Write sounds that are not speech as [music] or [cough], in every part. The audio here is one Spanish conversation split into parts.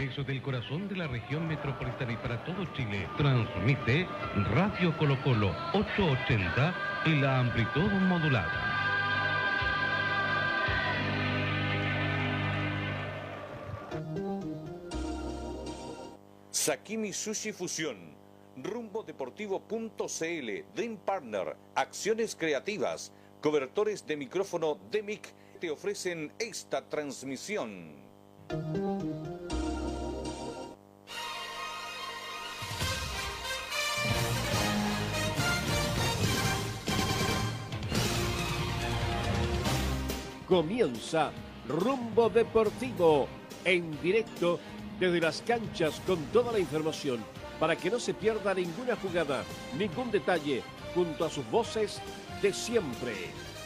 Desde el corazón de la región metropolitana y para todo Chile, transmite Radio Colo Colo 880 en la amplitud modulada. Sakimi Sushi Fusión, rumbodeportivo.cl, Den Partner, Acciones Creativas, cobertores de micrófono DEMIC te ofrecen esta transmisión. Comienza Rumbo Deportivo en directo desde las canchas con toda la información para que no se pierda ninguna jugada, ningún detalle, junto a sus voces de siempre.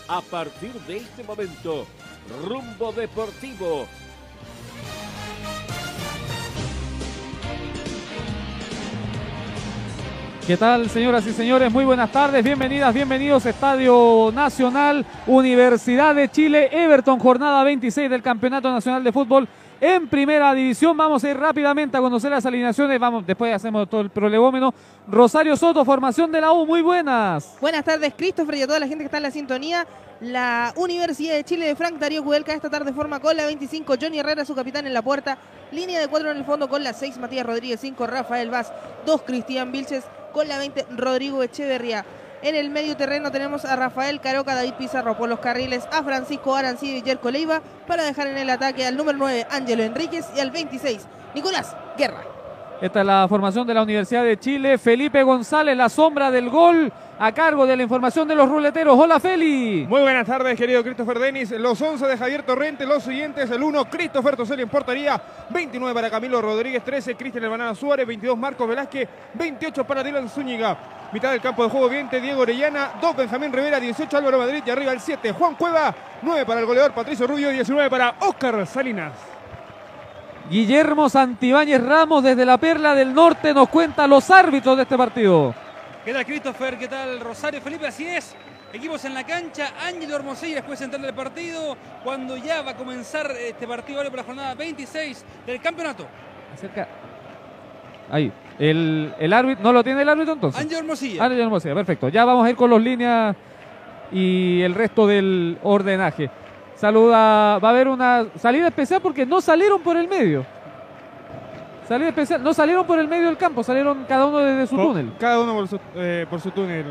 A partir de este momento, Rumbo Deportivo. ¿Qué tal, señoras y señores? Muy buenas tardes, bienvenidas, bienvenidos Estadio Nacional, Universidad de Chile, Everton, jornada 26 del Campeonato Nacional de Fútbol en Primera División. Vamos a ir rápidamente a conocer las alineaciones, vamos, después hacemos todo el prolegómeno. Rosario Soto, formación de la U, muy buenas. Buenas tardes, Christopher y a toda la gente que está en la sintonía. La Universidad de Chile de Frank Darío Cudelca esta tarde forma con la 25, Johnny Herrera, su capitán en la puerta. Línea de cuatro en el fondo con la 6, Matías Rodríguez, 5, Rafael Vaz, 2, Cristian Vilches, con la 20, Rodrigo Echeverría. En el medio terreno tenemos a Rafael Caroca, David Pizarro por los carriles, a Francisco Arancibia y Jerko Leiva para dejar en el ataque al número 9, Ángelo Enríquez y al 26, Nicolás Guerra. Esta es la formación de la Universidad de Chile. Felipe González, la sombra del gol, a cargo de la información de los ruleteros. Hola, Feli. Muy buenas tardes, querido Christopher Denis. Los 11 de Javier Torrente, los siguientes, el 1, Christopher Toseli en portería, 29 para Camilo Rodríguez, 13, Cristian Banana Suárez, 22, Marcos Velázquez, 28 para Dylan Zúñiga. Mitad del campo de juego, 20, Diego Orellana, 2, Benjamín Rivera, 18, Álvaro Madrid y arriba el 7, Juan Cueva, 9 para el goleador Patricio Rubio, 19 para Oscar Salinas. Guillermo Santibáñez Ramos desde la Perla del Norte nos cuenta los árbitros de este partido. ¿Qué tal Christopher? ¿Qué tal Rosario Felipe? Así es. Equipos en la cancha, Ángelo Hermosilla después de entrar del partido, cuando ya va a comenzar este partido por la jornada 26 del campeonato. Acerca. Ahí. El, el árbitro, ¿no lo tiene el árbitro entonces? Ángelo Hermosilla. Ángelo Hermosilla, perfecto. Ya vamos a ir con los líneas y el resto del ordenaje. Saluda, va a haber una salida especial porque no salieron por el medio. Salida especial, no salieron por el medio del campo, salieron cada uno desde su túnel. Cada uno por su, eh, por su túnel.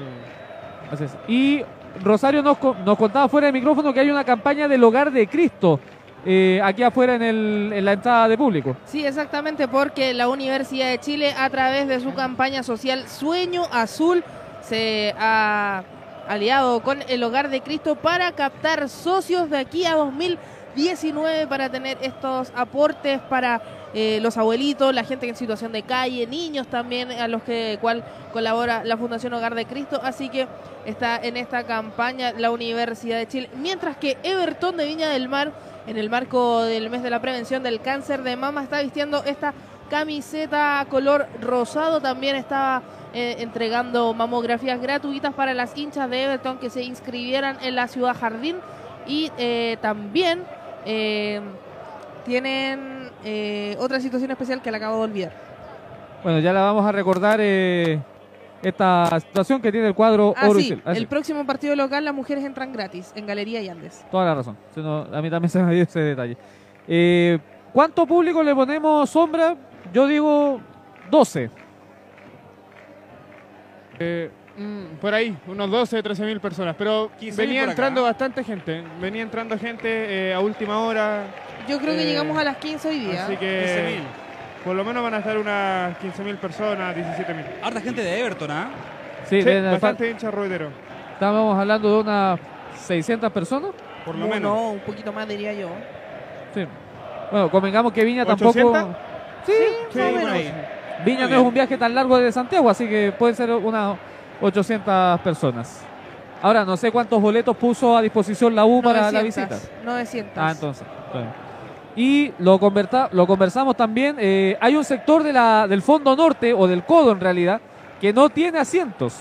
Así es. Y Rosario nos, nos, contaba fuera del micrófono que hay una campaña del Hogar de Cristo eh, aquí afuera en, el, en la entrada de público. Sí, exactamente, porque la Universidad de Chile, a través de su campaña social Sueño Azul, se ha aliado con el Hogar de Cristo para captar socios de aquí a 2019 para tener estos aportes para eh, los abuelitos, la gente en situación de calle, niños también a los que cual colabora la Fundación Hogar de Cristo. Así que está en esta campaña la Universidad de Chile. Mientras que Everton de Viña del Mar, en el marco del mes de la prevención del cáncer de mama, está vistiendo esta camiseta color rosado. También está eh, entregando mamografías gratuitas para las hinchas de Everton que se inscribieran en la ciudad jardín. Y eh, también eh, tienen otra situación especial que la acabo de olvidar. Bueno, ya la vamos a recordar esta situación que tiene el cuadro Ah, sí, ah, sí. el próximo partido local las mujeres entran gratis en Galería y Andes. Toda la razón. A mí también [laughs] se me dio ese detalle. Eh, ¿Cuánto público le ponemos sombra? Yo digo 12. Eh, mm, por ahí, unos 12, 13 mil personas. Pero 15.000 venía entrando bastante gente. Venía entrando gente eh, a última hora. Yo creo que Eh, llegamos a las 15 hoy día. Así que 15.000. por lo menos van a estar unas 15 mil personas, 17 mil. Harta gente de Everton, ¿ah? Sí, Sí, bastante hincha ruedero. estábamos hablando de unas 600 personas. Por lo No, menos. no, un poquito más diría yo. Sí. Bueno, convengamos que Viña tampoco. 800? Sí, Sí, más o por menos. ahí. Viña no es un viaje tan largo desde Santiago, así que pueden ser unas 800 personas. Ahora, no sé cuántos boletos puso a disposición la U para la 900, visita. 900. Ah, entonces. Y lo, converta- lo conversamos también. eh, hay un sector de la, del fondo norte, o del codo en realidad, que no tiene asientos.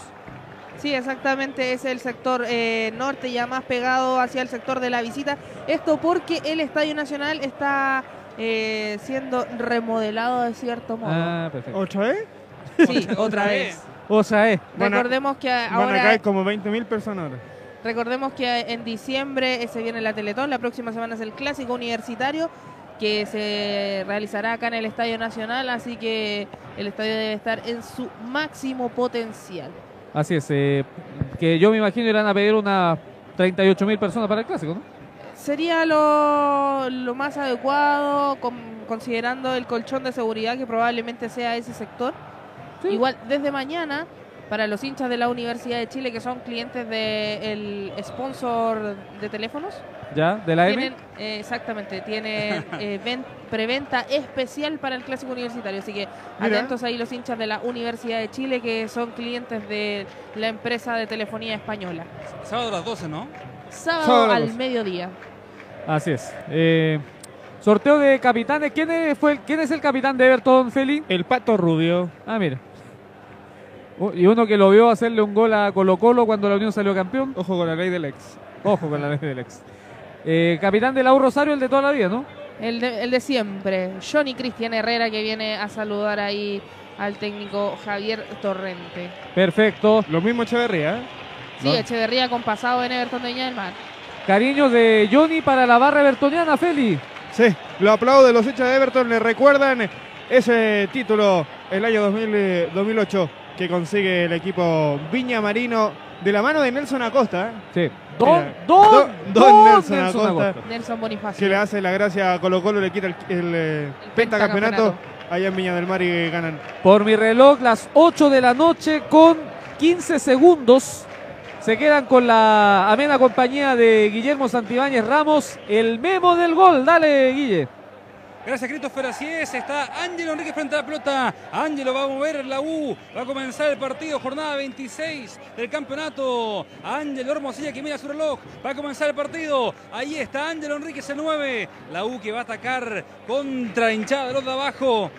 Sí, exactamente, es el sector eh, norte ya más pegado hacia el sector de la visita. Esto porque el Estadio Nacional está eh, siendo remodelado de cierto modo. Ah, perfecto. ¿Otra vez? sí, [laughs] otra vez. O sea, eh. Van a- Recordemos que Van a ahora caer como 20.000 personas ahora. Recordemos que en diciembre se viene la Teletón, la próxima semana es el clásico universitario que se realizará acá en el Estadio Nacional, así que el estadio debe estar en su máximo potencial. Así es. eh, que yo me imagino irán a pedir unas 38 mil personas para el clásico, ¿no? Sería lo, lo más adecuado con- considerando el colchón de seguridad que probablemente sea ese sector. Sí. Igual desde mañana, para los hinchas de la Universidad de Chile que son clientes del sponsor de teléfonos, Ya, de la. Tienen, eh, exactamente, tienen [laughs] eh, ven- preventa especial para el clásico universitario. Así que Mira. atentos ahí los hinchas de la Universidad de Chile que son clientes de la empresa de telefonía española. Sábado a las 12, ¿no? Sábado Sábado al mediodía. Así es. Eh, sorteo de capitanes. ¿Quién es, fue el, ¿Quién es el capitán de Everton, Feli? El pato rubio. Ah, mira. Oh, y uno que lo vio hacerle un gol a Colo Colo cuando la Unión salió campeón. Ojo con la ley del ex. Ojo con la ley del ex. Eh, capitán de la U Rosario, el de toda la vida, ¿no? El de, el de siempre, Johnny Cristian Herrera que viene a saludar ahí al técnico Javier Torrente. Perfecto. Lo mismo Echeverría. ¿eh? Sí, No. Echeverría con pasado en Everton de Viña del Mar. Cariños de Johnny para la barra evertoniana, Feli. Sí, lo aplaudo. Los hinchas de Everton le recuerdan ese título el año 2000, eh, 2008 que consigue el equipo Viña Marino de la mano de Nelson Acosta. ¿eh? Sí. Don, Mira, don, don- don don Nelson Nelson Acosta. Acosta. Nelson Bonifacio. Que le hace la gracia a Colo Colo, le quita el, el, eh, pentacampeonato allá en Viña del Mar y ganan. Por mi reloj, las 8 de la noche con 15 segundos. Se quedan con la amena compañía de Guillermo Santibáñez Ramos. El memo del gol. Dale, Guille. Gracias, Christopher. Así es. Está Ángelo Enrique frente a la pelota. Ángelo va a mover la U. Va a comenzar el partido. Jornada 26 del campeonato. Ángelo Hermosilla que mira su reloj. Va a comenzar el partido. Ahí está Ángelo Enríquez el 9. La U que va a atacar contra hinchada de los de abajo.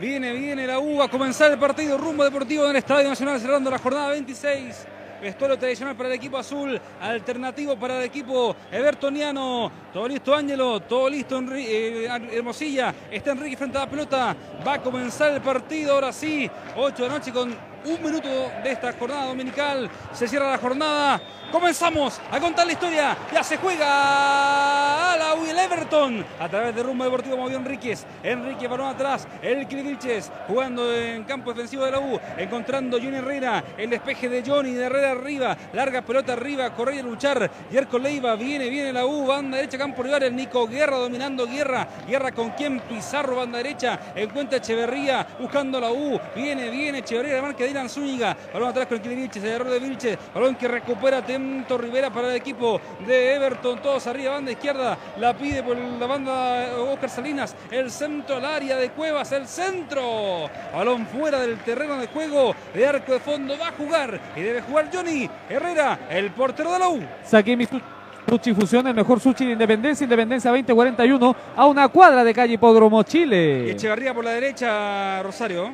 Viene, viene la U a comenzar el partido. Rumbo deportivo en el Estadio Nacional cerrando la jornada 26. Vestuario tradicional para el equipo azul, alternativo para el equipo evertoniano. Todo listo Ángelo, todo listo Enri- eh, Hermosilla. Está Enrique frente a la pelota. Va a comenzar el partido ahora sí. 8 de la noche con un minuto de esta jornada dominical. Se cierra la jornada. Comenzamos a contar la historia. Ya se juega a la el Everton. A través de rumbo deportivo movió Enríquez. Enrique balón atrás. El Vilches jugando en campo defensivo de la U. Encontrando Johnny Herrera. El despeje de Johnny de Herrera arriba. Larga pelota arriba. Correr y luchar. Yerko Leiva. Viene, viene la U. Banda derecha, campo rival. El Nico Guerra dominando Guerra. Guerra con quien Pizarro, banda derecha. Encuentra Echeverría buscando la U. Viene, viene Echeverría. La marca de Dylan Zúñiga. Balón atrás con Vilches. El error de Vilches. Balón que recupera Tento Rivera para el equipo de Everton. Todos arriba, banda izquierda. La pide por la banda Oscar Salinas. El centro al área de Cuevas. El centro. Balón fuera del terreno de juego. De arco de fondo. Va a jugar. Y debe jugar Johnny Herrera, el portero de la U. Saqué mi su- sushi fusión, el mejor sushi de Independencia, Independencia 2041, a una cuadra de calle Hipódromo Y Chile. Echeverría por la derecha, Rosario.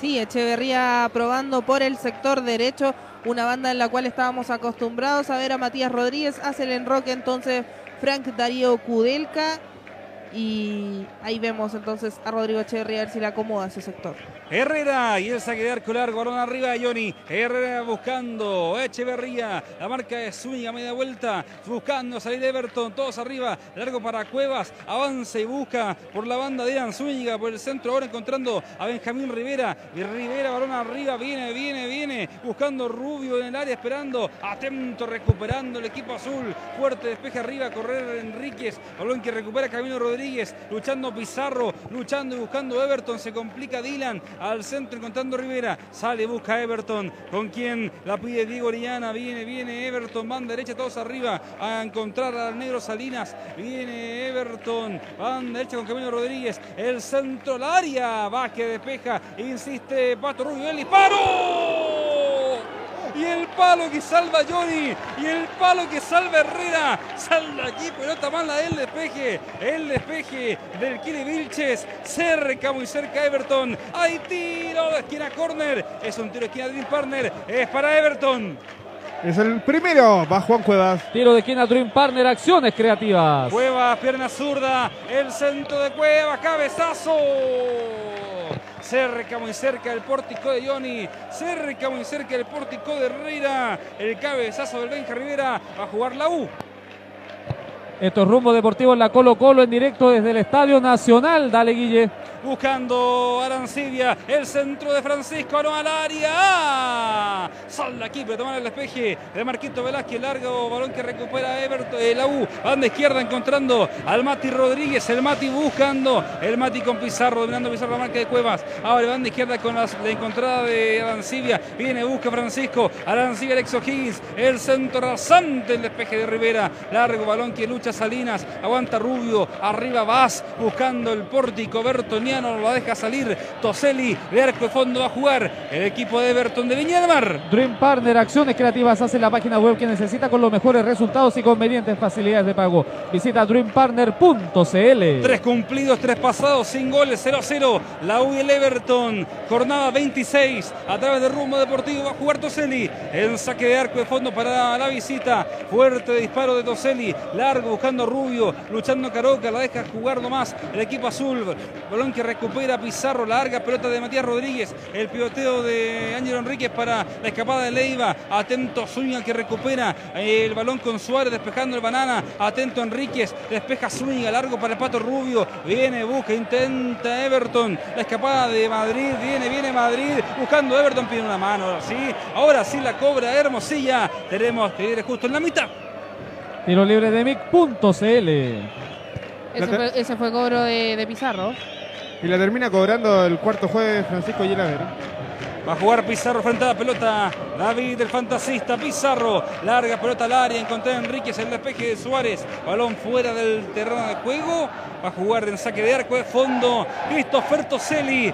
Sí, Echeverría probando por el sector derecho, una banda en la cual estábamos acostumbrados a ver a Matías Rodríguez, hace el enroque entonces Frank Darío Kudelka y ahí vemos entonces a Rodrigo Echeverría a ver si le acomoda ese sector. Herrera y el saque de arco largo, balón arriba de Johnny. Herrera buscando Echeverría, la marca de Zúñiga, media vuelta, buscando salir de Everton, todos arriba, largo para Cuevas, avanza y busca por la banda de Ian Zúñiga, por el centro ahora encontrando a Benjamín Rivera. Rivera, balón arriba, viene, viene, viene, buscando Rubio en el área, esperando, atento, recuperando el equipo azul. Fuerte despeje arriba, correr Enríquez, balón que recupera Camilo Rodríguez, luchando Pizarro, luchando y buscando Everton, se complica Dylan, al centro encontrando Rivera, sale, busca Everton, con quien la pide Diego Orellana, viene, viene Everton, banda derecha, todos arriba, a encontrar al negro Salinas, viene Everton, banda derecha con Camilo Rodríguez, el centro al área, va que despeja, insiste Pato Rubio, el disparo. Y el palo que salva Johnny. Y el palo que salva Herrera. Salva aquí, pelota mala del despeje. El despeje del Kili Vilches. Cerca, muy cerca Everton. Hay tiro de esquina corner. Es un tiro de esquina Dream Partner. Es para Everton. Es el primero, va Juan Cuevas. Tiro de esquina Dream Partner, acciones creativas. Cuevas, pierna zurda, el centro de Cuevas, cabezazo. Cerca, muy cerca del pórtico de Johnny. Cerca, muy cerca del pórtico de Herrera. El cabezazo del Benja Rivera. Va a jugar la U. Esto es rumbo deportivo en la Colo Colo en directo desde el Estadio Nacional. Dale, Guille. Buscando Arancibia, el centro de Francisco, no al área. ¡Ah! Sal aquí el despeje de Marquito Velázquez. Largo balón que recupera Everton, eh, la U. Banda izquierda encontrando al Mati Rodríguez. El Mati buscando. El Mati con Pizarro, dominando Pizarro la marca de Cuevas. Ahora banda izquierda con la encontrada de Arancibia. Viene, busca Francisco. Arancibia, Alexo Higgins. El centro rasante, el despeje de Rivera. Largo balón que lucha Salinas. Aguanta Rubio. Arriba Vaz buscando el pórtico. Bertoniano lo deja salir. Toselli de arco de fondo va a jugar el equipo de Everton de Viña del Mar. Dream Partner, acciones creativas hace la página web que necesita con los mejores resultados y convenientes facilidades de pago. Visita dreampartner.cl. Tres cumplidos, tres pasados, sin goles, 0 a 0. La U y el Everton, jornada 26. A través de rumbo deportivo va a jugar Toselli. En saque de arco de fondo para la visita. Fuerte disparo de Toselli. Largo buscando Rubio. Luchando Caroca. La deja jugar nomás el equipo azul. Balón que recupera Pizarro. Larga pelota de Matías Rodríguez. El pivoteo de Ángelo Enríquez para la escapada de Leiva. Atento Zúñiga que recupera el balón con Suárez despejando el banana. Atento Enríquez. Despeja Zúñiga. Largo para el Pato Rubio. Viene, busca, intenta Everton. La escapada de Madrid. Viene, viene Madrid. Buscando Everton. Pide una mano. Ahora sí. Ahora sí la cobra Hermosilla. Tenemos que ir justo en la mitad. Tiro libre de mic.cl. Ese fue, ese fue cobro de, de Pizarro. Y la termina cobrando el cuarto jueves Francisco Yelaver. Va a jugar Pizarro frente a la pelota. David, el fantasista. Pizarro. Larga pelota al área. Encontré a Enríquez. El despeje de Suárez. Balón fuera del terreno de juego. Va a jugar en saque de arco de fondo. Christopher Toselli.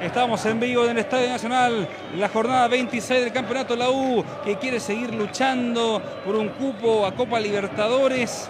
Estamos en vivo en el Estadio Nacional, la jornada 26 del Campeonato La U, que quiere seguir luchando por un cupo a Copa Libertadores.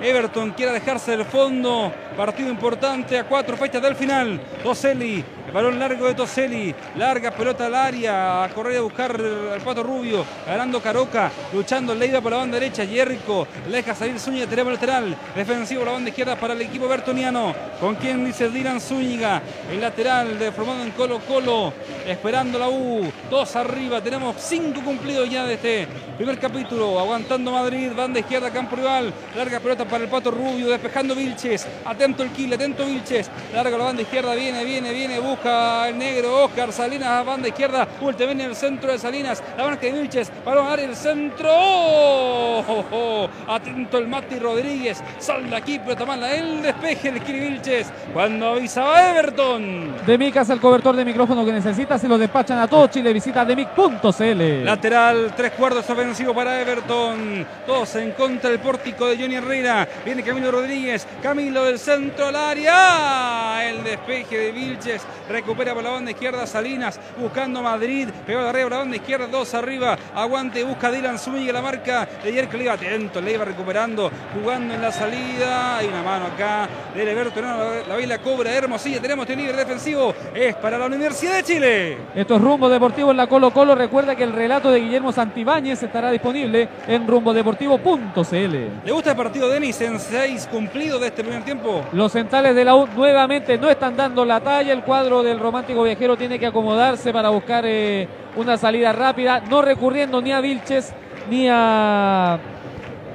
Everton quiere dejarse del fondo. Partido importante a cuatro fechas del final. Toselli, el balón largo de Toselli. Larga pelota al área. A correr a buscar al Pato Rubio. Ganando Caroca. Luchando Leiva por la banda derecha. Jerico. Le deja salir Zúñiga. Tenemos lateral. Defensivo la banda izquierda para el equipo bertoniano. Con quien dice Dylan Zúñiga. El lateral formado en Colo Colo. Esperando la U. Dos arriba. Tenemos cinco cumplidos ya de este primer capítulo. Aguantando Madrid. Banda izquierda, campo rival. Larga pelota para el Pato Rubio. Despejando Vilches. Atento el kill. Atento Vilches. Larga la banda izquierda. Viene, viene, viene. Busca el negro. Oscar Salinas. Banda izquierda. Última en el centro de Salinas. La marca de Vilches. Balón al área. El centro. ¡Oh! ¡Oh! ¡Oh! Atento el Mati Rodríguez. Sal de aquí, pero tomala el despeje del Kiri Vilches. Cuando avisaba Everton. De Mic hace el cobertor de micrófono que necesita, se lo despachan a todo Chile. Visita demic.cl. Lateral, tres cuartos ofensivo para Everton. Dos en contra del pórtico de Johnny Herrera. Viene Camilo Rodríguez. Camilo del centro al área. El despeje de Vilches. Recupera por la banda izquierda Salinas. Buscando Madrid. Pegó de arriba por la banda izquierda. Dos arriba. Aguante. Busca Dylan Zúñiga. La marca de Jerko Leiva. Atento. Leiva recuperando. Jugando en la salida. Hay una mano acá del Everton. No, la, la la cobra Hermosilla. Tenemos este líder defensivo. Es para la Universidad de Chile. Esto es Rumbo Deportivo en la Colo Colo. Recuerda que el relato de Guillermo Santibáñez estará disponible en rumbodeportivo.cl. ¿Le gusta el partido, Denis, en seis cumplidos de este primer tiempo? Los centrales de la U nuevamente no están dando la talla. El cuadro del romántico viajero tiene que acomodarse para buscar eh, una salida rápida, no recurriendo ni a Vilches ni a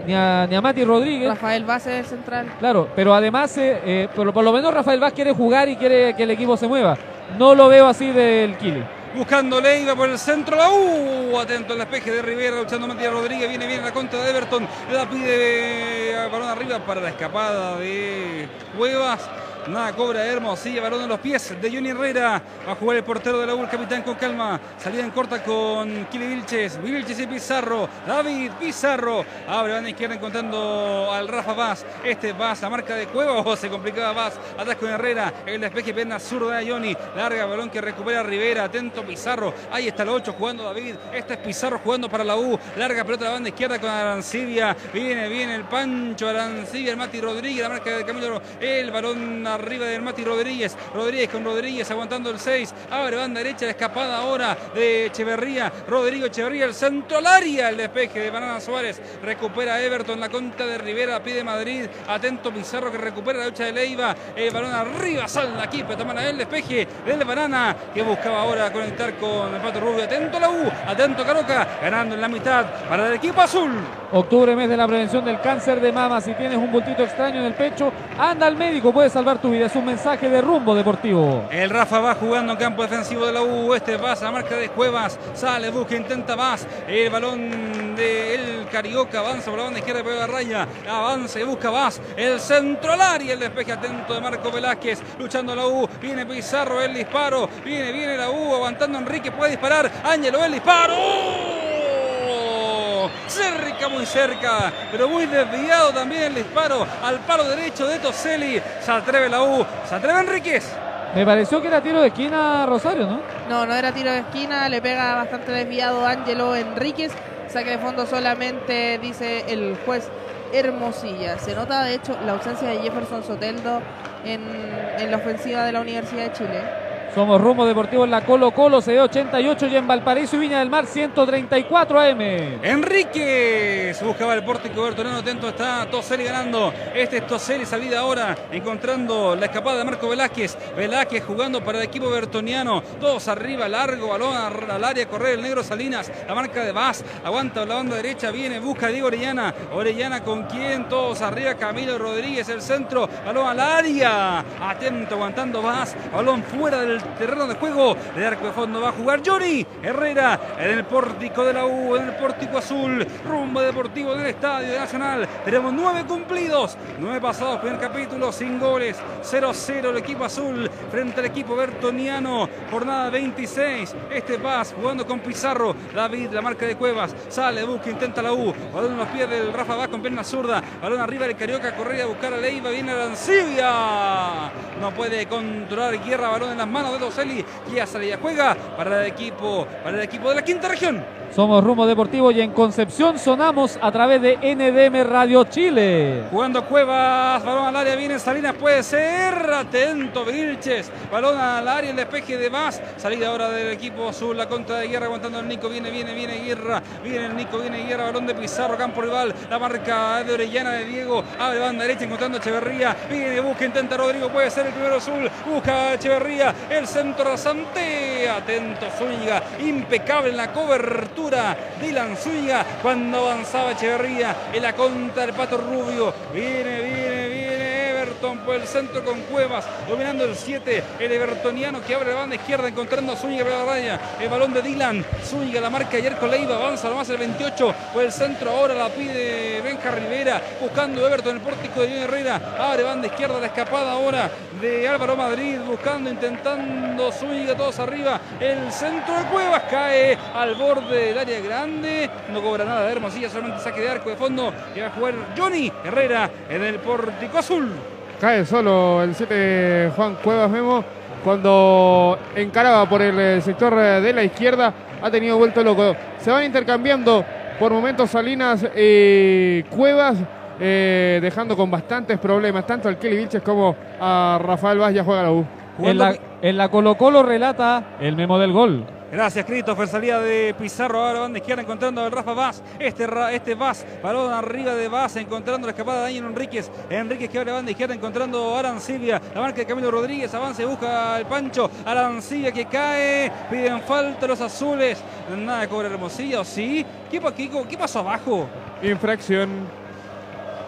ni a, ni a Mati Rodríguez. Rafael Base del central. Claro, pero además, eh, eh, por, por lo menos Rafael Vaz quiere jugar y quiere que el equipo se mueva. No lo veo así del Kili. Buscando Leiva por el centro, la U. Atento al despeje de Rivera, luchando Matías Rodríguez. Viene bien la contra de Everton. Le la pide a balón arriba para la escapada de Cuevas. Nada, cobra Hermosilla, balón en los pies de Johnny Herrera. Va a jugar el portero de la U, el capitán con calma. Salida en corta con Kili Vilches. Vilches y Pizarro. David Pizarro. Abre banda izquierda encontrando al Rafa Vaz. Este Vaz, la marca de Cueva. [laughs] Oh, se complicaba Vaz. Atrás con Herrera. El despeje pierna zurda de Johnny. Larga balón que recupera Rivera. Atento Pizarro. Ahí está el 8 jugando David. Este es Pizarro jugando para la U. Larga pelota la banda izquierda con Arancibia. Viene, viene el Pancho Arancibia. El Mati Rodríguez. La marca de Camilo. El balón arriba del Mati Rodríguez. Rodríguez con Rodríguez aguantando el 6. Abre banda derecha, la escapada ahora de Echeverría. Rodrigo Echeverría, el centro al área. El despeje de Banana Suárez. Recupera Everton, la conta de Rivera, pide Madrid. Atento Pizarro que recupera la lucha de Leiva. El balón arriba, salda aquí, pero toman el despeje del Banana que buscaba ahora conectar con el Pato Rubio. Atento la U, atento Caroca, ganando en la mitad para el equipo azul. Octubre, mes de la prevención del cáncer de mama. Si tienes un bultito extraño en el pecho, anda al médico, puede salvar tu vida. Es un mensaje de rumbo deportivo. El Rafa va jugando en campo defensivo de la U. Este va a marca de Cuevas. Sale, busca, intenta más. El balón del Carioca avanza por la banda izquierda de la raya. Avanza y busca más. El centro al área. El despeje atento de Marco Velázquez. Luchando la U. Viene Pizarro. El disparo. Viene, viene la U. Aguantando Enrique. Puede disparar. Ángelo. El disparo. Cerca, muy cerca, pero muy desviado también el disparo al palo derecho de Toselli. Se atreve la U, se atreve Enríquez. Me pareció que era tiro de esquina Rosario, ¿no? No, no era tiro de esquina, le pega bastante desviado Ángelo Enríquez. Saque de fondo solamente, dice el juez Hermosilla. Se nota, de hecho, la ausencia de Jefferson Soteldo en, en la ofensiva de la Universidad de Chile. Somos rumbo deportivo en la Colo Colo, CD 88 y en Valparaíso y Viña del Mar 134 AM. Enríquez buscaba el pórtico Bertolano, atento está Toseli ganando. Este es Toseli, salida ahora, encontrando la escapada de Marco Velázquez. Velázquez jugando para el equipo bertoniano. Todos arriba, largo, balón al área, correr el negro Salinas. La marca de Vaz, aguanta la banda derecha, viene, busca a Diego Orellana. Orellana con quién, todos arriba, Camilo Rodríguez, el centro, balón al área. Atento, aguantando Vaz, balón fuera del terreno de juego. De arco de fondo va a jugar Johnny Herrera en el pórtico de la U, en el pórtico azul. Rumbo deportivo del Estadio Nacional. Tenemos nueve cumplidos, nueve pasados. Primer capítulo, sin goles. 0-0 el equipo azul frente al equipo bertoniano. Jornada 26. Este Paz jugando con Pizarro. David, la marca de Cuevas. Sale, busca, intenta la U. Balón en los pies del Rafa va con pierna zurda. Balón arriba del Carioca. Correa a buscar a Leiva. Viene Arancibia. No puede controlar Guerra. Balón en las manos de Doselli. Ya salida juega para el equipo, para el equipo de la quinta región. Somos Rumbo Deportivo y en Concepción sonamos a través de NDM Radio Chile. Jugando Cuevas, balón al área, viene Salinas, puede ser, atento Vilches, balón al área, el despeje de más, salida ahora del equipo azul, la contra de Guerra, aguantando el Nico, viene, viene, viene Guerra, viene el Nico, viene Guerra, balón de Pizarro, campo rival, la marca de Orellana de Diego, abre banda derecha encontrando a Echeverría, viene, busca, intenta Rodrigo, puede ser el primero azul, busca a Echeverría, el centro rasante, atento Zúñiga, impecable en la cobertura. Dylan Zúñiga cuando avanzaba Echeverría en la contra del Pato Rubio. Viene, viene Everton por el centro con Cuevas, dominando el 7. El Evertoniano que abre la banda izquierda encontrando a Zúñiga por la raya. El balón de Dylan. Zúñiga la marca ayer con Leiva. Avanza nomás el 28 por el centro. Ahora la pide Benja Rivera buscando Everton el pórtico de Johnny Herrera. Abre banda izquierda la escapada ahora de Álvaro Madrid buscando, intentando Zúñiga todos arriba. El centro de Cuevas cae al borde del área grande. No cobra nada de Hermosilla, solamente saque de arco de fondo. Y va a jugar Johnny Herrera en el pórtico azul. Cae solo el 7 Juan Cuevas Memo cuando encaraba por el eh, sector eh, de la izquierda. Ha tenido vuelto loco. Se van intercambiando por momentos Salinas y Cuevas. eh, dejando con bastantes problemas tanto al Kelly Vilches como a Rafael Vaz ya juega la U. En la, en la Colo Colo relata el memo del gol. Gracias, Christopher. Salida de Pizarro ahora banda izquierda encontrando al Rafa Vaz. Este, este Vaz, balón arriba de Vaz, encontrando la escapada de Daniel Enríquez. Enríquez que abre banda izquierda encontrando a Arancibia. La marca de Camilo Rodríguez avanza y busca al Pancho. Arancibia que cae. Piden falta los azules. Nada de cobra Hermosilla, ¿o sí? ¿Qué, pa- qué, qué pasó abajo? Infracción.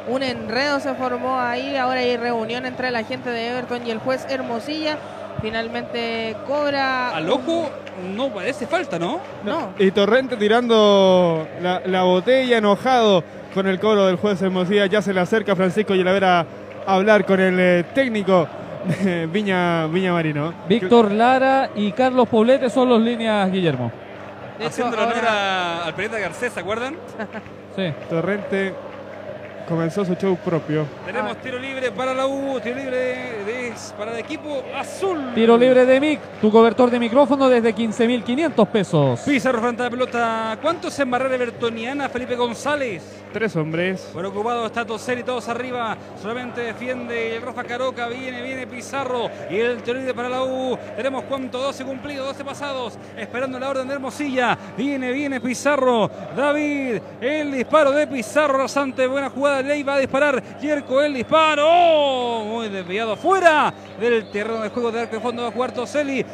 Un enredo se formó ahí, ahora hay reunión entre la gente de Everton y el juez Hermosilla. Finalmente cobra. Al ojo no parece falta, ¿no? No, Y Torrente tirando la, la botella enojado con el cobro del juez Hermosilla. Ya se le acerca Francisco Yalavera a hablar con el eh, técnico de Viña, Viña Marino. Víctor Lara y Carlos Poblete son los líneas, Guillermo. de hecho, Haciendo honor ahora al periodista Garcés, ¿se acuerdan? Sí. Torrente comenzó su show propio. Tenemos tiro libre para la U, tiro libre de- de- para el equipo azul. Tiro libre de Mic, tu cobertor de micrófono desde 15.500 pesos. Pizarro frente a la pelota. ¿Cuántos en barrera bertoniana? Felipe González. Tres hombres. Por ocupado está Toseri, todos arriba. Solamente defiende el Rafa Caroca. Viene, viene Pizarro. Y el tiro libre para la U. Tenemos cuánto, 12 cumplidos, 12 pasados. Esperando la orden de Hermosilla. Viene, viene Pizarro. David, el disparo de Pizarro rasante. Buena jugada. Ley va a disparar. Yerko, el disparo. ¡Oh! Muy desviado fuera del terreno de juego de arco de fondo. Va a jugar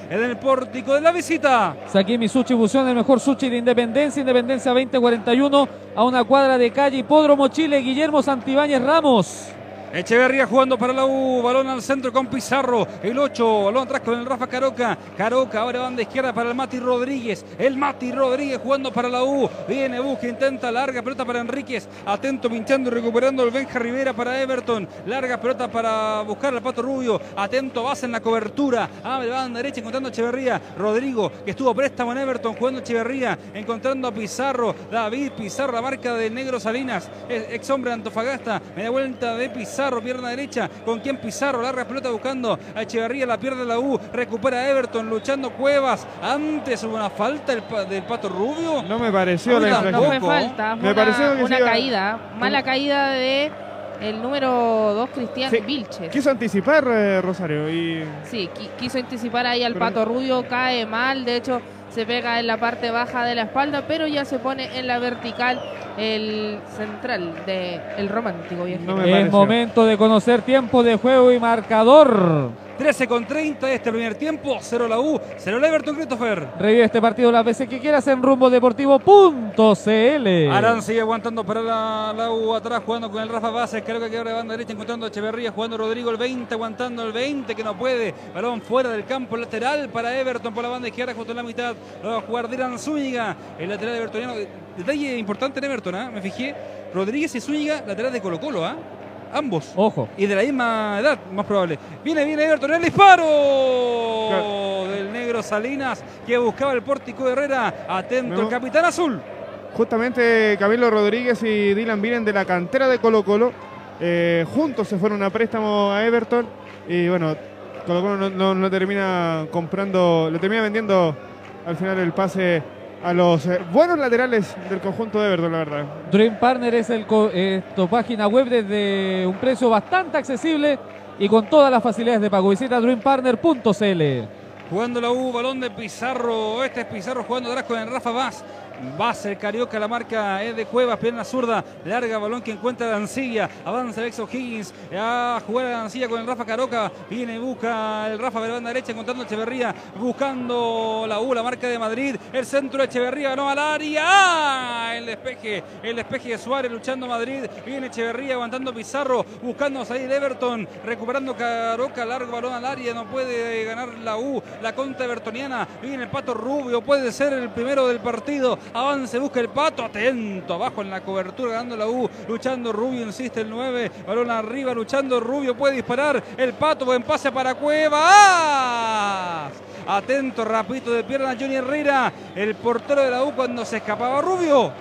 en el pórtico de la visita. Sakimi Sushi Fusión, el mejor sushi de Independencia. Independencia 2041 a una cuadra de calle Hipódromo Chile. Guillermo Santibáñez Ramos. Echeverría jugando para la U, balón al centro con Pizarro, el 8, balón atrás con el Rafa Caroca, Caroca ahora banda izquierda para el Mati Rodríguez, el Mati Rodríguez jugando para la U, viene busca, intenta larga pelota para Enríquez, atento pinchando y recuperando el Benja Rivera para Everton, larga pelota para buscar al Pato Rubio, atento base en la cobertura, abre banda derecha encontrando a Echeverría, Rodrigo que estuvo préstamo en Everton jugando Echeverría, encontrando a Pizarro, David Pizarro, la marca del Negro Salinas, ex hombre de Antofagasta, media vuelta de Pizarro. Pierna derecha, con quien Pizarro, larga pelota buscando a Echeverría, la pierde la U, recupera Everton, luchando Cuevas, antes hubo una falta del, pa- del Pato Rubio. No me pareció No, la no, fue falta, Me pareció una, que caída, mala caída de el número 2 Cristian Sí. Vilches. Quiso anticipar eh, Rosario y Sí, qui- quiso anticipar ahí al Pero- Pato Rubio, cae mal, de hecho se pega en la parte baja de la espalda, pero ya se pone en la vertical el central de el romántico viajero. No Es momento de conocer tiempo de juego y marcador. 13 con 30 de este primer tiempo, 0 la U, 0 el Everton Christopher. Revive este partido las veces que quieras en rumbodeportivo.cl. Arán sigue aguantando para la, la U atrás, jugando con el Rafa Vázquez. Creo que quebra de banda derecha, encontrando a Echeverría, jugando Rodrigo el 20, aguantando el 20, que no puede. Balón fuera del campo, lateral para Everton por la banda izquierda, justo en la mitad. Lo va a jugar Dylan Zúñiga, el lateral evertoniano. Detalle importante en Everton, ¿ah? me fijé. Rodríguez y Zúñiga, lateral de Colo-Colo, ¿ah? Ambos. Ojo. Y de la misma edad, más probable. Viene, viene Everton, el disparo Claro. del negro Salinas, que buscaba el pórtico de Herrera. Atento el capitán azul. Justamente Camilo Rodríguez y Dylan vienen de la cantera de Colo Colo. Eh, juntos se fueron a préstamo a Everton. Y bueno, Colo Colo no, no- no termina comprando, le termina vendiendo al final el pase a los eh, buenos laterales del conjunto de Everton, la verdad. Dream Partner es el eh, tu página web desde un precio bastante accesible y con todas las facilidades de pago. Visita dreampartner.cl. Jugando la U, balón de Pizarro. Este es Pizarro jugando atrás con el Rafa Vaz. Vaz el Carioca, la marca es de Cuevas, pierna zurda, larga balón que encuentra Dancilla, avanza Alex O'Higgins, a jugar a Dancilla con el Rafa Caroca, viene, busca el Rafa de la banda derecha, encontrando a Echeverría, buscando la U, la marca de Madrid, el centro de Echeverría, ganó al área, ¡Ah! el despeje, el despeje de Suárez luchando Madrid, viene Echeverría, aguantando Pizarro, buscando salir Everton, recuperando Caroca, largo balón al área, no puede ganar la U, la contra evertoniana, viene el Pato Rubio, puede ser el primero del partido, avance, busca el Pato, atento, abajo en la cobertura, ganando la U, luchando Rubio, insiste el 9, balón arriba, luchando Rubio, puede disparar, el Pato, buen pase para Cuevas, atento, rapito de pierna Johnny Herrera, el portero de la U cuando se escapaba Rubio.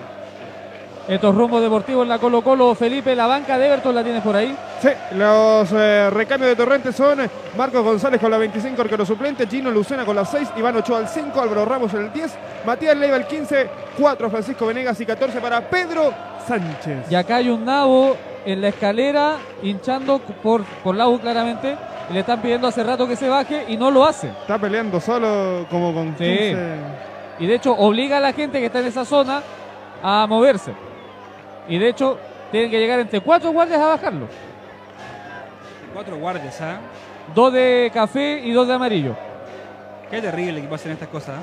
Estos rumbos deportivos en la Colo Colo. Felipe, la banca de Everton la tienes por ahí. Sí, los eh, recambios de Torrente son Marcos González con la 25, arquero suplente, Gino Lucena con la 6, Iván Ochoa al 5, Álvaro Ramos en el 10, Matías Leiva el 15, 4 Francisco Venegas y 14 para Pedro Sánchez. Y acá hay un nabo en la escalera hinchando por, por la U claramente. Y le están pidiendo hace rato que se baje y no lo hace. Está peleando solo como con Sí. 15. Y de hecho obliga a la gente que está en esa zona a moverse. Y de hecho tienen que llegar entre cuatro guardias a bajarlo. Cuatro guardias, ¿ah? Dos de café y dos de amarillo. Qué terrible que pasen estas cosas. ¿ah?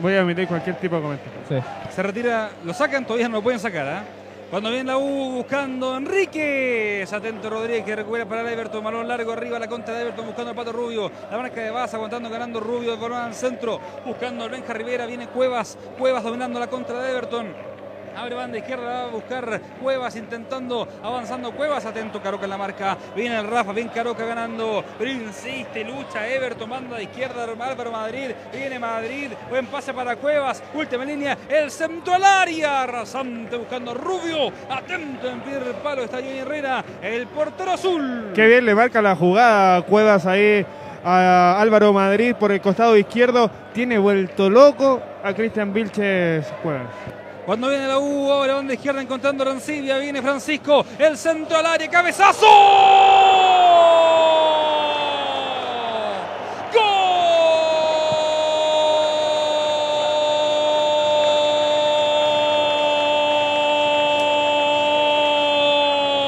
Voy a emitir cualquier tipo de comentario. Sí. Se retira, lo sacan, todavía no lo pueden sacar. ¿ah? Cuando viene la U buscando a Enríquez. Atento Rodríguez que recupera para el Everton. Balón largo arriba, la contra de Everton buscando al Pato Rubio. La marca de Baza aguantando, ganando Rubio. El balón al centro. Buscando al Benja Rivera. Viene Cuevas. Cuevas dominando la contra de Everton. Abre banda izquierda, va a buscar Cuevas intentando, avanzando Cuevas. Atento Caroca en la marca. Viene el Rafa, bien Caroca ganando. Pero insiste, lucha Everton, manda de izquierda Álvaro Madrid. Viene Madrid, buen pase para Cuevas. Última línea, el centro al área. Rasante buscando Rubio. Atento en pie del palo está Johnny Herrera, el portero azul. Qué bien le marca la jugada Cuevas ahí a Álvaro Madrid por el costado izquierdo. Tiene vuelto loco a Cristian Vilches Cuevas. Cuando viene la U, ahora banda izquierda encontrando Rancibia, viene Francisco, el centro al área, cabezazo.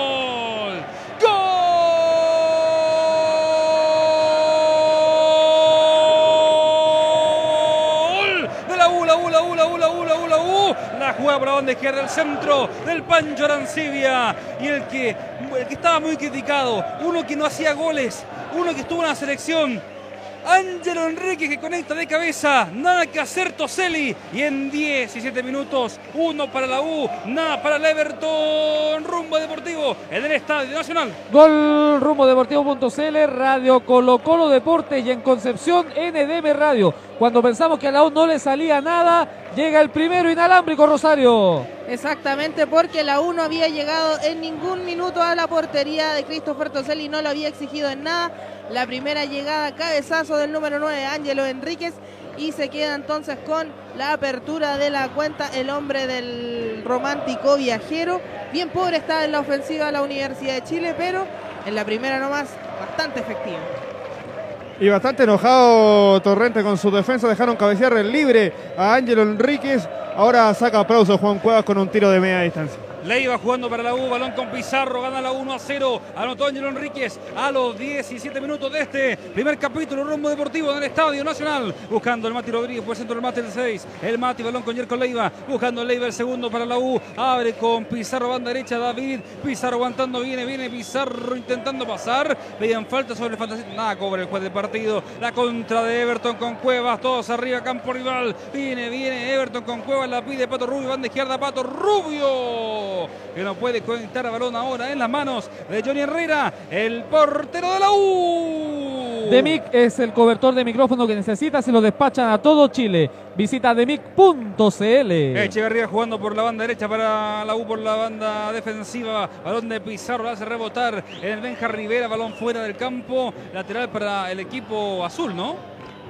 ¡Gol! ¡Gol! De la U, la U, la U, la U, la U, la La jugada por la banda izquierda, el centro del Pancho Arancibia. Y el que, el que estaba muy criticado, uno que no hacía goles, uno que estuvo en la selección. Ángelo Enrique que conecta de cabeza, nada que hacer Toselli y en 17 minutos, uno para la U, nada para el Everton, rumbo deportivo en el Estadio Nacional. Gol rumbo deportivo.cl, Radio Colo Colo Deportes y en Concepción NDM Radio. Cuando pensamos que a la U no le salía nada, llega el primero inalámbrico Rosario. Exactamente, porque la U no había llegado en ningún minuto a la portería de Christopher Toselli, no lo había exigido en nada. La primera llegada, cabezazo del número 9, Ángelo Enríquez, y se queda entonces con la apertura de la cuenta el hombre del romántico viajero. Bien pobre está en la ofensiva la Universidad de Chile, pero en la primera nomás bastante efectiva. Y bastante enojado Torrente con su defensa. Dejaron cabecear libre a Ángelo Enríquez. Ahora saca aplauso Juan Cuevas con un tiro de media distancia. Leiva jugando para la U, balón con Pizarro, gana la 1 a 0. Anotó Ángelo Enríquez a los 17 minutos de este primer capítulo, rumbo deportivo en el Estadio Nacional. Buscando el Mati Rodríguez por el centro del Mati el 6. El Mati, balón con Yerko Leiva. Buscando Leiva el segundo para la U. Abre con Pizarro, banda derecha, David. Pizarro aguantando, viene, viene Pizarro intentando pasar. Veían falta sobre el fantasía. Nada, cobra el juez del partido. La contra de Everton con Cuevas. Todos arriba, campo rival. Viene, viene Everton con Cuevas. La pide Pato Rubio, banda izquierda, Pato Rubio que no puede conectar a balón ahora en las manos de Johnny Herrera, el portero de la U. Demic es el cobertor de micrófono que necesita, se lo despachan a todo Chile. Visita demic.cl. Echeverría jugando por la banda derecha para la U por la banda defensiva. Balón de Pizarro, la hace rebotar en el Benja Rivera, balón fuera del campo. Lateral para el equipo azul, ¿no?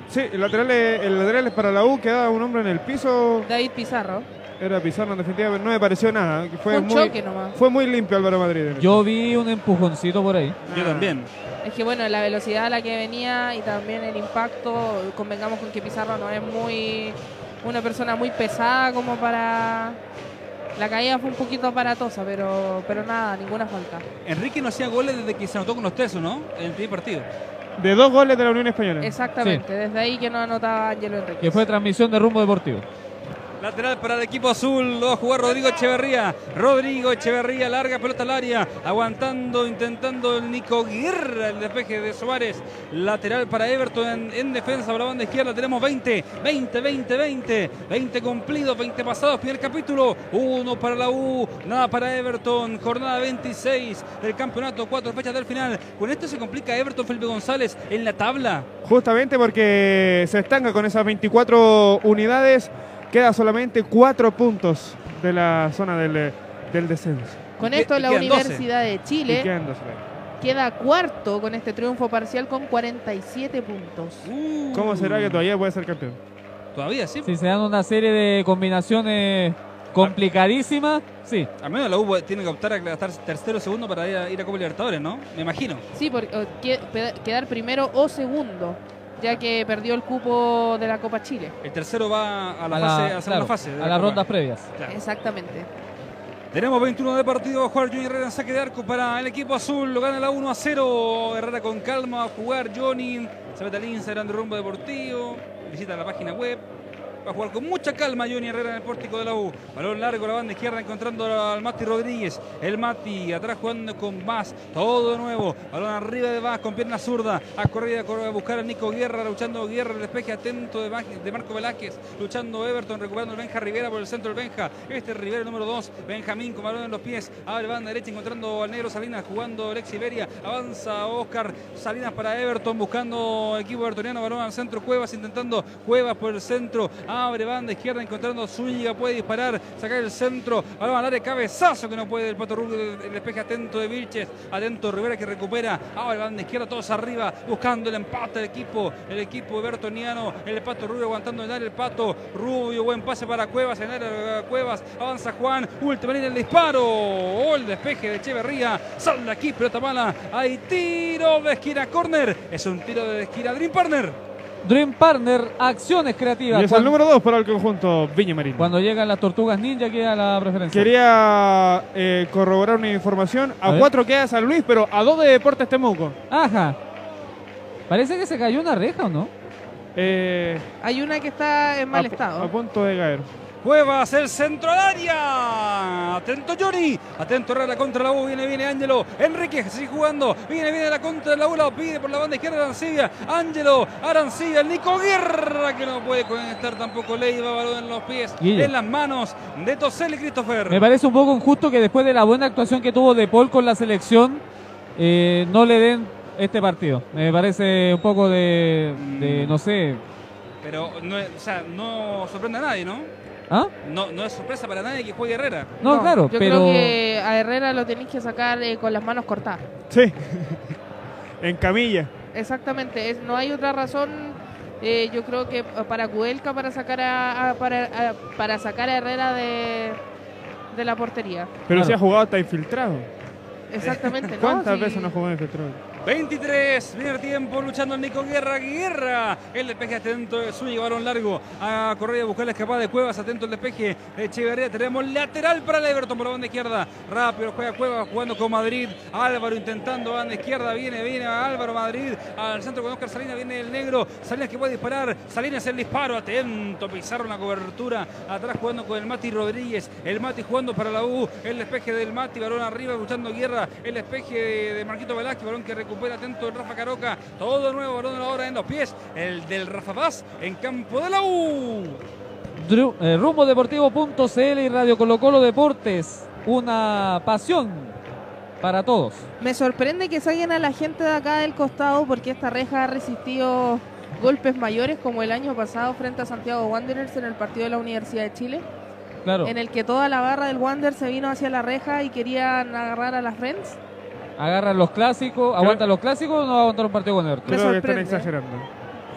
Sí, el lateral, es- el lateral es para la U. Queda un hombre en el piso. David Pizarro. Era Pizarro en definitiva, pero no me pareció nada. que Fue Un muy, choque nomás. Fue muy limpio Álvaro Madrid. Yo vi un empujoncito por ahí. Yo también. Es que bueno, la velocidad a la que venía y también el impacto, convengamos con que Pizarro no es muy una persona muy pesada como para la caída fue un poquito aparatosa, pero pero nada, ninguna falta. Enrique no hacía goles desde que se anotó con los Tesos, ¿no? En el primer partido. De dos goles de la Unión Española. Exactamente, desde ahí que no anotaba Ángelo Enrique. Que fue transmisión de rumbo deportivo. Lateral para el equipo azul, lo va a jugar Rodrigo Echeverría. Rodrigo Echeverría, larga pelota al área, aguantando, intentando el Nico Guerra, el despeje de Suárez. Lateral para Everton en, en defensa, por la banda izquierda tenemos 20, 20, 20, 20, 20 cumplidos, 20 pasados, primer capítulo, uno para la U, nada para Everton, jornada 26 del campeonato, cuatro fechas del final. Con esto se complica Everton Felipe González en la tabla. Justamente porque se estanca con esas 24 unidades. Queda solamente 4 puntos de la zona del, del descenso. Con esto la y quedan 12. Universidad de Chile queda cuarto con este triunfo parcial con 47 puntos. Uh, ¿Cómo será que todavía puede ser campeón? Todavía sí. Si se dan una serie de combinaciones complicadísimas, sí. Al menos la U tiene que optar a estar tercero o segundo para ir a, ir a Copa Libertadores, ¿no? Me imagino. Sí, porque quedar primero o segundo, ya que perdió el cupo de la Copa Chile. El tercero va a la, A fase, la, a segunda claro, fase. de a la las rondas previas. Claro. Exactamente. Tenemos 21 de partido. Va a jugar Johnny Herrera en saque de arco para el equipo azul. Lo gana la 1 a 0. Herrera con calma. Va a jugar Johnny. Se mete al Instagram de Rumbo Deportivo. Visita la página web. Va a jugar con mucha calma Johnny Herrera en el pórtico de la U. Balón largo la banda izquierda encontrando al Mati Rodríguez. El Mati atrás jugando con Vaz. Todo de nuevo. Balón arriba de Vaz con pierna zurda. A corrida a buscar a Nico Guerra. Luchando Guerra. El despeje atento de, Marco Velázquez. Luchando Everton. Recuperando el Benja Rivera por el centro del Benja. Este es Rivera número 2. Benjamín con balón en los pies. Abre banda derecha encontrando al negro Salinas jugando Alex Iberia. Avanza Oscar Salinas para Everton buscando equipo evertoniano. Balón al centro. Cuevas intentando Cuevas por el centro. Abre banda izquierda encontrando Zúñiga. Puede disparar. Sacar el centro. Balón al área. Cabezazo que no puede el Pato Rubio. El despeje atento de Vilches. Atento Rivera que recupera. Abre banda izquierda. Todos arriba. Buscando el empate del equipo. El equipo evertoniano. El Pato Rubio aguantando en área. El Pato Rubio. Buen pase para Cuevas. En área Cuevas. Avanza Juan. Última línea el disparo. O el despeje de Echeverría. Sale aquí. Pelota mala. Hay tiro de esquina. Corner. Es un tiro de esquina. Dream Partner. Dream Partner, acciones creativas. Y es el número 2 para el conjunto Viña Marín. Cuando llegan las tortugas ninja queda la preferencia. Quería eh, corroborar una información. A, a cuatro queda San Luis, pero a dos de Deportes Temuco. Ajá. Parece que se cayó una reja, ¿o no? Eh, Hay una que está en mal a, estado. A punto de caer. Cuevas, el centro al área. Atento Johnny. Atento Herrera contra la U. Viene, viene Ángelo. Enrique sigue jugando. Viene, viene la contra de la U. La pide por la banda izquierda Arancibia. Ángelo, Arancibia. El Nico Guerra que no puede conectar tampoco Leiva. Balón en los pies. Guille. En las manos de Tosel y Christopher. Me parece un poco injusto que después de la buena actuación que tuvo De Paul con la selección, eh, no le den este partido. Me parece un poco de, de no sé. Pero no, o sea, no sorprende a nadie, ¿no? ¿Ah? No, no es sorpresa para nadie que juegue Herrera. No, claro, Yo pero. creo que a Herrera lo tenéis que sacar eh, con las manos cortadas. Sí. [laughs] en camilla. Exactamente, es- no hay otra razón. eh, yo creo que para Cuelca para sacar a, a- para, a- para sacar a Herrera de, de la portería. Pero Claro. si ha jugado hasta infiltrado. Exactamente. ¿no? ¿Cuántas Sí. veces no ha jugado infiltrado? 23, primer tiempo luchando Nico Guerra, Guerra, el despeje atento de suyo, balón largo a correr a buscar la escapada de Cuevas, atento el despeje de Echeverría, tenemos lateral para el Everton por la banda izquierda, rápido juega Cuevas jugando con Madrid, Álvaro intentando banda izquierda, viene, viene Álvaro Madrid, al centro con Oscar Salinas, viene el negro, Salinas que puede disparar, Salinas el disparo, atento, Pizarro en la cobertura, atrás jugando con el Mati Rodríguez, el Mati jugando para la U, el despeje del Mati, balón arriba luchando Guerra, el despeje de, Marquito Velázquez, balón que recupera atento el Rafa Caroca, todo nuevo, balón ahora en los pies, el del Rafa Paz en campo de la U. Eh, rumbodeportivo.cl y Radio Colo Colo Deportes. Una pasión para todos. Me sorprende que saquen a la gente de acá del costado porque esta reja ha resistido golpes mayores como el año pasado frente a Santiago Wanderers en el partido de la Universidad de Chile, Claro. en el que toda la barra del Wander se vino hacia la reja y querían agarrar a las Friends. Agarran los clásicos, aguantan los clásicos o no va a aguantar un partido con Everton. Creo que están exagerando.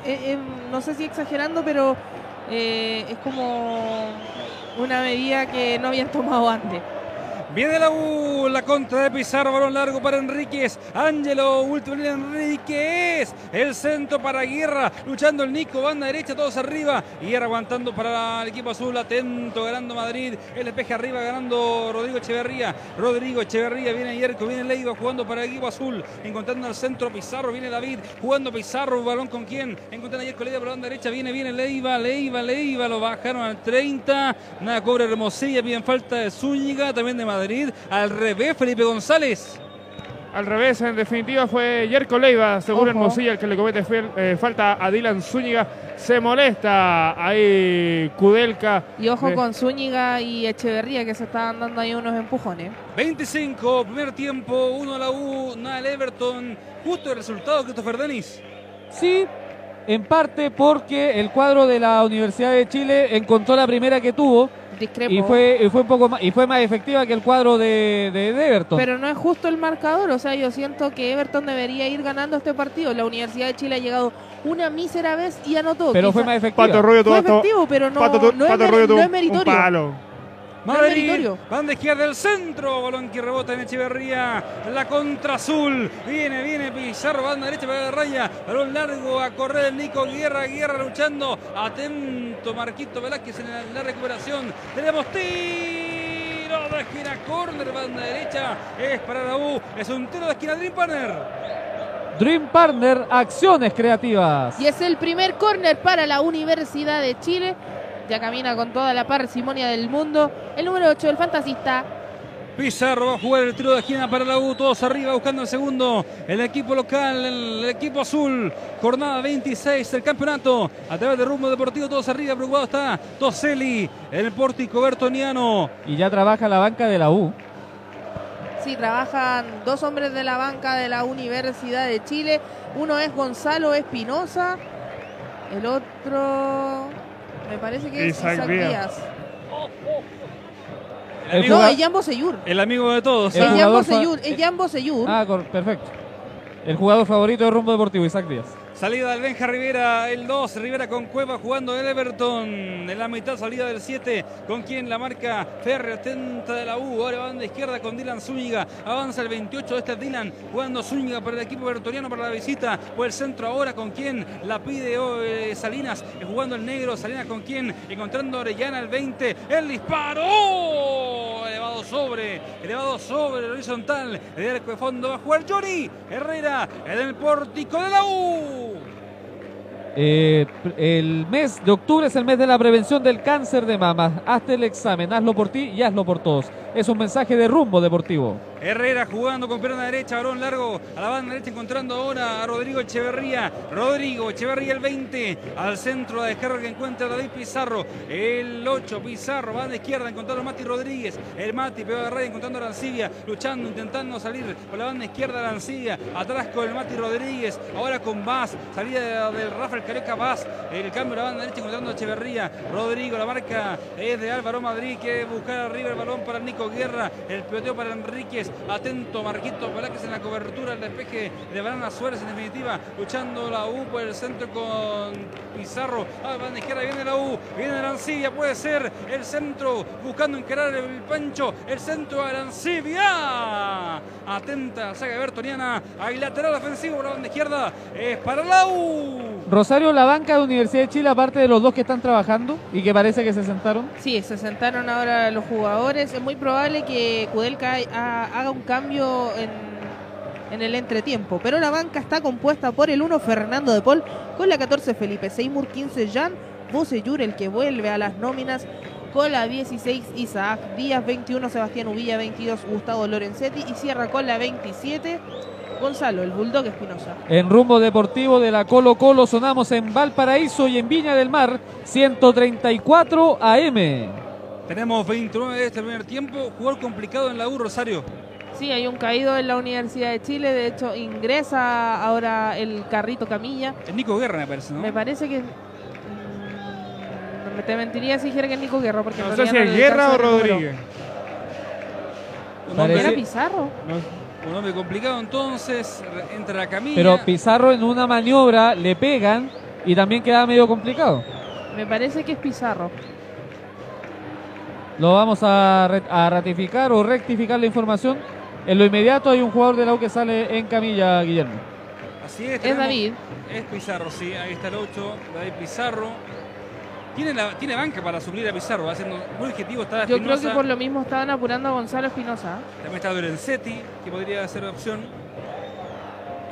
Eh, eh, no sé si exagerando, pero eh, es como una medida que no habían tomado antes. Viene la U, la contra de Pizarro, balón largo para Enríquez. Ángelo, último Enríquez. El centro para Guerra, luchando el Nico, banda derecha, todos arriba. Guerra aguantando para el equipo azul, atento, ganando Madrid. El despeje arriba, ganando Rodrigo Echeverría. Rodrigo Echeverría, viene Yerko, viene Leiva jugando para el equipo azul. Encontrando al centro Pizarro, viene David, jugando Pizarro, balón con quién. Encontrando a Yerko Leiva banda derecha, viene, viene Leiva, Leiva, Leiva, lo bajaron al 30. Nada, cobra Hermosilla, piden falta de Zúñiga, también de Madrid. Al revés, Felipe González. Al revés, en definitiva fue Yerko Leiva, seguro Ojo. Hermosilla, el que le comete fiel- eh, falta a Dylan Zúñiga. Se molesta ahí Kudelka. Y ojo Eh, con Zúñiga y Echeverría que se estaban dando ahí unos empujones. 25, primer tiempo, 1 a la U, nada el Everton. Justo el resultado, Christopher Denis. Sí, en parte porque el cuadro de la Universidad de Chile encontró la primera que tuvo Discrepo. y fue, y fue un poco más, y fue más efectiva que el cuadro de, de, de Everton. Pero no es justo el marcador, o sea, yo siento que Everton debería ir ganando este partido. La Universidad de Chile ha llegado una mísera vez y anotó. Pero Quizá- fue más efectiva. Pato Rubio tuvo fue efectivo, pero no, Pato, no es, Pato mer- Rubio tuvo no es un meritorio. palo. Madrid, banda izquierda del centro, balón que rebota en Echeverría, la contra azul, viene, viene Pizarro, banda derecha para la raya, balón largo a correr el Nico Guerra, Guerra luchando, atento Marquito Velázquez en la, la recuperación, tenemos tiro de esquina, corner, banda derecha, es para la U, es un tiro de esquina Dream Partner. Dream Partner, acciones creativas. Y es el primer córner para la Universidad de Chile. Ya camina con toda la parsimonia del mundo. El número 8, el fantasista. Pizarro va a jugar el tiro de esquina para la U, todos arriba buscando el segundo. El equipo local, el, equipo azul, jornada 26 del campeonato. A través de rumbo deportivo, todos arriba, preocupado está Toseli, el pórtico bertoniano. Y ya trabaja la banca de la U. Sí, trabajan dos hombres de la banca de la Universidad de Chile. Uno es Gonzalo Espinosa, el otro me parece que es Isaac, Díaz. no, es Jambo Seyur. El amigo de todos. Es Jambo Seyur, es Jambo Seyur. Ah, perfecto. El jugador favorito de Rumbo Deportivo, Isaac Díaz. Salida del Benja Rivera, el 2, Rivera con Cueva jugando el Everton. En la mitad salida del 7, con quien la marca Ferre, atenta de la U. Ahora banda izquierda con Dylan Zúñiga. Avanza el 28, este es Dylan jugando Zúñiga para el equipo bertoniano para la visita. Por el centro ahora con quien la pide eh, Salinas, eh, jugando el negro. Salinas con quien encontrando Orellana el 20. El disparo. ¡Oh! Elevado sobre, elevado sobre el horizontal. El arco de fondo va a jugar Johnny Herrera en el pórtico de la U. Eh, el mes de octubre es el mes de la prevención del cáncer de mama. Hazte el examen, hazlo por ti y hazlo por todos. Es un mensaje de rumbo deportivo. Herrera jugando con pierna derecha, balón largo a la banda derecha, encontrando ahora a Rodrigo Echeverría. Rodrigo Echeverría el 20, al centro de descarga que encuentra David Pizarro. El 8, Pizarro, banda izquierda, encontrando a Mati Rodríguez. El Mati, pegó de red, encontrando a Arancibia, luchando, intentando salir por la banda izquierda Arancibia. Atrás con el Mati Rodríguez, ahora con Vaz, salida del Rafael Careca Vaz. El cambio de la banda derecha, encontrando a Echeverría. Rodrigo, la marca es de Álvaro Madrid, que buscar arriba el balón para Nico Guerra. El piloteo para Enríquez. Atento Marquito Velázquez en la cobertura, el despeje de Banana Suárez en definitiva, luchando la U por el centro con Pizarro. A la banda izquierda viene la U, viene Arancibia, puede ser el centro, buscando encarar el Pancho, el centro de Arancibia. Atenta, saga bertoniana, ahí lateral ofensivo por la banda izquierda, es para la U. Rosario, la banca de Universidad de Chile, aparte de los dos que están trabajando y que parece que se sentaron. Sí, se sentaron ahora los jugadores. Es muy probable que Kudelka haga un cambio en, el entretiempo. Pero la banca está compuesta por el 1 Fernando de Paul, con la 14 Felipe Seymour, 15 Jan Boseyur, el que vuelve a las nóminas, con la 16 Isaac Díaz, 21 Sebastián Uvilla, 22 Gustavo Lorenzetti y cierra con la 27 Gonzalo, el Bulldog Espinosa. En rumbo deportivo de la Colo Colo sonamos en Valparaíso y en Viña del Mar, 134 AM. Tenemos 29 de este primer tiempo, jugador complicado en la U, Rosario. Sí, hay un caído en la Universidad de Chile, de hecho ingresa ahora el carrito camilla. Es Nico Guerra, me parece, ¿no? Me parece que... Mm, te mentiría si dijera que es Nico Guerra, porque no sé si es Guerra o Rodríguez. ¿Era Pizarro? Un hombre complicado entonces, entra la camilla. Pero Pizarro en una maniobra le pegan y también queda medio complicado. Me parece que es Pizarro. Lo vamos a, a ratificar o rectificar la información en lo inmediato hay un jugador de la U que sale en camilla, Guillermo. Así es. Es David. Es Pizarro, sí. Ahí está el 8, David Pizarro. Tiene, la, tiene banca para suplir a Pizarro, va siendo muy objetivo. Está Yo creo que por lo mismo estaban apurando a Gonzalo Espinosa. También está Lorenzetti, que podría ser opción.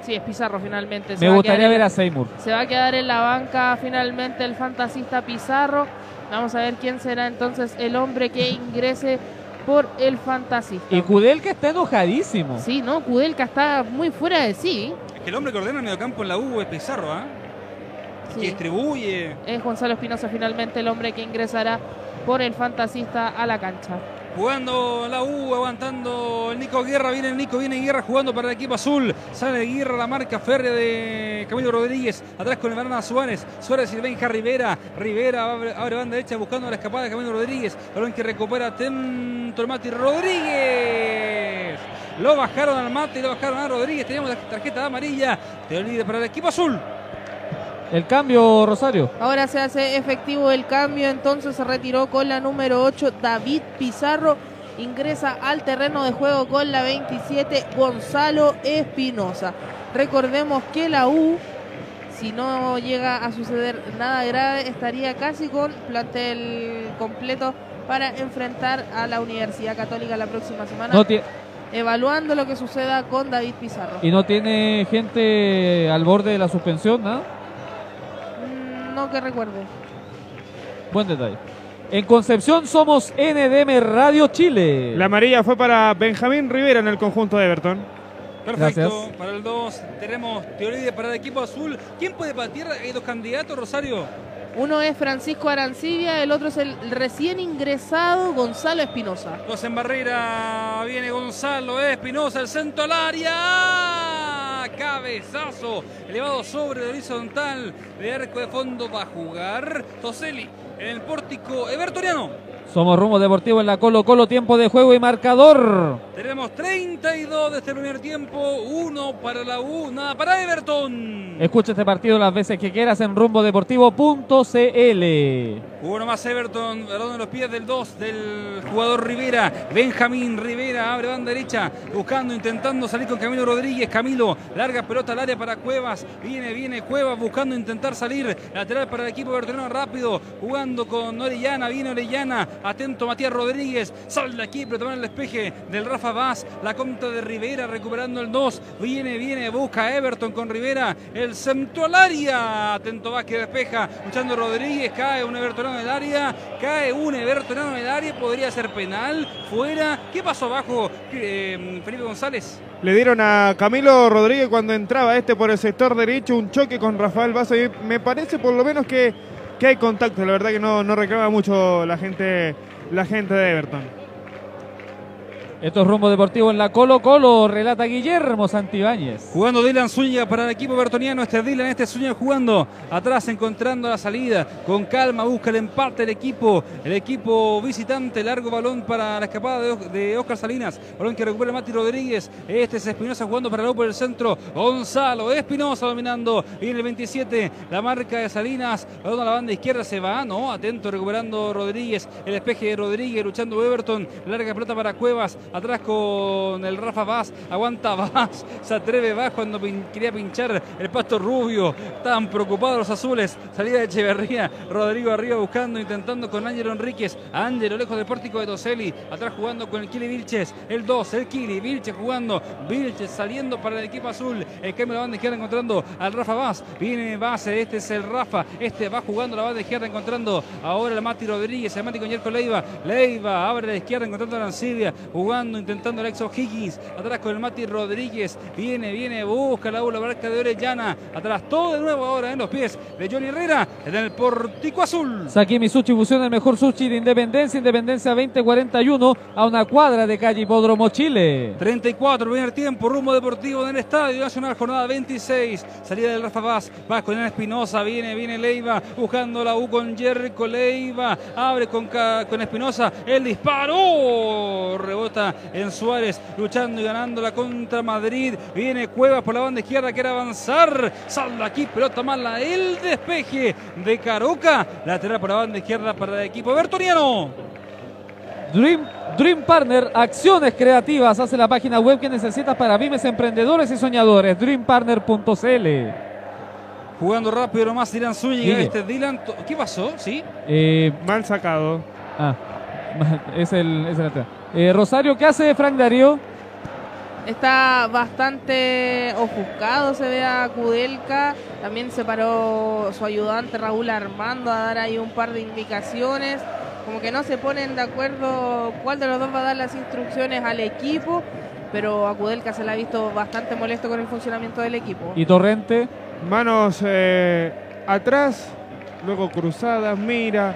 Sí, es Pizarro finalmente. Me gustaría ver a Seymour. Se va a quedar en la banca finalmente el fantasista Pizarro. Vamos a ver quién será entonces el hombre que ingrese por el fantasista. Y Kudelka está enojadísimo. Sí, no, Kudelka está muy fuera de sí. Es que el hombre que ordena el mediocampo en la U es Pizarro, ¿ah? Que distribuye. Es Gonzalo Espinosa finalmente el hombre que ingresará por el fantasista a la cancha. Jugando la U, aguantando el Nico Guerra. Viene el Nico, viene Guerra jugando para el equipo azul. Sale Guerra, la marca férrea de Camilo Rodríguez. Atrás con el Banana Suárez. Suárez y Benja Rivera. Rivera abre, banda derecha buscando la escapada de Camilo Rodríguez. Balón que recupera atento el Mati Rodríguez. Lo bajaron al Mati, lo bajaron a Rodríguez. Tenemos la tarjeta amarilla. Te olvides para el equipo azul. El cambio, Rosario. Ahora se hace efectivo el cambio, entonces se retiró con la número 8 David Pizarro. Ingresa al terreno de juego con la 27 Gonzalo Espinosa. Recordemos que la U, si no llega a suceder nada grave, estaría casi con plantel completo para enfrentar a la Universidad Católica la próxima semana. evaluando lo que suceda con David Pizarro. ¿Y no tiene gente al borde de la suspensión, ¿no? Que recuerde. Buen detalle. En Concepción somos NDM Radio Chile. La amarilla fue para Benjamín Rivera en el conjunto de Everton. Perfecto, Gracias. para el 2 tenemos Teoride para el equipo azul. ¿Quién puede batir? Hay dos candidatos, Rosario. Uno es Francisco Arancibia, el otro es el recién ingresado Gonzalo Espinosa. Dos en barrera, viene Gonzalo Espinosa, el centro al área. Cabezazo elevado sobre el horizontal de arco de fondo va a jugar Toseli en el pórtico evertoniano. Somos rumbo deportivo en la Colo Colo, tiempo de juego y marcador. Tenemos 32 de este primer tiempo, uno para la U, nada para Everton. Escucha este partido las veces que quieras en rumbodeportivo.cl. Uno más Everton, balón en los pies del 2 del jugador Rivera. Benjamín Rivera abre banda derecha, buscando, intentando salir con Camilo Rodríguez. Camilo, larga pelota al área para Cuevas. Viene, viene Cuevas buscando intentar salir. Lateral para el equipo evertonano rápido, jugando con Orellana. Viene Orellana, atento Matías Rodríguez. Sale de aquí, pero toma el despeje del Rafa Vaz. La contra de Rivera recuperando el 2. Viene, viene, busca Everton con Rivera. El centro al área. Atento Vaz que despeja, luchando Rodríguez. Cae un evertonano en el área. Cae un evertonano en el área. Podría ser penal. Fuera. ¿Qué pasó abajo, eh, Felipe González? Le dieron a Camilo Rodríguez cuando entraba este por el sector derecho un choque con Rafael y me parece por lo menos que, que hay contacto. La verdad que no, no reclama mucho la gente, la gente de Everton. Esto es rumbo deportivo en la Colo Colo, relata Guillermo Santibáñez. Jugando Dylan Zúñiga para el equipo bertoniano. Este Dylan, este Zúñiga jugando atrás, encontrando la salida. Con calma, busca el empate el equipo. El equipo visitante. Largo balón para la escapada de, Oscar Salinas. Balón que recupera Mati Rodríguez. Este es Espinosa jugando para el por el centro. Gonzalo Espinosa dominando. Viene el 27. La marca de Salinas. Balón a la banda izquierda se va. No, atento recuperando Rodríguez. El despeje de Rodríguez luchando Everton. Larga pelota para Cuevas. Atrás con el Rafa Vaz. Aguanta Vaz. [laughs] Se atreve Vaz cuando quería pinchar el pasto rubio. Estaban preocupados los azules. Salida de Echeverría. Rodrigo arriba buscando, intentando con Ángelo Enríquez. Ángelo lejos del pórtico de Toseli. Atrás jugando con el Kili Vilches. El 2, el Kili. Vilches jugando. Vilches saliendo para el equipo azul. El cambio de la banda izquierda encontrando al Rafa Vaz. Viene base. Este es el Rafa. Este va jugando la banda izquierda encontrando ahora el Mati Rodríguez. El Mati con Yerko Leiva. Leiva abre la izquierda encontrando a Lancibia. Jugando, intentando el Exo Higgins. Atrás con el Mati Rodríguez. Viene, viene, busca la U, la barca de Orellana. Atrás todo de nuevo ahora en los pies de Johnny Herrera en el pórtico azul. Sakimi Sushi fusiona el mejor sushi de Independencia, Independencia 2041, a una cuadra de calle Hipódromo Chile. 34, primer tiempo, rumbo deportivo en el Estadio Nacional, jornada 26. Salida del Rafa Vaz, va con Ian Espinosa, viene, viene Leiva, buscando la U con Jerrico Leiva, abre con, con Espinosa, el disparo, rebota en Suárez, luchando y ganando la contra Madrid. Viene Cuevas por la banda izquierda, quiere avanzar, salda aquí, pelota mala, el despeje de Caroca, lateral por la banda izquierda para el equipo bertoniano. Dream, Dream Partner, acciones creativas, hace la página web que necesitas para pymes, emprendedores y soñadores, dreampartner.cl. Jugando rápido nomás Dylan Zúñiga, Guille. este Dylan, ¿qué pasó? ¿Sí? Eh, Mal sacado. ah, [laughs] es el, es el lateral. Eh, Rosario, ¿qué hace Frank Darío? Está bastante ofuscado, se ve a Kudelka. También se paró su ayudante Raúl Armando a dar ahí un par de indicaciones. Como que no se ponen de acuerdo cuál de los dos va a dar las instrucciones al equipo. Pero a Kudelka se le ha visto bastante molesto con el funcionamiento del equipo. Y Torrente. Manos eh, atrás, luego cruzadas, mira.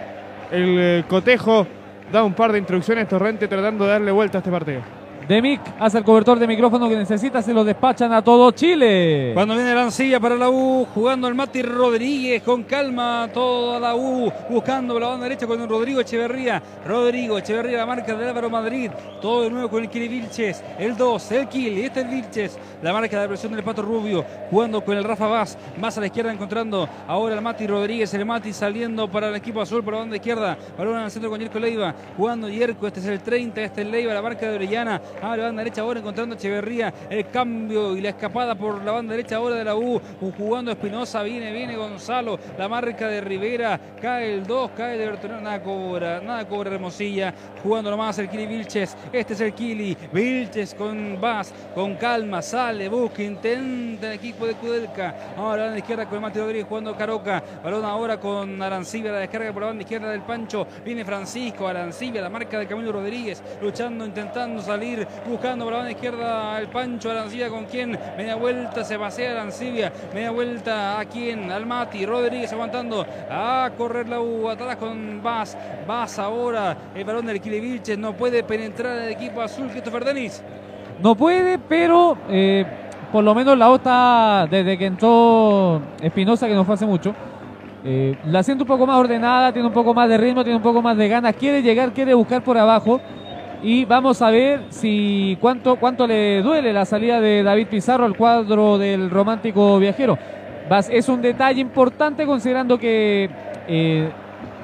El eh, cotejo da un par de instrucciones, Torrente tratando de darle vuelta a este partido. Demic hace el cobertor de micrófono que necesita, se lo despachan a todo Chile. Cuando viene Lancilla para la U, jugando el Mati Rodríguez con calma, toda la U, buscando la banda derecha con el Rodrigo Echeverría. Rodrigo Echeverría, la marca de Álvaro Madrid. Todo de nuevo con el Kili Vilches. El 2, el Kili, este es Vilches. La marca de presión del Pato Rubio, jugando con el Rafa Vaz. Más a la izquierda encontrando ahora el Mati Rodríguez. El Mati saliendo para el equipo azul por la banda izquierda. Balón al centro con Yerko Leiva. Jugando Yerko, este es el 30, este es Leiva, la marca de Orellana. Abre banda derecha ahora encontrando a Echeverría. El cambio y la escapada por la banda derecha ahora de la U. Jugando Espinosa. Viene, viene Gonzalo. La marca de Rivera. Cae el 2, cae de Bertolino. Nada cobra, nada cobra Hermosilla. Jugando nomás el Kili Vilches. Este es el Kili. Vilches con Vaz, con calma. Sale, busca, intenta el equipo de Kudelka. Ahora a la izquierda con Mati Rodríguez jugando Caroca. Balón ahora con Arancibia. La descarga por la banda izquierda del Pancho. Viene Francisco Arancibia. La marca de Camilo Rodríguez. Luchando, intentando salir. Buscando por la izquierda el Pancho Arancibia con quien. Media vuelta se pasea Arancibia. Media vuelta a quien. Al Mati. Rodríguez aguantando. A correr la U. Atrás con Vaz. Vaz ahora. El balón del Vilches. No puede penetrar el equipo azul. Christopher Denis. No puede, pero eh, por lo menos la O está, desde que entró Espinosa, que no fue hace mucho, eh, la siento un poco más ordenada, tiene un poco más de ritmo, tiene un poco más de ganas, quiere llegar, quiere buscar por abajo. Y vamos a ver si cuánto, cuánto le duele la salida de David Pizarro al cuadro del romántico viajero. Es un detalle importante considerando que eh,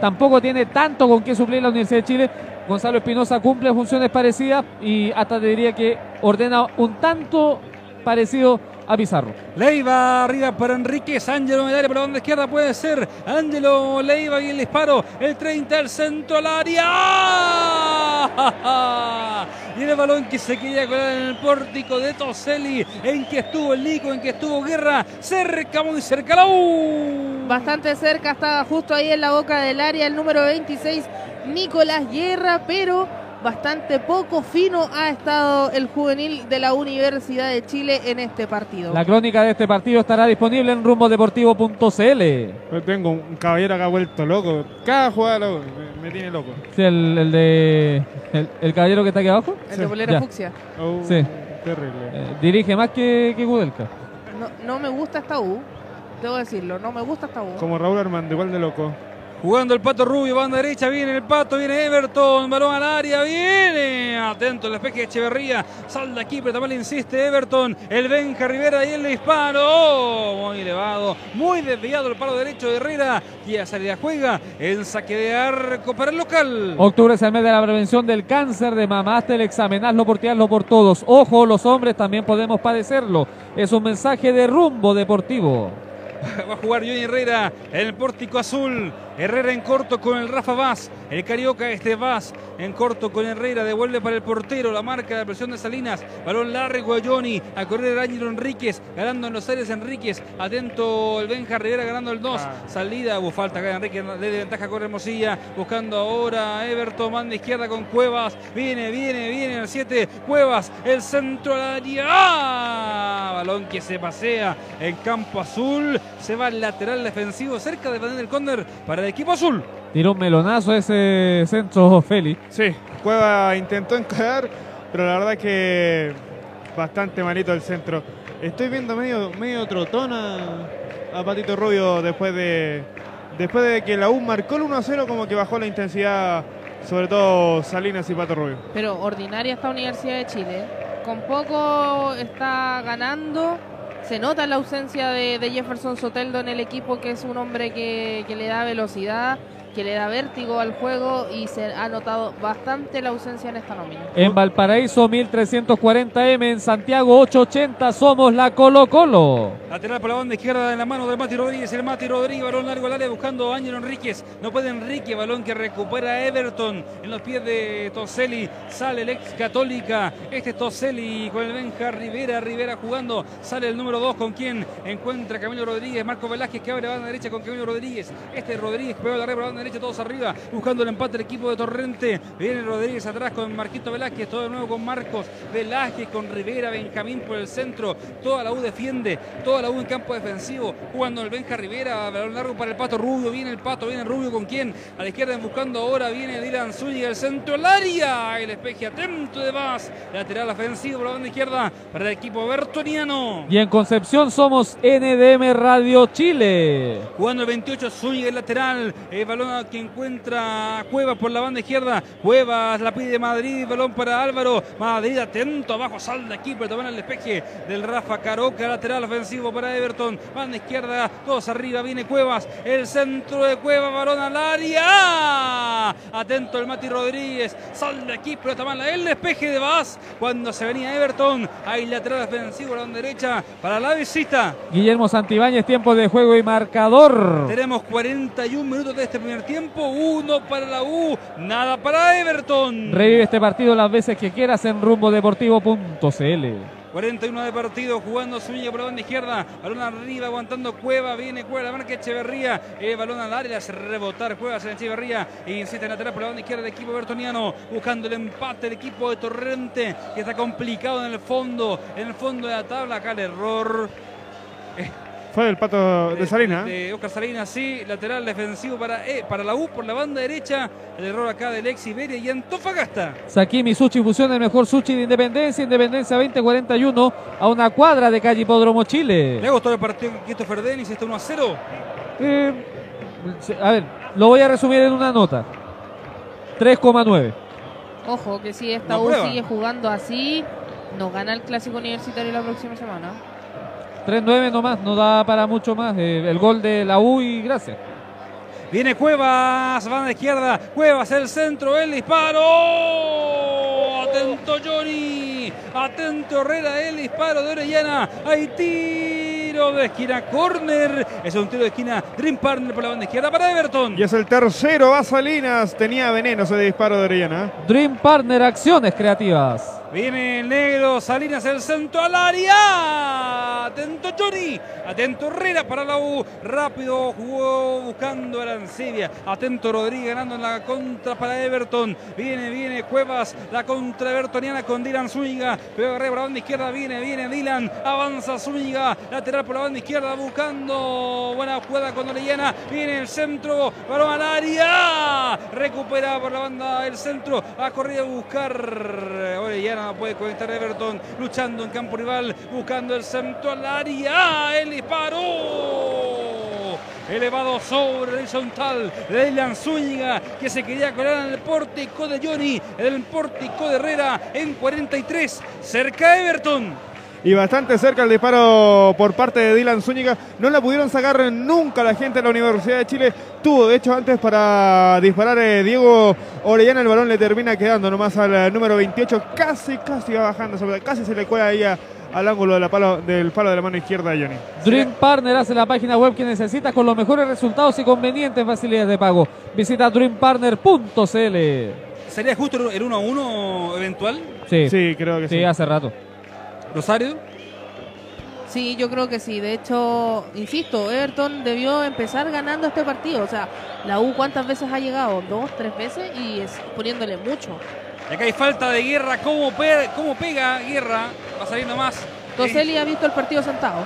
tampoco tiene tanto con qué suplir la Universidad de Chile. Gonzalo Espinosa cumple funciones parecidas y hasta te diría que ordena un tanto parecido a Pizarro. Leiva arriba para Enríquez, Ángelo Medalla por la banda izquierda puede ser. Ángelo Leiva y el disparo. El 30 al centro al área. [laughs] Y el balón que se quería colar en el pórtico de Toselli. En que estuvo el Nico, en que estuvo Guerra. Cerca, muy cerca la U. Bastante cerca, estaba justo ahí en la boca del área el número 26, Nicolás Guerra, pero bastante poco fino ha estado el juvenil de la Universidad de Chile en este partido. La crónica de este partido estará disponible en rumbodeportivo.cl. Tengo un caballero que ha vuelto loco. Cada jugada loco, me, me tiene loco. Sí, el, el de. El, el caballero que está aquí abajo. El de polera Ya. fucsia. Oh, Sí. Terrible. Eh, dirige más que, que Gudelka. No, no me gusta esta U, debo decirlo, no me gusta esta U. Como Raúl Armando, igual de loco. Jugando el pato Rubio, banda derecha, viene el pato, viene Everton, balón al área, viene. Atento el despeje de Echeverría, sal de aquí, pero también le insiste Everton. El Benja Rivera y el disparo. Oh, muy elevado, muy desviado el palo derecho de Herrera. Y a salida juega el saque de arco para el local. Octubre es el mes de la prevención del cáncer de. Hazte el examen, hazlo por ti, hazlo por todos. Ojo, los hombres también podemos padecerlo. Es un mensaje de rumbo deportivo. [laughs] Va a jugar Johnny Herrera en el pórtico azul. Herrera en corto con el Rafa Vaz. El Carioca este Vaz en corto con Herrera. Devuelve para el portero la marca de la presión de Salinas. Balón largo a Johnny. A correr Ángelo Enríquez. Ganando en los aires Enríquez. Atento el Benja Rivera ganando el 2. Salida. Hubo falta acá Enríquez. Le de ventaja corre Hermosilla. Buscando ahora Everton. Manda izquierda con Cuevas. Viene, viene, viene el 7. Cuevas. El centro al área. ¡Ah! Balón que se pasea en campo azul. Se va al lateral defensivo cerca de del Cóndor para equipo azul. Tiró un melonazo ese centro [laughs] Félix. Sí, Cueva intentó encarar, pero la verdad que bastante malito el centro. Estoy viendo medio, medio trotón a, a Patito Rubio después de, después de que la U marcó el 1-0, como que bajó la intensidad, sobre todo Salinas y Pato Rubio. Pero ordinaria esta Universidad de Chile. Con poco está ganando. Se nota la ausencia de, Jefferson Soteldo en el equipo, que es un hombre que le da velocidad, que le da vértigo al juego y se ha notado bastante la ausencia en esta nómina. En Valparaíso 1340M, en Santiago 880 somos la Colo Colo. Lateral por la banda izquierda en la mano de Mati Rodríguez. El Mati Rodríguez, balón largo al área buscando a Ángelo Enríquez. No puede Enrique, balón que recupera Everton en los pies de Toselli. Sale el ex Católica. Este es Toselli con el Benja Rivera. Rivera jugando. Sale el número 2 con quien encuentra Camilo Rodríguez. Marco Velázquez que abre banda derecha con Camilo Rodríguez. Este es Rodríguez pega la red por la banda derecha, todos arriba. Buscando el empate del equipo de Torrente. Viene Rodríguez atrás con Marquito Velázquez. Todo de nuevo con Marcos Velázquez, con Rivera, Benjamín por el centro. Toda la U defiende. Toda la U en campo defensivo. Jugando el Benja Rivera. Balón largo para el Pato Rubio. Viene el Pato, viene Rubio con quién. A la izquierda buscando ahora. Viene Dylan Zúñiga, el centro al área. El despeje atento de más. Lateral ofensivo por la banda izquierda para el equipo bertoniano. Y en Concepción somos NDM Radio Chile. Jugando el 28, Zúñiga el lateral. El balón que encuentra Cuevas por la banda izquierda. Cuevas la pide Madrid, balón para Álvaro. Madrid atento abajo, sal de aquí, pero tomar el despeje del Rafa Caroca, lateral ofensivo para Everton. Banda izquierda, todos arriba, viene Cuevas. El centro de Cuevas, balón al área. Atento el Mati Rodríguez, sal de aquí, pero tomar el despeje de Vaz cuando se venía Everton. Hay lateral ofensivo, la derecha para la visita. Guillermo Santibáñez, tiempo de juego y marcador. Tenemos 41 minutos de este primer tiempo, uno para la U, nada para Everton. Revive este partido las veces que quieras en rumbodeportivo.cl. 41 de partido jugando Zúñiga por la banda izquierda. Balón arriba aguantando Cueva. Viene Cueva. La marca Echeverría. Eh, balón al área. Hace rebotar Cuevas en Echeverría. E insiste en lateral por la banda izquierda del equipo bertoniano. Buscando el empate del equipo de Torrente. Que está complicado en el fondo. En el fondo de la tabla. Acá el error. Eh, fue el pato de Salinas. De, de Oscar Salinas, sí. Lateral defensivo para, eh, para la U por la banda derecha. El error acá de Lex Iberia y Antofagasta. Sakimi Sushi fusiona el mejor sushi de Independencia. Independencia 2041 a una cuadra de calle Hipódromo Chile. ¿Le gustó el partido con Christopher Denis? Está 1 a 0. Eh, a ver, lo voy a resumir en una nota. 3,9. Ojo, que si esta No U prueba. sigue jugando así, no gana el clásico universitario la próxima semana. 3-9 nomás, no da para mucho más. Eh, el gol de la U y gracias. Viene Cuevas, van a la izquierda. Cuevas, el centro, el disparo. Atento Johnny. Atento Herrera, el disparo de Orellana. Hay tiro de esquina, corner. Es un tiro de esquina. Dream Partner por la banda izquierda para Everton. Y es el tercero, va Salinas. Tenía veneno ese disparo de Orellana. Dream Partner, acciones creativas. Viene el negro, Salinas el centro al área. Atento Johnny. Atento Herrera para la U. Rápido jugó buscando a Arancibia. Atento Rodríguez ganando en la contra para Everton. Viene, viene Cuevas. La contra evertoniana con Dylan Zúñiga. Pega Herrera por la banda izquierda. Viene, viene Dylan. Avanza Zúñiga. Lateral por la banda izquierda buscando. Buena jugada con Orellana. Viene el centro. Balón al área. Recupera por la banda el centro. Ha corrido a buscar Orellana. Puede conectar Everton. Luchando en campo rival. Buscando el centro al área. El disparo. Elevado sobre horizontal de Dylan Zúñiga que se quería colar en el pórtico de Johnny, en el pórtico de Herrera en 43, cerca de Everton. Y bastante cerca el disparo por parte de Dylan Zúñiga. No la pudieron sacar nunca la gente de la Universidad de Chile. Tuvo, de hecho, antes para disparar eh, Diego Orellana. El balón le termina quedando nomás al eh, número 28. Casi, casi va bajando. sobre- Casi se le cuela ahí a- al ángulo de la palo- del palo de la mano izquierda de Johnny. Dream Partner hace la página web que necesitas con los mejores resultados y convenientes facilidades de pago. Visita dreampartner.cl. ¿Sería justo el 1 a 1 eventual? Sí, sí, Sí, creo que sí. hace rato. Rosario. Sí, yo creo que sí. De hecho, insisto, Everton debió empezar ganando este partido. O sea, la U cuántas veces ha llegado? Dos, tres veces y es poniéndole mucho. Y acá hay falta de guerra. ¿Cómo, pe- cómo pega guerra? Va saliendo más. Toselli ha visto el partido sentado.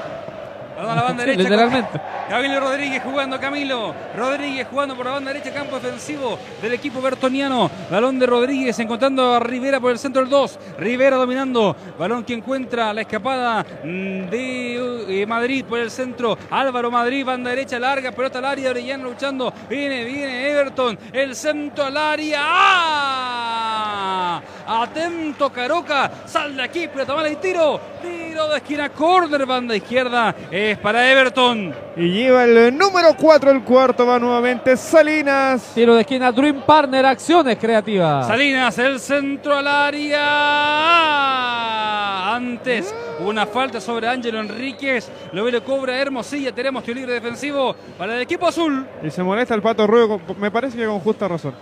Perdón, a la banda derecha. literalmente. Camilo Rodríguez jugando, Camilo. Rodríguez jugando por la banda derecha, campo defensivo del equipo bertoniano. Balón de Rodríguez encontrando a Rivera por el centro del 2. Rivera dominando. Balón que encuentra la escapada mm, de eh, Madrid por el centro. Álvaro Madrid, banda derecha larga, pelota al área. Orellana luchando. Viene, viene Everton. El centro al área. ¡Ah! Atento Caroca. Sal de aquí, pero tomar el tiro. Tiro de esquina, corner, banda izquierda. Para Everton. Y lleva el número 4, el cuarto va nuevamente Salinas. Tiro de esquina Dream Partner, acciones creativas. Salinas, el centro al área. Antes, una falta sobre Ángelo Enríquez. Lo ve, lo cobra Hermosilla. Tenemos tiro libre defensivo para el equipo azul. Y se molesta el pato Ruego, me parece que con justa razón.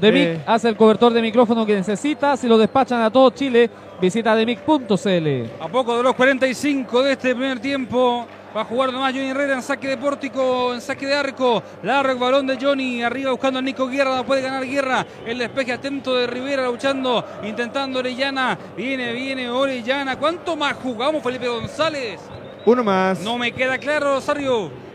Demic Eh. hace el cobertor de micrófono que necesita. Si lo despachan a todo Chile, visita demic.cl. A poco de los 45 de este primer tiempo. Va a jugar nomás Johnny Herrera en saque de pórtico, en saque de arco. Largo el balón de Johnny. Arriba buscando a Nico Guerra. No puede ganar Guerra. El despeje atento de Rivera luchando. Intentando Orellana. Viene, viene Orellana. ¿Cuánto más jugamos, Felipe González? Uno más. No me queda claro, Rosario.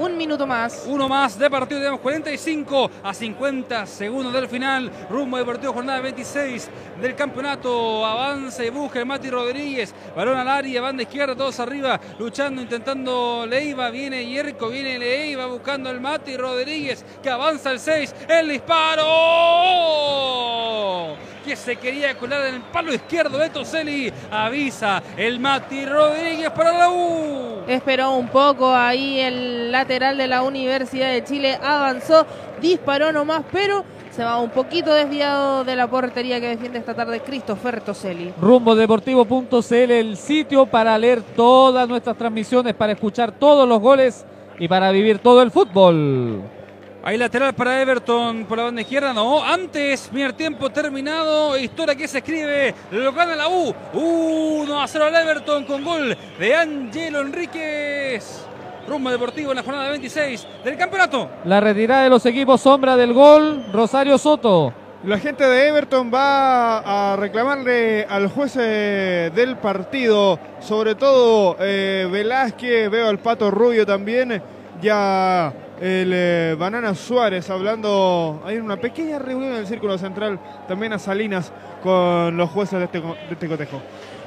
Un minuto más. Uno más de partido, tenemos 45 a 50 segundos del final. Rumbo Deportivo Jornada 26 del campeonato. Avanza y busca el Mati Rodríguez. Balón al área, banda izquierda, todos arriba, luchando, intentando Leiva. Viene Yerko, viene Leiva buscando el Mati Rodríguez que avanza el 6. El disparo que se quería colar en el palo izquierdo de Toseli. Avisa el Mati Rodríguez para la U. Esperó un poco ahí el lateral de la Universidad de Chile. Avanzó, disparó nomás, pero se va un poquito desviado de la portería que defiende esta tarde Christopher Toseli. Rumbodeportivo.cl, el sitio para leer todas nuestras transmisiones, para escuchar todos los goles y para vivir todo el fútbol. Hay lateral para Everton por la banda izquierda, no. Antes, primer tiempo terminado. Historia que se escribe. Lo gana la U. 1 a 0 al Everton con gol de Angelo Enríquez. Rumbo Deportivo en la jornada 26 del campeonato. La retirada de los equipos sombra del gol, Rosario Soto. La gente de Everton va a reclamarle al juez eh, del partido, sobre todo eh, Velázquez, veo al Pato Rubio también, ya el eh, Banana Suárez hablando, hay una pequeña reunión en el Círculo Central, también a Salinas con los jueces de este, de este cotejo.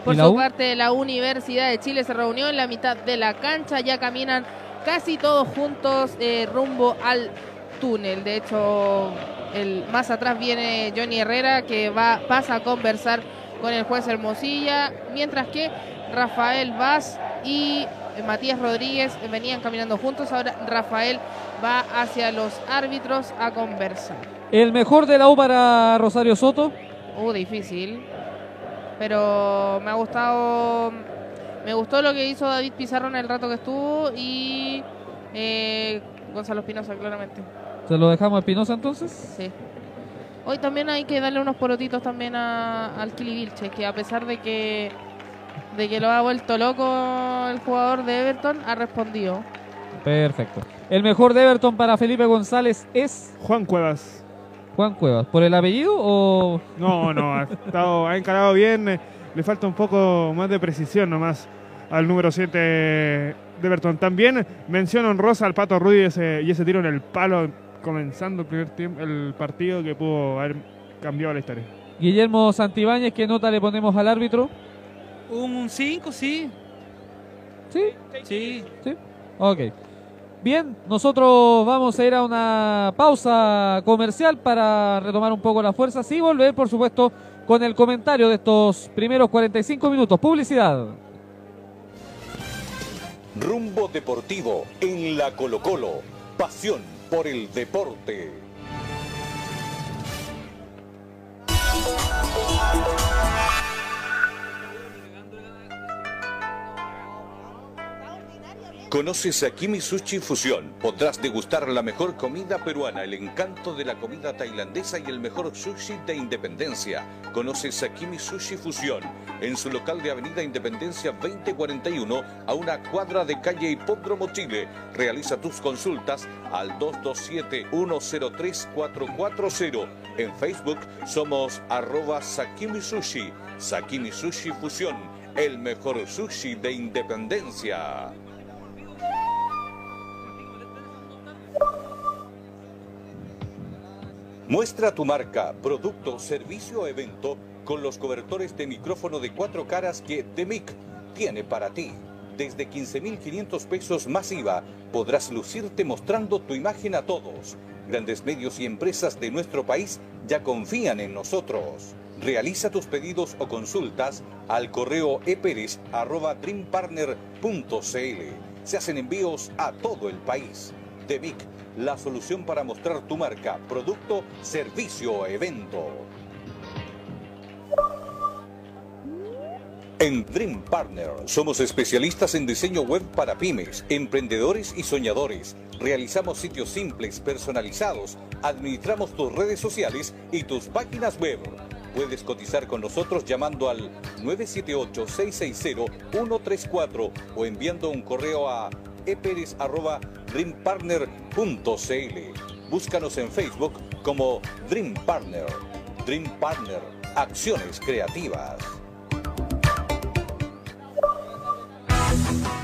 Por ¿Y la su U? parte, la Universidad de Chile se reunió en la mitad de la cancha. Ya caminan casi todos juntos eh, rumbo al túnel. De hecho, el, más atrás viene Johnny Herrera que va, pasa a conversar con el juez Hermosilla, mientras que Rafael Vaz y eh, Matías Rodríguez venían caminando juntos. Ahora Rafael va hacia los árbitros a conversar. El mejor de la U para Rosario Soto. Uh, difícil. Pero me ha gustado. Me gustó lo que hizo David Pizarro en el rato que estuvo y eh, Gonzalo Espinosa, claramente. ¿Se lo dejamos a Espinosa entonces? Sí. Hoy también hay que darle unos porotitos también a- al Kili Vilches, que a pesar de que de que lo ha vuelto loco el jugador de Everton, ha respondido. Perfecto. El mejor de Everton para Felipe González es Juan Cuevas. Juan Cuevas. ¿Por el apellido o...? No, no, ha, estado, ha encarado bien. eh, Le falta un poco más de precisión nomás al número 7 de Everton. También mención honrosa al Pato Rudy ese- y ese tiro en el palo comenzando el primer tiempo, el partido que pudo haber cambiado la historia. Guillermo Santibáñez, ¿qué nota le ponemos al árbitro? Un 5, sí. ¿Sí? Sí. ¿Sí? Ok. Bien, nosotros vamos a ir a una pausa comercial para retomar un poco las fuerzas y volver, por supuesto, con el comentario de estos primeros 45 minutos. Publicidad. Rumbo Deportivo en la Colo Colo. Pasión por el deporte. Conoces Sakimi Sushi Fusión. Podrás degustar la mejor comida peruana, el encanto de la comida tailandesa y el mejor sushi de Independencia. Conoce Sakimi Sushi Fusión en su local de Avenida Independencia 2041 a una cuadra de calle Hipódromo Chile. Realiza tus consultas al 227-103-440. En Facebook somos arroba Sakimi Sushi. Sakimi Sushi Fusión, el mejor sushi de Independencia. Muestra tu marca, producto, servicio o evento con los cobertores de micrófono de cuatro caras que Demic tiene para ti. Desde 15.500 pesos más IVA podrás lucirte mostrando tu imagen a todos. Grandes medios y empresas de nuestro país ya confían en nosotros. Realiza tus pedidos o consultas al correo eperes.dreampartner.cl. Se hacen envíos a todo el país. Demic, la solución para mostrar tu marca, producto, servicio o evento. En Dream Partner somos especialistas en diseño web para pymes, emprendedores y soñadores. Realizamos sitios simples, personalizados, administramos tus redes sociales y tus páginas web. Puedes cotizar con nosotros llamando al 978-660-134 o enviando un correo a eperes.dreampartner.cl. Búscanos en Facebook como Dream Partner. Dream Partner, acciones creativas.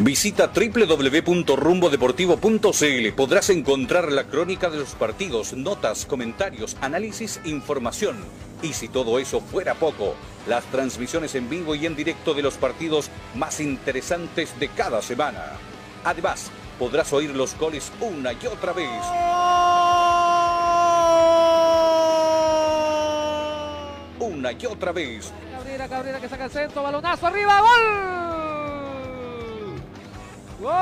Visita www.rumbodeportivo.cl. Podrás encontrar la crónica de los partidos, notas, comentarios, análisis, información. Y si todo eso fuera poco, las transmisiones en vivo y en directo de los partidos más interesantes de cada semana. Además, podrás oír los goles una y otra vez. Una y otra vez. Cabrera, Cabrera que saca el centro, balonazo arriba, gol. ¡Gol!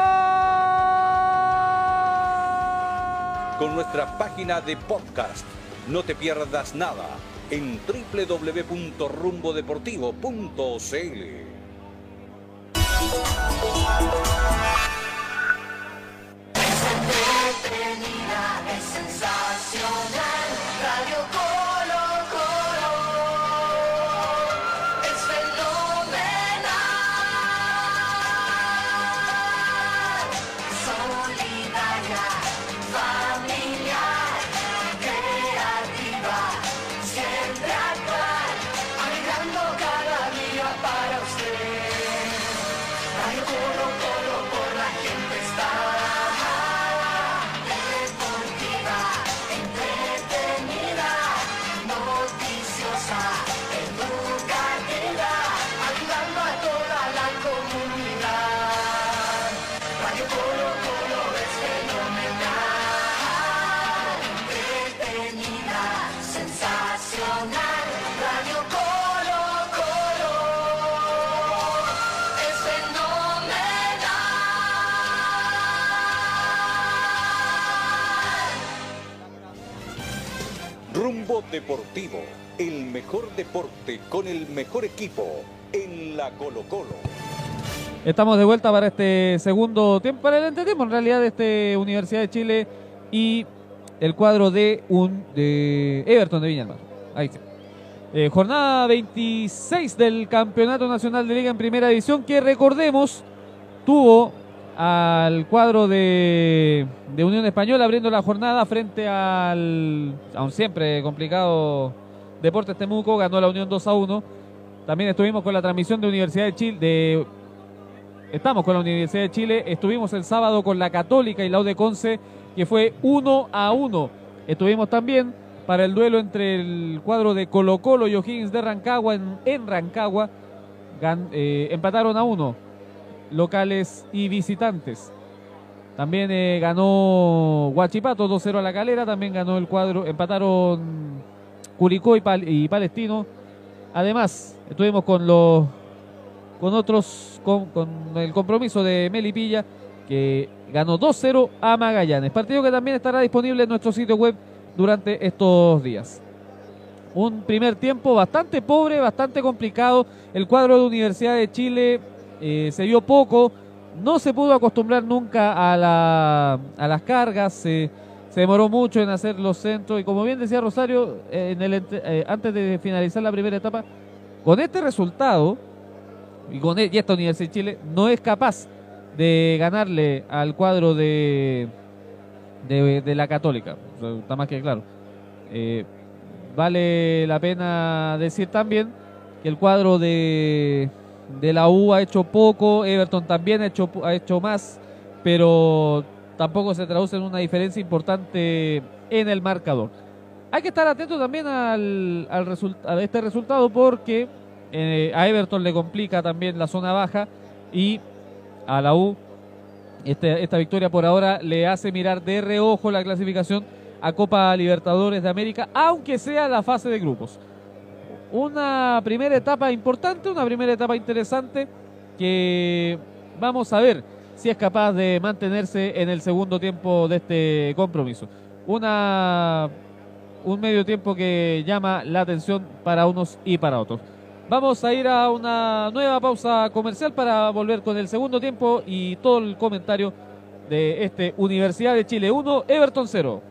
Con nuestra página de podcast. No te pierdas nada en www.rumbodeportivo.cl. sensacional. Radio Deportivo, el mejor deporte con el mejor equipo en la Colo Colo. Estamos de vuelta para este segundo tiempo, para el entretiempo en realidad de este Universidad de Chile y el cuadro de un de Everton de Viña del Mar. Ahí sí. Eh, jornada 26 del Campeonato Nacional de Liga en Primera División que recordemos tuvo al cuadro de, de Unión Española abriendo la jornada frente al aún siempre complicado Deportes Temuco, ganó la Unión 2 a 1. También estuvimos con la transmisión de Universidad de Chile de Estamos con la Universidad de Chile. Estuvimos el sábado con la Católica y la UD Conce, que fue 1 a 1. Estuvimos también para el duelo entre el cuadro de Colo Colo y O'Higgins de Rancagua en, Rancagua. Eh, empataron a 1, locales y visitantes. También eh, ganó Huachipato 2-0 a la calera. También ganó el cuadro. Empataron Curicó y, Pal- y Palestino. Además, estuvimos con los con otros, con, con el compromiso de Melipilla, que ganó 2-0 a Magallanes. Partido que también estará disponible en nuestro sitio web durante estos días. Un primer tiempo bastante pobre, bastante complicado. El cuadro de Universidad de Chile eh, se vio poco, no se pudo acostumbrar nunca a, la, las cargas, se, demoró mucho en hacer los centros y como bien decía Rosario, eh, en el, eh, antes de finalizar la primera etapa, con este resultado, y con e- y esta Universidad de Chile no es capaz de ganarle al cuadro de, la Católica. Está más que claro. Vale la pena decir también que el cuadro de, de la U ha hecho poco, Everton también ha hecho, ha hecho más, pero tampoco se traduce en una diferencia importante en el marcador. Hay que estar atento también al, a este resultado porque eh, a Everton le complica también la zona baja y a la U este- esta victoria por ahora le hace mirar de reojo la clasificación a Copa Libertadores de América, aunque sea la fase de grupos. Una primera etapa importante, una primera etapa interesante que vamos a ver si es capaz de mantenerse en el segundo tiempo de este compromiso. Una un medio tiempo que llama la atención para unos y para otros. Vamos a ir a una nueva pausa comercial para volver con el segundo tiempo y todo el comentario de este Universidad de Chile 1, Everton 0.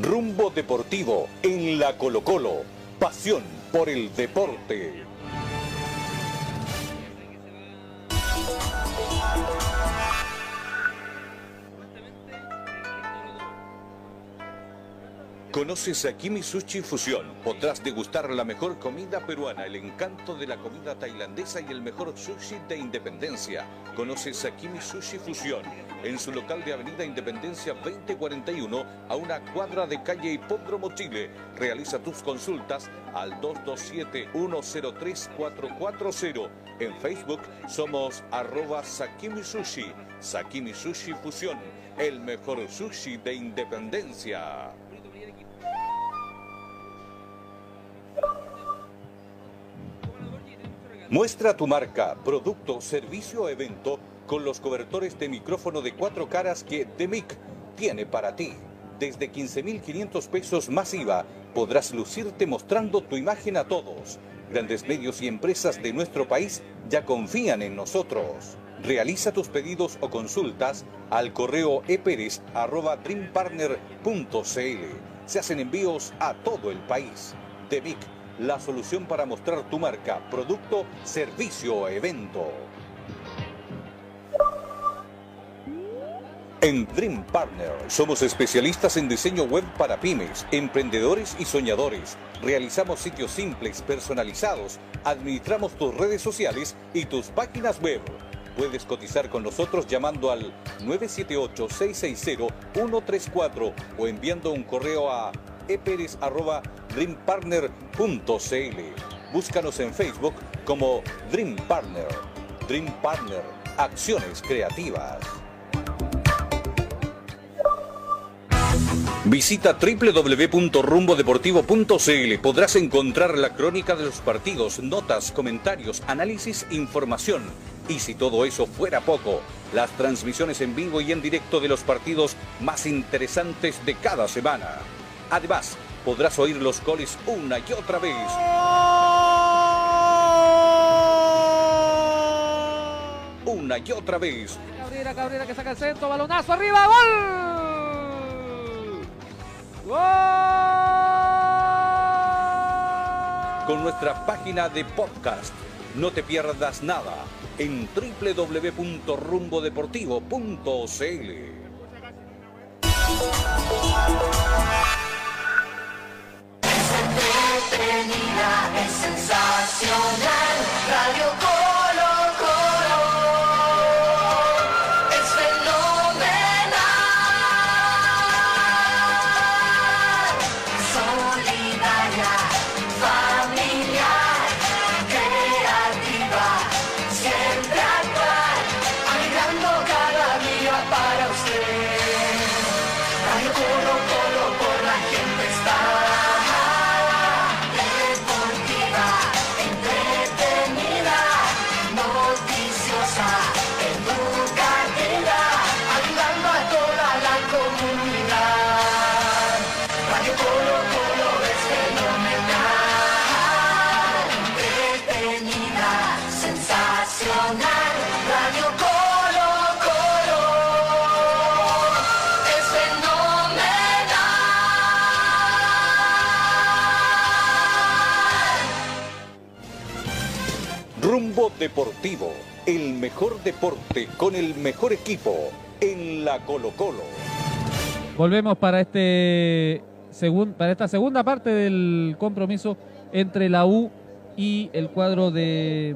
Rumbo Deportivo en la Colo Colo. Pasión por el deporte. Conoces a Kimi Sushi Fusión. Podrás degustar la mejor comida peruana, el encanto de la comida tailandesa y el mejor sushi de Independencia. Conoces a Kimi Sushi Fusión en su local de Avenida Independencia 2041 a una cuadra de calle Hipódromo Chile. Realiza tus consultas al 227-103-440. En Facebook somos arroba Sakimi Sushi. Sakimi Sushi Fusión, el mejor sushi de Independencia. Muestra tu marca, producto, servicio o evento con los cobertores de micrófono de cuatro caras que DEMIC tiene para ti. Desde 15.500 pesos más IVA podrás lucirte mostrando tu imagen a todos. Grandes medios y empresas de nuestro país ya confían en nosotros. Realiza tus pedidos o consultas al correo eperes.dreampartner.cl. Se hacen envíos a todo el país. DEMIC la solución para mostrar tu marca, producto, servicio o evento. En Dream Partner somos especialistas en diseño web para pymes, emprendedores y soñadores. Realizamos sitios simples, personalizados, administramos tus redes sociales y tus páginas web. Puedes cotizar con nosotros llamando al 978-660-134 o enviando un correo a eperes.dreampartner.cl. Búscanos en Facebook como Dream Partner. Dream Partner, acciones creativas. Visita www.rumbodeportivo.cl. Podrás encontrar la crónica de los partidos, notas, comentarios, análisis, información. Y si todo eso fuera poco, las transmisiones en vivo y en directo de los partidos más interesantes de cada semana. Además, podrás oír los goles una y otra vez. Una y otra vez. Cabrera, Cabrera que saca el centro, balonazo arriba, gol. ¡Gol! Con nuestra página de podcast. No te pierdas nada en www.rumbodeportivo.cl. entretenida, es sensacional. Radio Colo Deportivo, el mejor deporte con el mejor equipo en la Colo Colo. Volvemos para este segun- para esta segunda parte del compromiso entre la U y el cuadro de,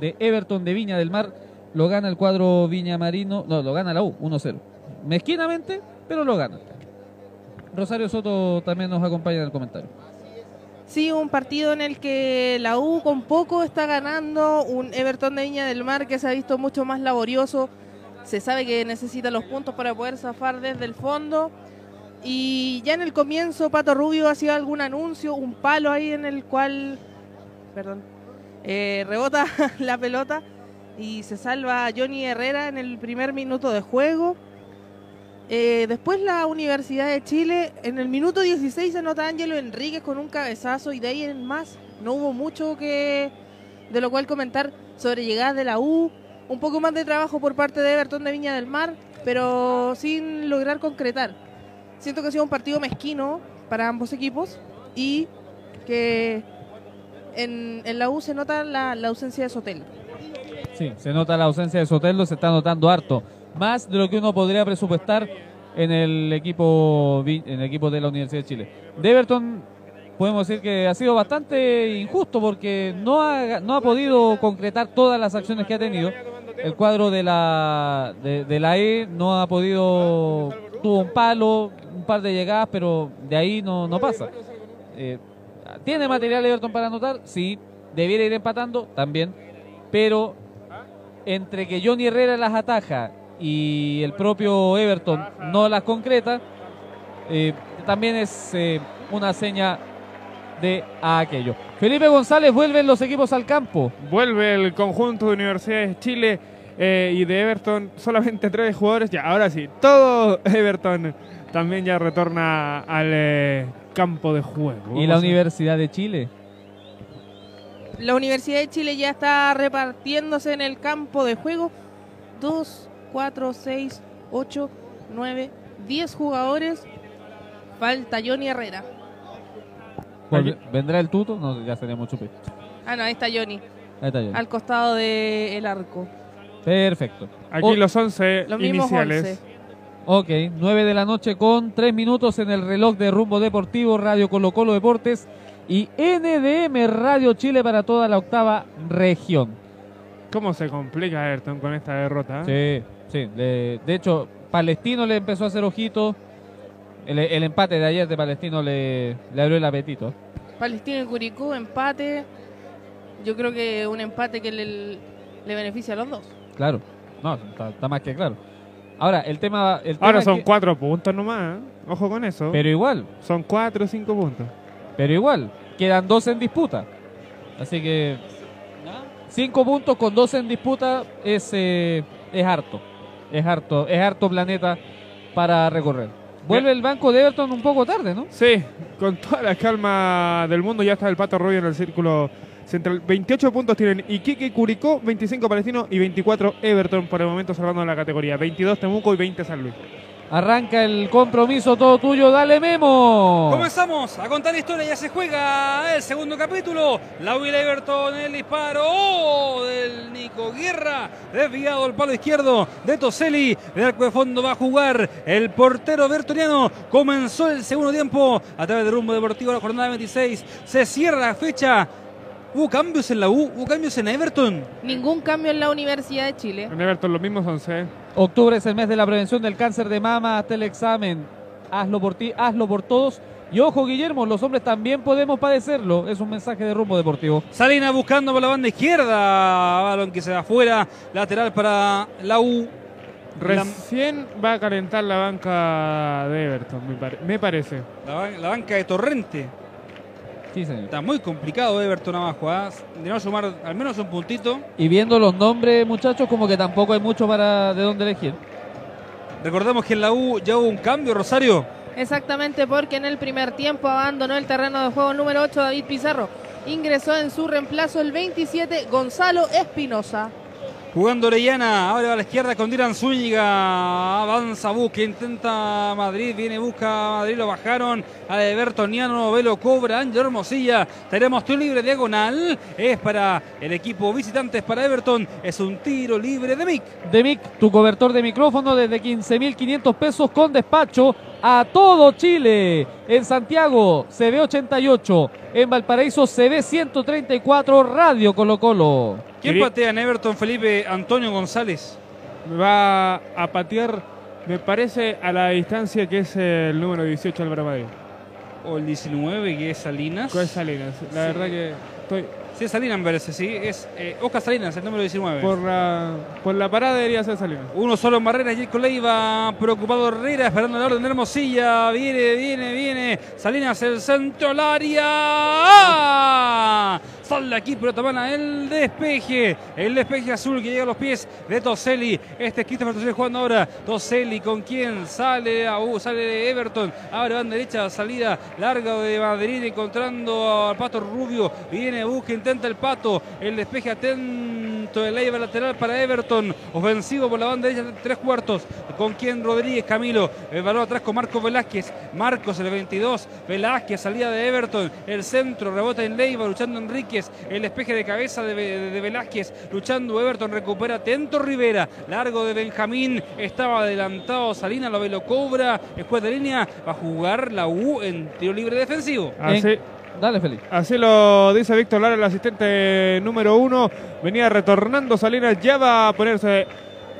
de Everton de Viña del Mar. Lo gana el cuadro Viña Marino, no, lo gana la U, 1-0. Mezquinamente, pero lo gana. Rosario Soto también nos acompaña en el comentario. Sí, un partido en el que la U con poco está ganando, un Everton de Viña del Mar que se ha visto mucho más laborioso, se sabe que necesita los puntos para poder zafar desde el fondo y ya en el comienzo Pato Rubio hacía algún anuncio, un palo ahí en el cual, perdón, eh, rebota [laughs] la pelota y se salva Johnny Herrera en el primer minuto de juego. Eh, después la Universidad de Chile, en el minuto 16 se anota Ángelo Enríquez con un cabezazo y de ahí en más no hubo mucho que de lo cual comentar sobre llegadas de la U, un poco más de trabajo por parte de Everton de Viña del Mar, pero sin lograr concretar. Siento que ha sido un partido mezquino para ambos equipos y que en, en la U se nota la, la ausencia de Sotel. Sí, se nota la ausencia de Soteldo, se está notando harto. Más de lo que uno podría presupuestar en el equipo en el equipo de la Universidad de Chile. De podemos decir que ha sido bastante injusto porque no ha, no ha podido concretar todas las acciones que ha tenido. El cuadro de la de, de la E no ha podido tuvo un palo, un par de llegadas, pero de ahí no, no pasa. Eh, ¿Tiene material Everton para anotar? Sí. ¿Debiera ir empatando? También. Pero entre que Johnny Herrera las ataja y el propio Everton no las concreta, eh, también es eh, una seña de aquello. Felipe González vuelven los equipos al campo. Vuelve el conjunto de Universidades de Chile eh, y de Everton, solamente tres jugadores. Ya, ahora sí, todo Everton también ya retorna al eh, campo de juego. Y la Universidad de Chile. La Universidad de Chile ya está repartiéndose en el campo de juego. 2, 4, 6, 8, 9, 10 jugadores. Falta Johnny Herrera. ¿Vendrá el tuto? No, ya sería mucho peor. Ah, no, ahí está Johnny. Ahí está Johnny. Al costado del arco. Perfecto. Aquí O- los 11 Los iniciales. 11. Ok, 9 de la noche con 3 minutos en el reloj de Rumbo Deportivo, Radio Colo Colo Deportes y NDM Radio Chile para toda la octava región. ¿Cómo se complica Everton con esta derrota? eh? Sí, sí. le- de hecho, Palestino le empezó a hacer ojito. El, el empate de ayer de Palestino le, le abrió el apetito. Palestino y Curicó, empate. Yo creo que un empate que le, le beneficia a los dos. Claro, no, está, está más que claro. Ahora, el tema. El tema Ahora es son que- cuatro puntos nomás. ¿eh? Ojo con eso. Pero igual, Son cuatro o cinco puntos. pero igual, quedan dos en disputa. Así que. Cinco puntos con dos en disputa es, eh, es harto. Es harto, es harto planeta para recorrer. Vuelve el banco de Everton un poco tarde, ¿no? Sí, con toda la calma del mundo ya está el Pato Rubio en el círculo central. 28 puntos tienen Iquique y Curicó, 25 Palestino y 24 Everton por el momento cerrando la categoría. 22 Temuco y 20 San Luis. Arranca el compromiso todo tuyo, dale Memo. Comenzamos a contar historia, ya se juega el segundo capítulo. La Will Everton, el disparo ¡oh! del Nico Guerra, desviado al palo izquierdo de Toselli. El arco de fondo va a jugar el portero bertoniano. Comenzó el segundo tiempo a través de rumbo deportivo, la jornada 26. Se cierra la fecha. Hubo cambios en la U, hubo cambios en Everton. Ningún cambio en la Universidad de Chile. En Everton los mismos 11. Octubre es el mes de la prevención del cáncer de mama. Hasta el examen. Hazlo por ti, hazlo por todos. Y ojo, Guillermo, los hombres también podemos padecerlo. Es un mensaje de rumbo deportivo. Salina buscando por la banda izquierda. Balón que se da afuera. Lateral para la U. La- Recién va a calentar la banca de Everton, me, pare- me parece. La, ban- la banca de Torrente. Sí, señor. Está muy complicado Everton abajo. ¿ah? De no sumar al menos un puntito. Y viendo los nombres, muchachos, como que tampoco hay mucho para de dónde elegir. Recordemos que en la U ya hubo un cambio, Rosario. Exactamente porque en el primer tiempo abandonó el terreno de juego número 8 David Pizarro. Ingresó en su reemplazo el 27 Gonzalo Espinosa. Jugando Orellana, ahora va a la izquierda con Dylan Zúñiga. Avanza busca, intenta Madrid, viene, busca Madrid, lo bajaron. A de Bertoniano, Velo cobra, Ángel Hermosilla. Tenemos tiro libre diagonal. Es para el equipo visitante, es para Everton. Es un tiro libre de Mick. Demic, tu cobertor de micrófono desde 15.500 pesos con despacho a todo Chile. En Santiago, CB 88. En Valparaíso, CB 134, Radio Colo Colo. ¿Quién patea en Everton, Felipe? Antonio González. Va a patear, me parece, a la distancia que es el número 18 Álvaro Madrid. O el 19, que es Salinas. Con Salinas. La verdad que estoy. Sí, es Salinas, me parece, sí. Es eh, Oscar Salinas, el número 19. Por la, por la parada debería ser Salinas. Uno solo en barrera, Jacob Leiva, preocupado Herrera, esperando la orden de Hermosilla. Viene, viene, viene. Salinas, el centro al área. ¡Ah! Sale aquí, pero tomana el despeje. El despeje azul que llega a los pies de Toselli. Este es Christopher Toselli jugando ahora. Toselli con quién sale, a, uh, sale de Everton. Abre van derecha, salida larga de Madrid, encontrando al Pato Rubio. Viene, busca, intenta el Pato. El despeje atento de Leiva lateral para Everton. Ofensivo por la banda derecha, tres cuartos. Con quien Rodríguez Camilo. El balón atrás con Marcos Velázquez. Marcos el 22. Velázquez, salida de Everton. El centro, rebota en Leiva, luchando Enríquez. El despeje de cabeza de, de- de Velázquez. Luchando Everton, recupera Tento Rivera. Largo de Benjamín. Estaba adelantado Salina, lo ve, lo cobra. El juez de línea va a jugar la U en tiro libre defensivo. Así, En- Dale, Felipe. así lo dice Víctor Lara, el asistente número uno. Venía retornando Salinas, ya va a ponerse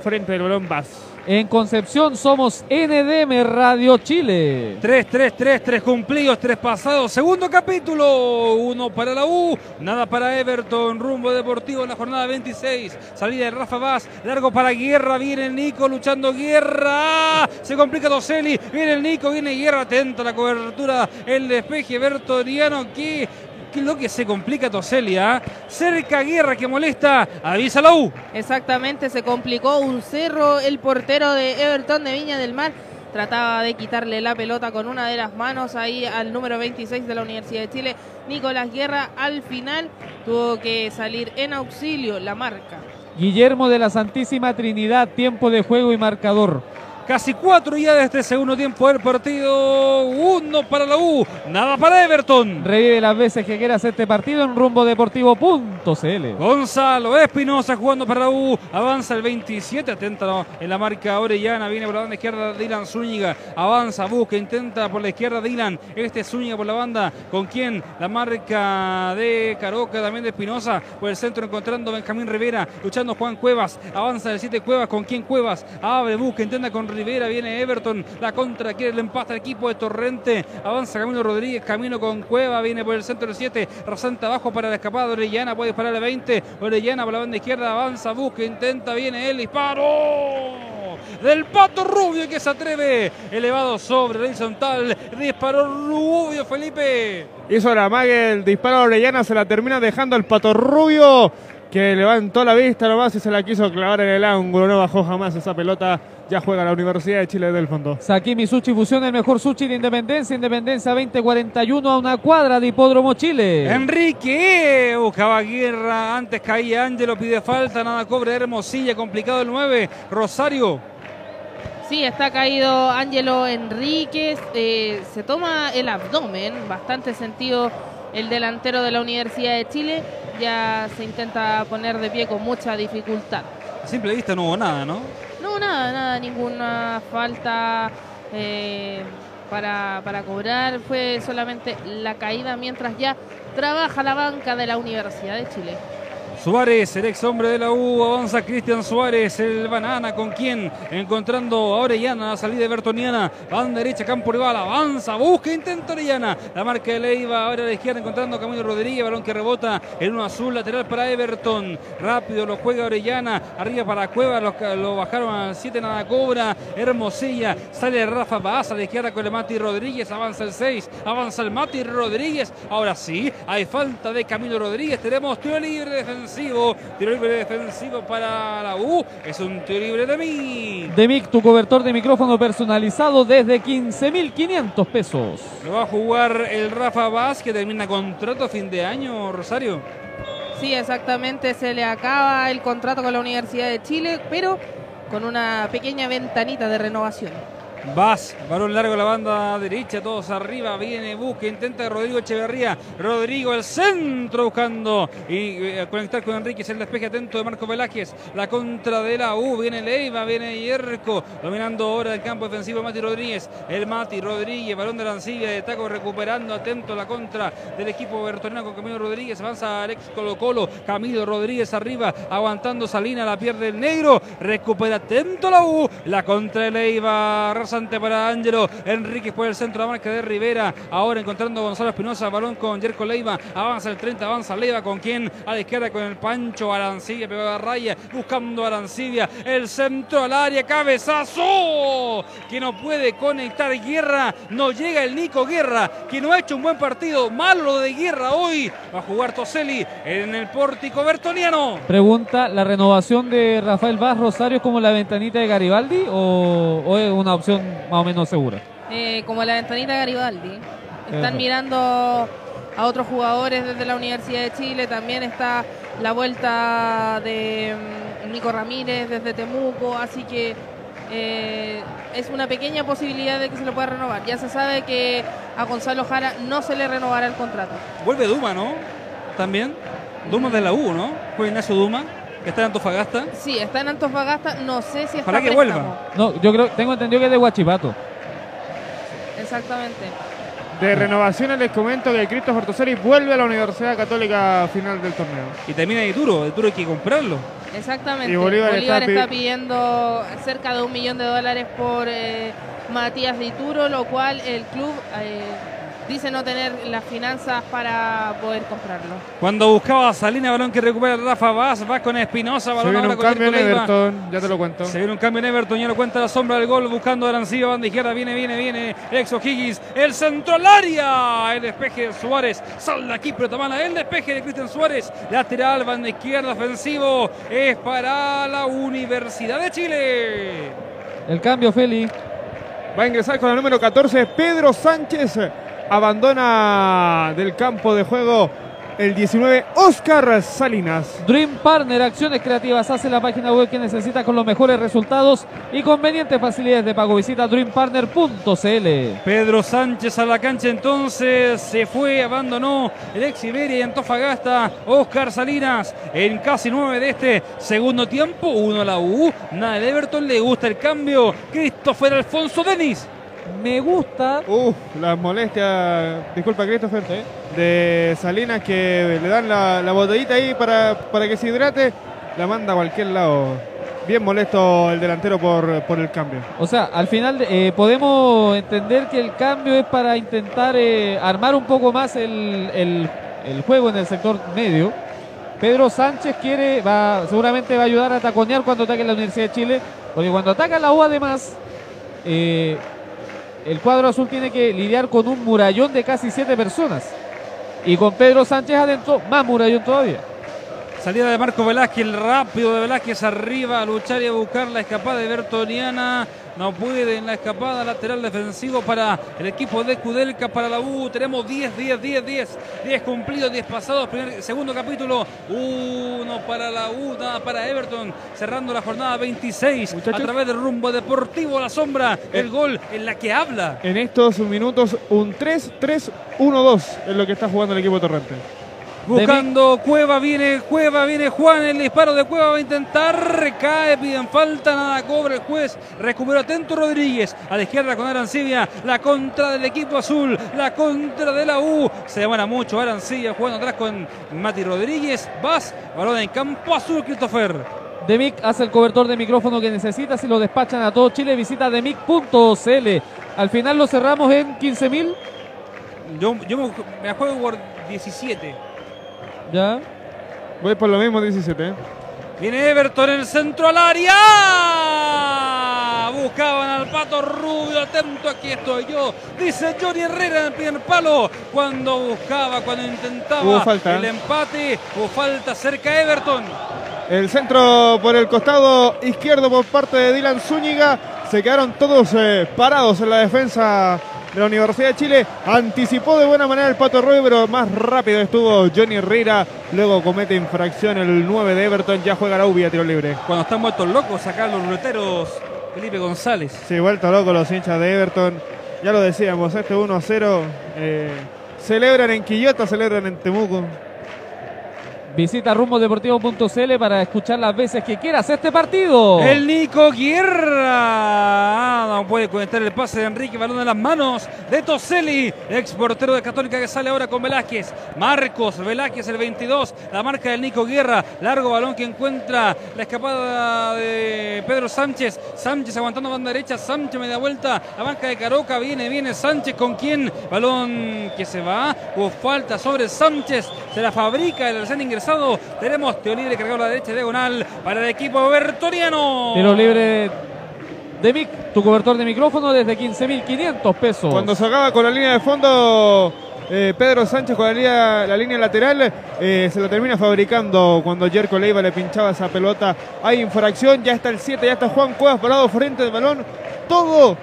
frente del balón Vaz. En Concepción somos NDM Radio Chile. 3, 3, 3, 3 cumplidos, 3 pasados. Segundo capítulo. Uno para la U, nada para Everton. Rumbo deportivo en la jornada 26. Salida de Rafa Vaz. Largo para Guerra. Viene Nico luchando Guerra. Se complica Toselli. Viene el Nico, viene Guerra. Atenta la cobertura. El despeje bertoniano que. Lo que se complica Toselli, ¿ah? Cerca Guerra que molesta. Avisa la U. Exactamente, se complicó un cerro. El portero de Everton de Viña del Mar trataba de quitarle la pelota con una de las manos ahí al número 26 de la Universidad de Chile, Nicolás Guerra. Al final tuvo que salir en auxilio la marca. Guillermo de la Santísima Trinidad, tiempo de juego y marcador. Casi cuatro ya de este segundo tiempo del partido. Uno para la U, nada para Everton. Revive las veces que quieras este partido en rumbodeportivo.cl. Gonzalo Espinosa jugando para la U. Avanza el 27. Atenta en la marca Orellana. Viene por la banda izquierda Dylan Zúñiga. Avanza, busca, intenta por la izquierda Dylan. Este es Zúñiga por la banda. ¿Con quién? La marca de Caroca, también de Espinosa. Por el centro encontrando Benjamín Rivera. Luchando Juan Cuevas. Avanza el 7 Cuevas. ¿Con quién Cuevas? Abre, busca, intenta con Rivera. Viene Everton. La contra quiere el empate al equipo de Torrente. Avanza Camilo Rodríguez. Camino con Cueva. Viene por el centro el 7. Rasante abajo para la escapada de Orellana. Puede disparar el 20. Orellana por la banda izquierda. Avanza, busca, intenta. Viene el disparo. Del pato Rubio que se atreve. Elevado sobre el horizontal. Disparó Rubio Felipe. Hizo la mague el disparo a Orellana, se la termina dejando el pato rubio, que levantó la vista nomás y se la quiso clavar en el ángulo. No bajó jamás esa pelota. Ya juega la Universidad de Chile del fondo. Sakimi Sushi Fusión, el mejor sushi de Independencia. Independencia 2041 a una cuadra de Hipódromo Chile. Enrique buscaba guerra. Antes caía Ángelo, pide falta. Nada cobre Hermosilla. Complicado el 9. Rosario. Sí, está caído Ángelo Enríquez. eh, se toma el abdomen, bastante sentido el delantero de la Universidad de Chile. Ya se intenta poner de pie con mucha dificultad. A simple vista no hubo nada, ¿no? Nada, nada, ninguna falta eh, para, para cobrar. Fue solamente la caída mientras ya trabaja la banca de la Universidad de Chile. Suárez, el ex hombre de la U, avanza Cristian Suárez, el banana con quien encontrando a Orellana, la salida de Bertoniana, banda derecha, campo rival, avanza, busca, intenta Orellana, la marca de Leiva, ahora a la izquierda encontrando a Camilo Rodríguez, balón que rebota en un azul lateral para Everton, rápido lo juega Orellana, arriba para Cueva, lo, lo bajaron al 7, nada cobra, Hermosilla, sale Rafa Baaz a la izquierda con el Mati Rodríguez, avanza el 6, avanza el Mati Rodríguez, ahora sí, hay falta de Camilo Rodríguez, tenemos tiro libre defensivo, tiro libre defensivo para la U, es un tiro libre de mí. Demic, tu cobertor de micrófono personalizado desde 15.500 pesos. Lo va a jugar el Rafa Vaz que termina contrato a fin de año, Rosario. Sí, exactamente, se le acaba el contrato con la Universidad de Chile, pero con una pequeña ventanita de renovación. Vaz, balón largo la banda derecha, todos arriba, viene, busca, intenta Rodrigo Echeverría, Rodrigo el centro buscando y eh, conectar con Enríquez, el despeje atento de Marco Velázquez, la contra de la U, viene Leiva, viene Hierco, dominando ahora el campo defensivo Mati Rodríguez, el Mati Rodríguez, balón de Lancilla de Taco recuperando, atento la contra del equipo bertonino con Camilo Rodríguez, avanza Alex Colo Colo, Camilo Rodríguez arriba, aguantando Salina, la pierde el negro, recupera atento la U, la contra de Leiva, para Ángelo, Enríquez por el centro, la marca de Rivera, ahora encontrando a Gonzalo Espinosa, balón con Jerko Leiva, avanza el 30, avanza Leiva con quien, a la izquierda con el Pancho Arancibia, pegó a raya, buscando Arancibia, el centro al área, cabezazo, que no puede conectar Guerra, no llega el Nico Guerra, que no ha hecho un buen partido, malo de Guerra hoy, va a jugar Toselli en el pórtico bertoniano. Pregunta, ¿la renovación de Rafael Vaz Rosario es como la ventanita de Garibaldi o, o es una opción más o menos segura? Eh, como la ventanita Garibaldi. Están mirando a otros jugadores desde la Universidad de Chile. También está la vuelta de mm, Nico Ramírez desde Temuco, así que eh, es una pequeña posibilidad de que se lo pueda renovar. Ya se sabe que a Gonzalo Jara no se le renovará el contrato. Vuelve Duma, ¿no? También. Duma de la U, ¿no? Fue Ignacio Duma, que está en Antofagasta. Sí, está en Antofagasta, no sé si está Ojalá que a vuelva. préstamo. No, yo creo, tengo entendido que es de Huachipato. Exactamente. De renovaciones les comento que Christopher Toseri vuelve a la Universidad Católica a final del torneo. Y termina de Duro. De Duro hay que comprarlo. Exactamente. Y Bolívar está está, pi- pidiendo cerca de un millón de dólares por eh, Matías Dituro, lo cual el club eh, dice no tener las finanzas para poder comprarlo. Cuando buscaba a Salina, balón que recupera Rafa Vaz, va con Espinosa, Se balón viene ahora un con cambio en. Everton, ya te lo cuento. Se viene un cambio en Everton, ya lo cuenta la sombra del gol, buscando a Arancibia, banda izquierda, viene, viene, viene, Exo Higgins, el centro al área, el despeje de Suárez, sal de aquí, pero Tamala, el despeje de Cristian Suárez, lateral, banda izquierda, ofensivo, es para la Universidad de Chile. El cambio, Feli. Va a ingresar con el número 14, Pedro Sánchez. Abandona del campo de juego el 19, Oscar Salinas. Dream Partner, acciones creativas, hace la página web que necesita con los mejores resultados y convenientes facilidades de pago. Visita dreampartner.cl. Pedro Sánchez a la cancha entonces se fue, abandonó el ex Iberia y Antofagasta. Oscar Salinas en casi nueve de este segundo tiempo. Uno a la U. Nada de Everton. Le gusta el cambio. Christopher Alfonso Denis. Me gusta. Uf, las molestias, disculpa Christopher, de Salinas que le dan la, la botellita ahí para, para que se hidrate, la manda a cualquier lado. Bien molesto el delantero por, por el cambio. O sea, al final eh, podemos entender que el cambio es para intentar eh, armar un poco más el, el- el juego en el sector medio. Pedro Sánchez quiere, va, seguramente va a ayudar a taconear cuando ataque la Universidad de Chile, porque cuando ataca la U además, eh, el cuadro azul tiene que lidiar con un murallón de casi siete personas. Y con Pedro Sánchez adentro, más murallón todavía. Salida de Marco Velázquez, el rápido de Velázquez arriba a luchar y a buscar la escapada de Bertoniana. No puede en la escapada lateral defensivo para el equipo de Kudelka, para la U. Tenemos 10, 10, 10, 10. 10 cumplidos, 10 pasados. Primer, segundo capítulo, uno para la U, nada para Everton. Cerrando la jornada 26 Muchachos. a través del rumbo deportivo a la sombra. El gol en la que habla. En estos minutos, un 3-3-1-2 es lo que está jugando el equipo Torrente. Buscando Cueva, viene Cueva, viene Juan, el disparo de Cueva va a intentar, cae, piden falta, nada cobra el juez, recuperó atento Rodríguez, a la izquierda con Arancibia, la contra del equipo azul, la contra de la U, se demora mucho Arancibia jugando atrás con Mati Rodríguez, Vas, balón en campo azul, Christopher. Demic hace el cobertor de micrófono que necesita. Si lo despachan a todo Chile, visita demic.cl. Al final lo cerramos en 15.000. Yo, yo me, me juego por 17. Ya. Voy por lo mismo 17. ¿eh? Viene Everton en el centro al área. Buscaban al pato rubio, atento, aquí estoy yo. Dice Johnny Herrera en el primer palo. Cuando buscaba, cuando intentaba Hubo falta. el empate, hubo falta cerca Everton. El centro por el costado izquierdo por parte de Dylan Zúñiga. Se quedaron todos eh, parados en la defensa de la Universidad de Chile. Anticipó de buena manera el Pato Rubio, pero más rápido estuvo Johnny Herrera. Luego comete infracción el 9 de Everton. Ya juega la UBI a tiro libre. Cuando están muertos locos, acá los ruleteros Felipe González. Sí, vuelto loco los hinchas de Everton. Ya lo decíamos, este 1 a 0. eh, celebran en Quillota, celebran en Temuco. Visita rumbodeportivo.cl para escuchar las veces que quieras este partido. El Nico Guerra. Ah, no puede conectar el pase de Enrique, balón en las manos de Toselli, ex portero de Católica que sale ahora con Velázquez. Marcos Velázquez, el 22, la marca del Nico Guerra. Largo balón que encuentra la escapada de Pedro Sánchez. Sánchez aguantando banda derecha, Sánchez media vuelta. La banca de Caroca, viene, viene Sánchez con quien. Balón que se va. Hubo falta sobre Sánchez. Se la fabrica el recién ingresado. Tenemos tiro libre cargado a la derecha diagonal para el equipo bertoriano. Tiro libre de Mic, tu cobertor de micrófono desde 15.500 pesos. Cuando sacaba con la línea de fondo eh, Pedro Sánchez con la línea, la línea lateral, eh, se la termina fabricando cuando Jerko Leiva le pinchaba esa pelota. Hay infracción, ya está el 7, ya está Juan Cuevas parado frente al balón. Todo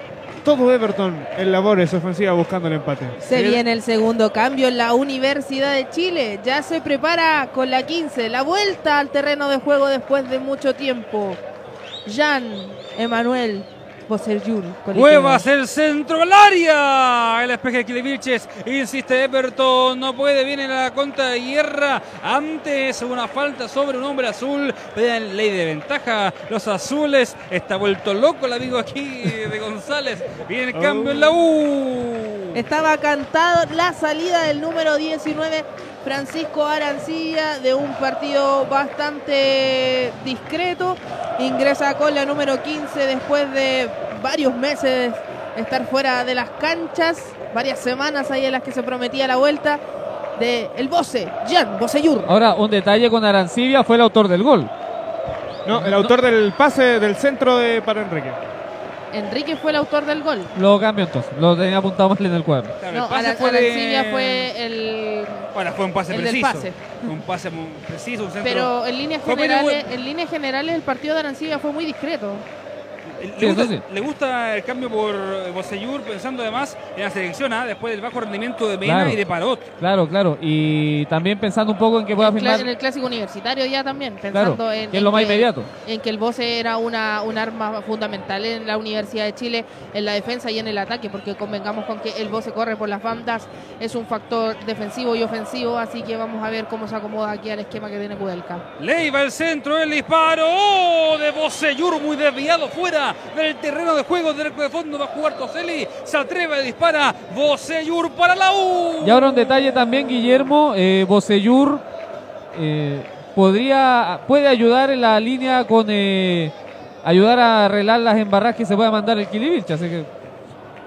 todo Everton en labores ofensivas buscando el empate. Se viene el segundo cambio en la Universidad de Chile. Ya se prepara con la 15. La vuelta al terreno de juego después de mucho tiempo. Jean Emanuel Boserjur. con Cuevas el centro al área. El espeje de Kilivilches. Insiste Everton. No puede. Viene la contra de Guerra. Antes una falta sobre un hombre azul. Pedían ley de ventaja. Los azules. Está vuelto loco el amigo aquí de González. Viene el cambio en la U. Estaba cantado la salida del número 19, Francisco Arancilla, de un partido bastante discreto. Ingresa con la número 15 después de varios meses estar fuera de las canchas, varias semanas ahí en las que se prometía la vuelta de el Bose, Jan Boseyur. Ahora, un detalle con Arancibia, fue el autor del gol. No, el autor del pase del centro de para Enrique. Enrique fue el autor del gol. Lo cambio entonces, lo tenía apuntado mal en el cuadro. Claro, No, el pase Ara- fue de- Arancibia fue el... Bueno, fue un pase el del preciso. pase. Un pase muy preciso, un centro. Pero en líneas generales, en líneas generales el partido de Arancibia fue muy discreto. Le, Sí, gusta, eso sí. le gusta el cambio por Boseyur, pensando además en la selección, ¿ah? después del bajo rendimiento de Mena Claro. y de Parot. Claro, claro. Y también pensando un poco en que pueda firmar. en el clásico universitario ya también, pensando Claro, en, que es en lo más inmediato. en que el Bose era una, un arma fundamental en la Universidad de Chile, en la defensa y en el ataque, porque convengamos con que el Bose corre por las bandas, es un factor defensivo y ofensivo, así que vamos a ver cómo se acomoda aquí al esquema que tiene Kudelka. Leiva el centro, el disparo ¡Oh! de Boseyur, muy desviado fuera del terreno de juego del arco de fondo. Va a jugar Toseli, se atreve, dispara Boseyur para la U. Y ahora un detalle también, Guillermo, eh, Boseyur eh, podría, puede ayudar en la línea con eh, ayudar a arreglar las embarradas que se pueda mandar el Kilivilche, así que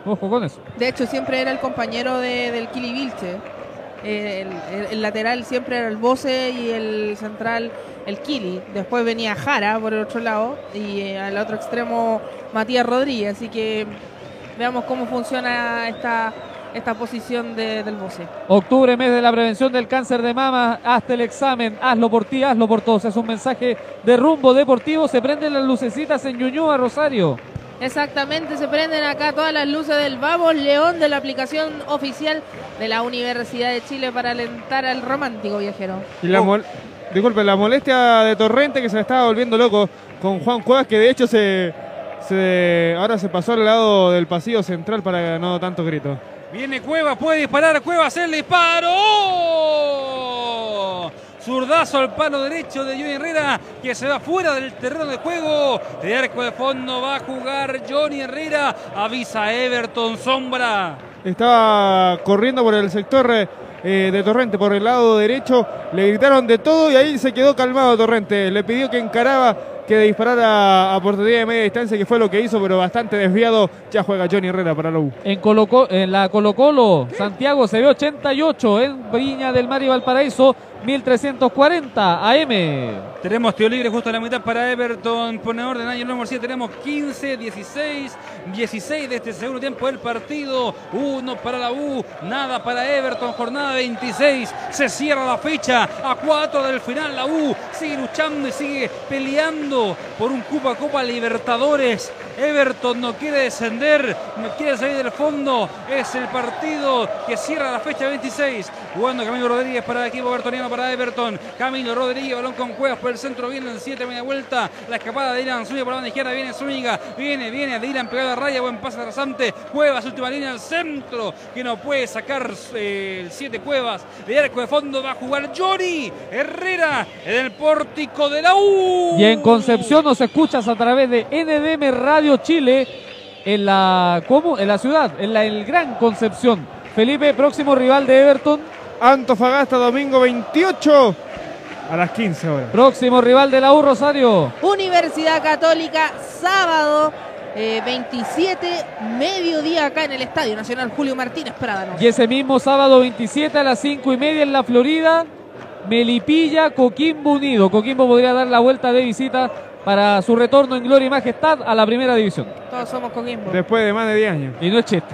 ojo con eso. De hecho, siempre era el compañero de- del Kili Vilche. Eh, el, lateral siempre era el Bose y el central el Kili. Después venía Jara por el otro lado y eh, al otro extremo Matías Rodríguez. Así que veamos cómo funciona esta, esta posición de- del Bose. Octubre, mes de la prevención del cáncer de mama, hasta el examen, hazlo por ti, hazlo por todos. Es un mensaje de rumbo deportivo, se prenden las lucecitas en Ñuñoa, Rosario. Exactamente, se prenden acá todas las luces del Vamos León de la aplicación oficial de la Universidad de Chile para alentar al romántico viajero. Y la Oh. mol- disculpe, la molestia de Torrente que se le estaba volviendo loco con Juan Cuevas, que de hecho se, se ahora se pasó al lado del pasillo central para no tanto grito. Viene Cuevas, puede disparar Cuevas, el disparo. ¡Oh! Zurdazo al palo derecho de Johnny Herrera, que se va fuera del terreno de juego. De arco de fondo va a jugar Johnny Herrera. Avisa Everton Sombra. Estaba corriendo por el sector eh, de Torrente, por el lado derecho. Le gritaron de todo y ahí se quedó calmado Torrente. Le pidió que encaraba, que disparara a portería de media distancia, que fue lo que hizo, pero bastante desviado. Ya juega Johnny Herrera para la U. En, Colo en la Colo Colo, Santiago se ve 88, en Viña del Mar y Valparaíso 1340 AM. Tenemos tío libre justo a la mitad para Everton. Pone orden Ángel número 7. Tenemos 15, 16, 16 de este segundo tiempo del partido. Uno para la U, nada para Everton. Jornada 26. Se cierra la fecha a 4 del final. La U sigue luchando y sigue peleando por un Copa Copa Libertadores. Everton no quiere descender, no quiere salir del fondo. Es el partido que cierra la fecha 26. Jugando Camilo Rodríguez para el equipo bertoniano para Everton. Camilo Rodríguez, balón con Cuevas por el centro. Viene en 7, media vuelta. La escapada de Dylan Zúñiga por la banda izquierda. Viene Zúñiga. Viene, viene. Dylan pegado a raya. Buen pase rasante. Cuevas, última línea al centro. Que no puede sacar eh, el 7 Cuevas. De arco de fondo va a jugar Johnny Herrera en el pórtico de la U. Y en Concepción nos escuchas a través de NDM Radio Chile en la ¿cómo? En la ciudad, en la el Gran Concepción. Felipe, próximo rival de Everton, Antofagasta, domingo 28 a las 15 horas. próximo rival de la U Rosario. Universidad Católica, sábado eh, 27, mediodía acá en el Estadio Nacional Julio Martínez Prádano. Y ese mismo sábado 27 a las 5 y media en la Florida, Melipilla, Coquimbo Unido. Coquimbo podría dar la vuelta de visita para su retorno en gloria y majestad a la primera división. Todos somos Coquimbo. Después de más de 10 años. Y no es chiste.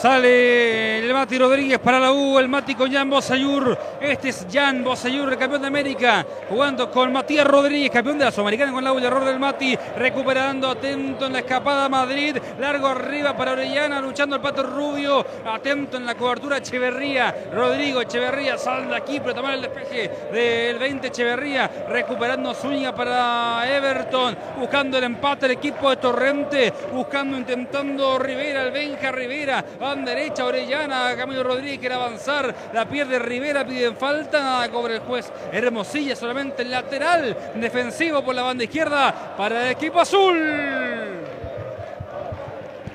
Sale el Mati Rodríguez para la U, el Mati con Jan Bosayur. Este es Jan Bosayur, el campeón de América, jugando con Matías Rodríguez, campeón de la Sudamericana con la U, el error del Mati, recuperando, atento en la escapada Madrid, largo arriba para Orellana, luchando el Pato Rubio, atento en la cobertura Echeverría, Rodrigo Echeverría, sal de aquí, pero tomar el despeje del 20 Echeverría, recuperando Zúñiga para Everton, buscando el empate el equipo de Torrente, buscando, intentando Rivera, el Benja Rivera, van derecha Orellana, Camilo Rodríguez quiere avanzar, la pierde Rivera, piden falta, nada cobra el juez Hermosilla, solamente el lateral defensivo por la banda izquierda para el equipo azul.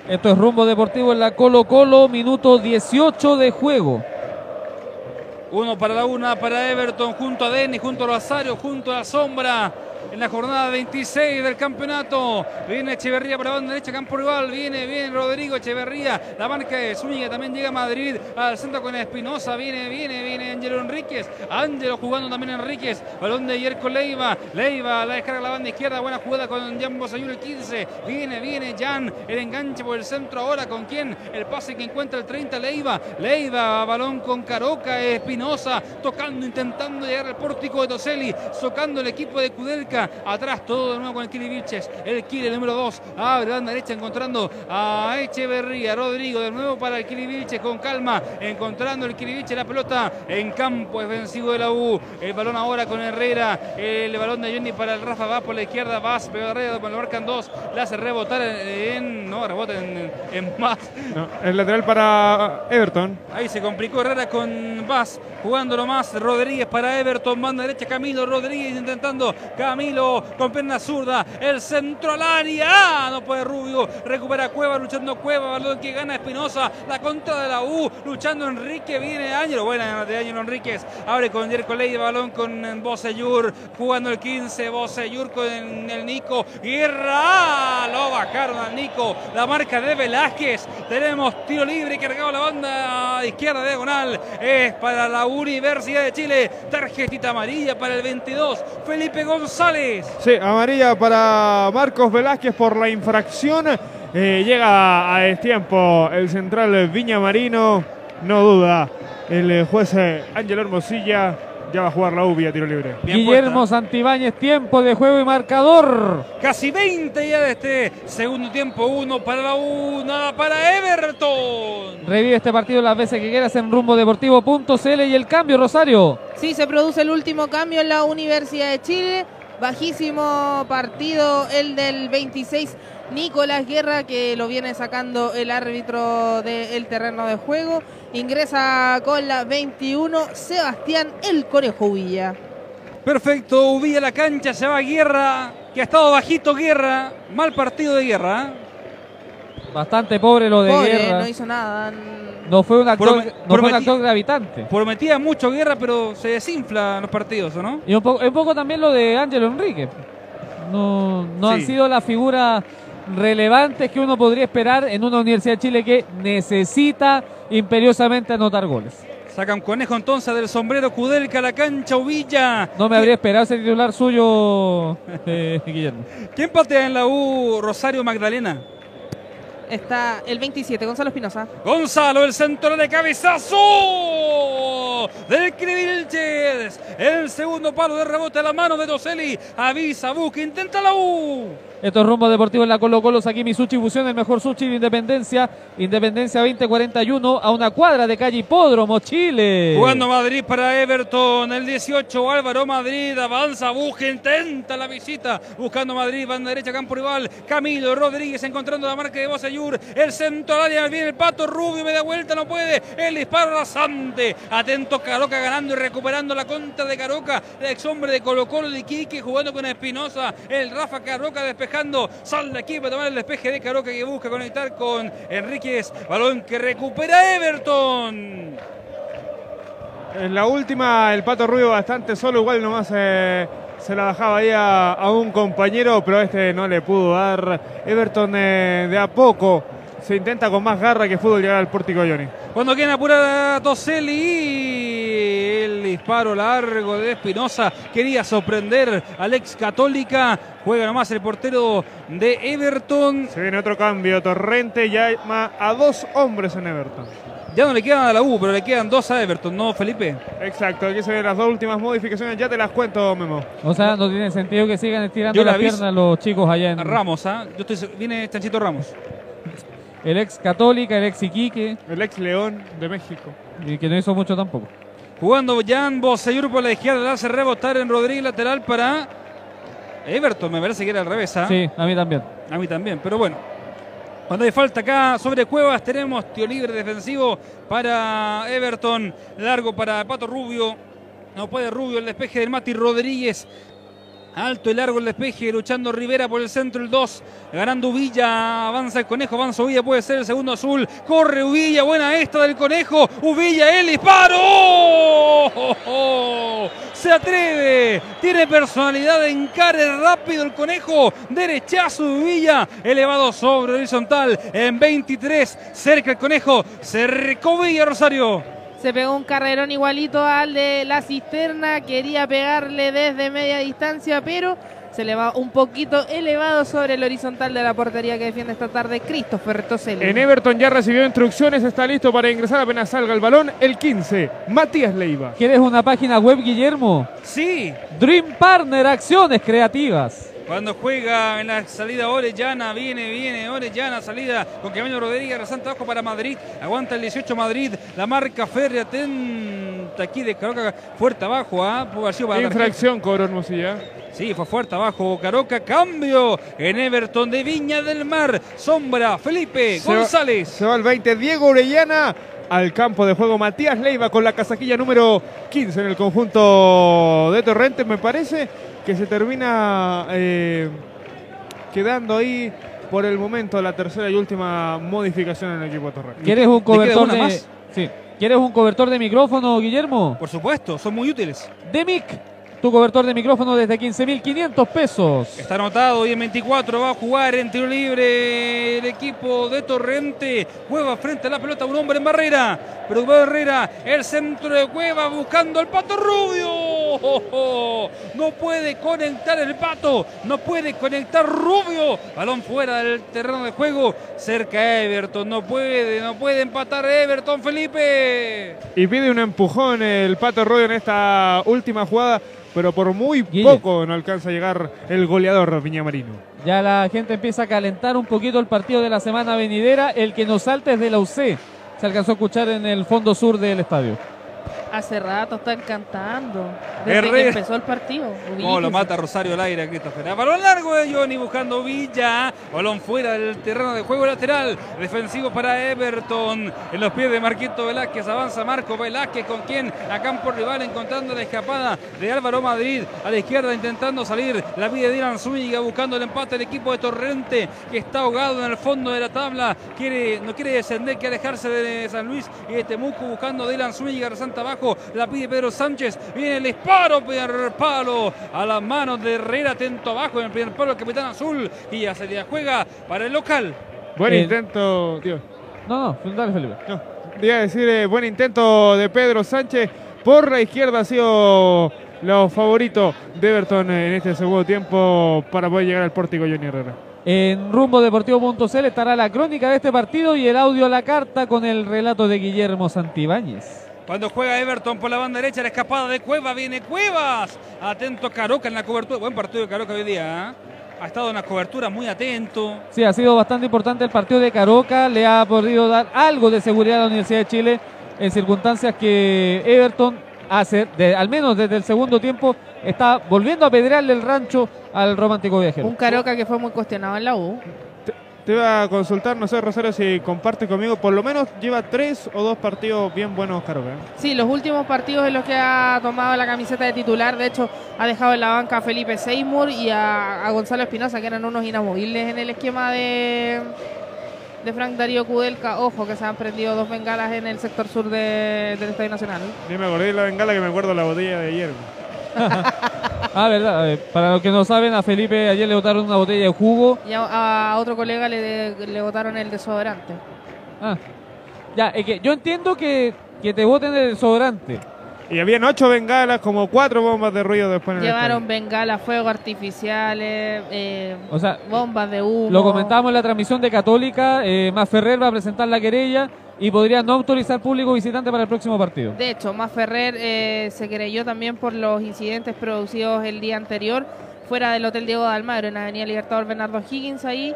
Esto es rumbo deportivo en la Colo Colo, minuto 18 de juego. Uno para la una, para Everton, junto a Denis, junto a Rosario, junto a la sombra. En la jornada 26 del campeonato. Viene Echeverría por la banda derecha, campo rival. Viene bien Rodrigo Echeverría. La marca de Zúñiga también llega a Madrid. Al centro con Espinosa. Viene, viene, viene Ángelo Enríquez. Ángelo jugando también Enríquez. Balón de Yerko Leiva. Leiva la descarga a la banda izquierda. Buena jugada con Jan Bosayur el 15. Viene, viene Jan. El enganche por el centro ahora. ¿Con quién? El pase que encuentra el 30 Leiva. Leiva, balón con Caroca. Espinosa tocando, intentando llegar al pórtico de Toselli. Socando el equipo de Kudelka. Atrás todo de nuevo con el Kili Vilches. El Kili número 2. Abre banda derecha encontrando a Echeverría. Rodrigo de nuevo para el Kili Vilches con calma. Encontrando el Kili Vilches la pelota en campo defensivo de la U. El balón ahora con Herrera. El balón de Johnny para el Rafa. Va por la izquierda. Vas, pegó Herrera. Lo marcan dos. Le hace rebotar en. No, rebota en, en más. No, el lateral para Everton. Ahí se complicó Herrera con Vaz, jugándolo más. Rodríguez para Everton, banda derecha Camilo Rodríguez intentando. Camilo con pierna zurda, el centro al área. ¡Ah! No puede Rubio, recupera Cueva, luchando Cueva, balón que gana Espinosa, la contra de la U, luchando Enrique, viene Ángelo, buena de Ángelo Enríquez, abre con Jerko Ley, balón con Boseyur, jugando el 15, Boseyur con el Nico, Guerra, ¡Ah! lo bajaron al Nico, la marca de Velázquez, tenemos tiro libre cargado la banda izquierda diagonal, es para la Universidad de Chile, tarjetita amarilla para el 22, Felipe González. Sí, amarilla para Marcos Velázquez por la infracción. Eh, llega a destiempo el central Viña Marino. No duda, el juez Ángel Hermosilla ya va a jugar la U vía tiro libre. Bien Guillermo Santibáñez, tiempo de juego y marcador. Casi 20 ya de este segundo tiempo. Uno para la U, nada para Everton. Revive este partido las veces que quieras en rumbodeportivo.cl y el cambio, Rosario. Sí, se produce el último cambio en la Universidad de Chile. Bajísimo partido el del 26 Nicolás Guerra que lo viene sacando el árbitro del terreno de juego. Ingresa con la 21 Sebastián el Conejo Villa. Perfecto, Ubilla la cancha, se va Guerra, que ha estado bajito Guerra. Mal partido de Guerra. ¿eh? Bastante pobre lo de Pobre, Guerra. no hizo nada. No fue un actor, Prome- no fue un actor gravitante. Prometía mucho Guerra, pero se desinfla en los partidos, ¿o no? Y un poco, un poco también lo de Ángelo Enrique. No, no han Sí. sido las figuras relevantes que uno podría esperar en una Universidad de Chile que necesita imperiosamente anotar goles. Saca un conejo entonces del sombrero Kudelka a la cancha, Ubilla. No me habría esperado ese titular suyo, [laughs] eh, Guillermo. ¿Quién patea en la U? Rosario Magdalena. Está el 27, Gonzalo Espinosa. Gonzalo, el centro de cabezazo del Crivilches. El segundo palo de rebote a la mano de Doselli. Avisa, busca, intenta la U. Esto es rumbo deportivo en la Colo Colo, Sakimi Sushi Fusión, el mejor sushi de Independencia. Independencia 2041 a una cuadra de calle Hipódromo, Chile. Jugando Madrid para Everton. El 18, Álvaro Madrid. Avanza, busca, intenta la visita. Buscando Madrid, banda derecha, campo rival. Camilo Rodríguez encontrando la marca de Bosayur. El centro al área, viene el pato Rubio, me da vuelta, no puede. El disparo rasante. Atento Caroca ganando y recuperando la contra de Caroca. El ex hombre de Colo Colo de Iquique jugando con Espinosa. El Rafa Caroca despejando. Sal de aquí para tomar el despeje de Caroca que busca conectar con Enríquez. Balón que recupera Everton. En la última, el Pato Rubio bastante solo, igual nomás eh, se la bajaba ahí a, un compañero, pero este no le pudo dar. Everton eh, de a poco se intenta con más garra que fútbol llegar al pórtico de Johnny. Cuando quieren apurar a Toselli, el disparo largo de Espinosa quería sorprender al ex Católica. Juega nomás el portero de Everton. Se viene otro cambio. Torrente llama a dos hombres en Everton. Ya no le quedan a la U, pero le quedan dos a Everton, ¿no, Felipe? Exacto, aquí se ven las dos últimas modificaciones. Ya te las cuento, Memo. O sea, no tiene sentido que sigan estirando Yo la pierna los chicos allá en Ramos, ¿ah? Yo estoy, viene Chanchito Ramos. El ex Católica, el ex Iquique, El ex León de México. y que no hizo mucho tampoco. Jugando Jan Boseyur por la izquierda, le hace rebotar en Rodríguez lateral para Everton. Me parece que era al revés, ¿ah? Sí, a mí también. A mí también, pero bueno. Cuando hay falta acá sobre Cuevas, tenemos tío libre defensivo para Everton. Largo para Pato Rubio. No puede Rubio, el despeje del Mati Rodríguez. Alto y largo el despeje, luchando Rivera por el centro, el 2. Ganando Uvilla, avanza el conejo, avanza Uvilla, puede ser el segundo azul. Corre Uvilla, buena esta del conejo. Uvilla, el disparo. Se atreve, tiene personalidad, encare rápido el conejo. Derechazo de Uvilla, elevado sobre horizontal en 23. Cerca el conejo, cerca Uvilla, Rosario. Se pegó un carrerón igualito al de la cisterna. Quería pegarle desde media distancia, pero se le va un poquito elevado sobre el horizontal de la portería que defiende esta tarde Christopher Toselli. En Everton ya recibió instrucciones, está listo para ingresar apenas salga el balón. El 15, Matías Leiva. ¿Quieres una página web, Guillermo? Sí, Dream Partner, acciones creativas. Cuando juega en la salida Orellana, viene, viene Orellana, salida con Camilo Rodríguez, rasante abajo para Madrid, aguanta el 18 Madrid, la marca Ferri, atenta aquí de Caroca, fuerte abajo, ¿ah? Sido para. Infracción cobró Hermosilla. Sí, fue fuerte abajo Caroca, cambio en Everton de Viña del Mar, sombra, Felipe Se va- González. Se va el 20, Diego Orellana. Al campo de juego Matías Leiva con la casaquilla número 15 en el conjunto de Torrentes. Me parece que se termina eh, quedando ahí por el momento la tercera y última modificación en el equipo de Torrentes. ¿Quieres un ¿Le queda cobertor de más? Sí. ¿Quieres un cobertor de micrófono, Guillermo? Por supuesto, son muy útiles. De Mic. Tu cobertor de micrófono desde 15.500 pesos. Está anotado y en 24 va a jugar en tiro libre el equipo de Torrente. Cueva frente a la pelota, un hombre en barrera. Preocupado Herrera, el centro de Cueva buscando el pato rubio. ¡Oh, oh! No puede conectar el pato, no puede conectar Rubio. Balón fuera del terreno de juego, cerca Everton. No puede, no puede empatar Everton, Felipe. Y pide un empujón el Pato Royo en esta última jugada, pero por muy Guille. poco no alcanza a llegar el goleador Viñamarino. Ya la gente empieza a calentar un poquito el partido de la semana venidera. El que nos salta es de la UC. Se alcanzó a escuchar en el fondo sur del estadio. Hace rato están cantando. Desde que empezó el partido. Oh, lo Ubíquese. mata Rosario al aire, Christopher. A balón largo de Johnny buscando Villa. Balón fuera del terreno de juego lateral. Defensivo para Everton. En los pies de Marquito Velázquez. Avanza Marco Velázquez con quien a campo rival encontrando la escapada de Álvaro Madrid. A la izquierda intentando salir. La vida de Dylan Zúñiga buscando el empate del equipo de Torrente que está ahogado en el fondo de la tabla. Quiere, no quiere descender, quiere alejarse de San Luis y de Temuco buscando Dylan Zúñiga. Resanta abajo. La pide Pedro Sánchez. Viene el disparo. Primer palo a las manos de Herrera. Atento abajo en el primer palo el capitán azul. Y ya se la juega para el local. Buen El- intento, tío. No, no, dale, Felipe. No, iba a decir eh, buen intento de Pedro Sánchez. Por la izquierda ha sido los favoritos de Everton en este segundo tiempo para poder llegar al pórtico Johnny Herrera. En rumbodeportivo.cl estará la crónica de este partido y el audio a la carta con el relato de Guillermo Santibáñez. Cuando juega Everton por la banda derecha, la escapada de Cueva, viene Cuevas. Atento Caroca en la cobertura. Buen partido de Caroca hoy día. ¿eh? Ha estado en la cobertura muy atento. Sí, ha sido bastante importante el partido de Caroca. Le ha podido dar algo de seguridad a la Universidad de Chile en circunstancias que Everton hace, de- al menos desde el segundo tiempo, está volviendo a pedrearle el rancho al romántico viajero. Un Caroca que fue muy cuestionado en la U. Te iba a consultar, no sé, Rosario, si comparte conmigo, por lo menos lleva tres o dos partidos bien buenos, Caroca. ¿eh? Sí, los últimos partidos en los que ha tomado la camiseta de titular, de hecho, ha dejado en la banca a Felipe Seymour y a, a Gonzalo Espinosa, que eran unos inamovibles en el esquema de, de Frank Darío Kudelka. Ojo, que se han prendido dos bengalas en el sector sur de- del Estadio Nacional. Ni me acordé de la bengala que me acuerdo de la botella de ayer. [laughs] Ah, verdad. para los que no saben, a Felipe ayer le botaron una botella de jugo. Y a, a otro colega le, le botaron el desodorante. Ah. Ya, es que yo entiendo que, que te boten el desodorante. Y habían ocho bengalas, como cuatro bombas de ruido después en el Llevaron bengalas, fuegos artificiales, eh, O sea, bombas de humo. Lo comentábamos en la transmisión de Católica. Eh, Más Ferrer va a presentar la querella y podría no autorizar público visitante para el próximo partido. De hecho, Más Ferrer eh, se creyó también por los incidentes producidos el día anterior fuera del Hotel Diego de Almagro, en Avenida Libertador Bernardo Higgins, ahí.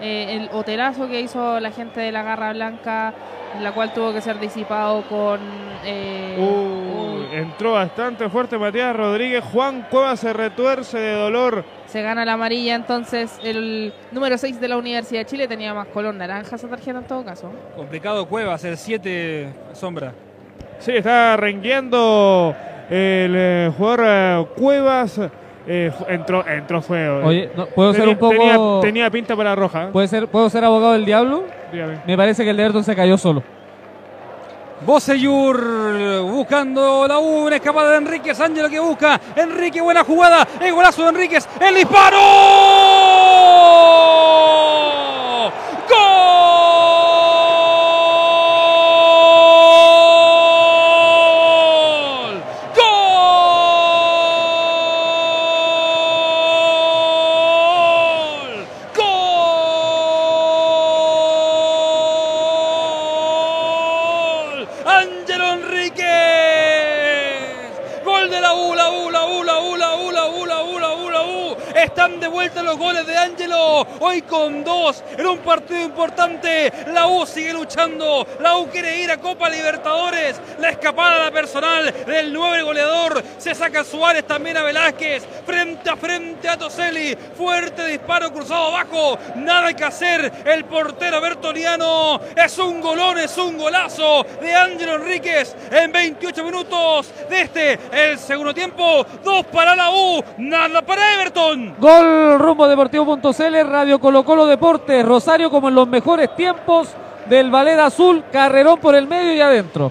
Eh, el hotelazo que hizo la gente de la Garra Blanca, en la cual tuvo que ser disipado con... eh, Uy, entró bastante fuerte Matías Rodríguez. Juan Cueva se retuerce de dolor. Se gana la amarilla, entonces el número 6 de la Universidad de Chile tenía más color naranja esa tarjeta en todo caso. Complicado Cuevas, el 7 sombra. Sí, está rengueando el eh, jugador eh, Cuevas. Eh, entró, entró feo. Oye, no, ¿puedo ser tenía, un poco. tenía, tenía pinta para roja. ¿Puede ser, ¿Puedo ser abogado del diablo? Dígame. Me parece que el de Everton se cayó solo. Boseyur buscando la U, una escapada de Enríquez, Ángelo que busca, Enrique buena jugada, el golazo de Enríquez, el disparo. ¡Gol! Vuelta los goles de Hoy con dos, en un partido importante. La U sigue luchando, la U quiere ir a Copa Libertadores. La escapada personal del 9 goleador, se saca Suárez también a Velázquez, frente a frente a Toselli. Fuerte disparo cruzado abajo, nada que hacer. El portero bertoliano es un golón, es un golazo de Ángelo Enríquez en 28 minutos de este, el segundo tiempo. Dos para la U, nada para Everton. Gol rumbo deportivo.cl, Radio Colo Colo Deportes, Rosario como en los mejores tiempos del Ballet Azul, carrerón por el medio y adentro.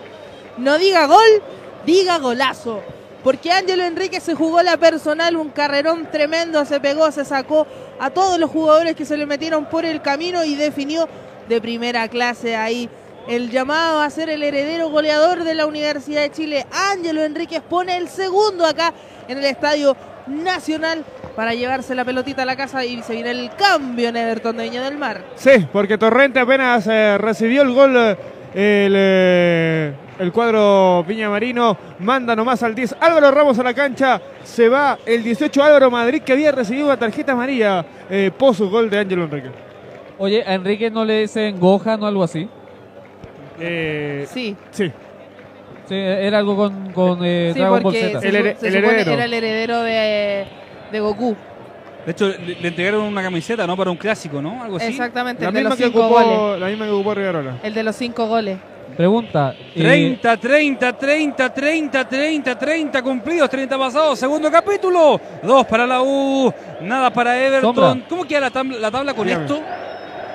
No diga gol, diga golazo. Porque Ángelo Enrique se jugó la personal, un carrerón tremendo, se pegó, se sacó a todos los jugadores que se le metieron por el camino y definió de primera clase ahí. El llamado a ser el heredero goleador de la Universidad de Chile, Ángelo Enríquez pone el segundo acá en el Estadio Nacional para llevarse la pelotita a la casa y se viene el cambio en Everton de Viña del Mar. Sí, porque Torrente apenas eh, recibió el gol. eh, el, eh, el cuadro Viña Marino manda nomás al 10. Álvaro Ramos a la cancha. Se va el 18 Álvaro Madrid que había recibido una tarjeta amarilla eh, post gol de Ángelo Enrique. Oye, a Enrique no le dicen Gohan o algo así. Eh, Sí, sí, Sí, era algo con, con eh, sí Dragon Ball porque Z. se, El se el supone heredero. era el heredero de, de Goku. De hecho, le, le entregaron una camiseta, ¿no? Para un clásico, ¿no? Algo así. Exactamente, la el de misma, los que cinco ocupó, goles. la misma que ocupó Rivarola. El de los cinco goles. Pregunta. eh, 30, 30, 30, 30, 30, 30 cumplidos, 30 pasados, segundo capítulo. Dos para la U, nada para Everton. Sombra. ¿Cómo queda la, tabla- la tabla con Dígame. esto?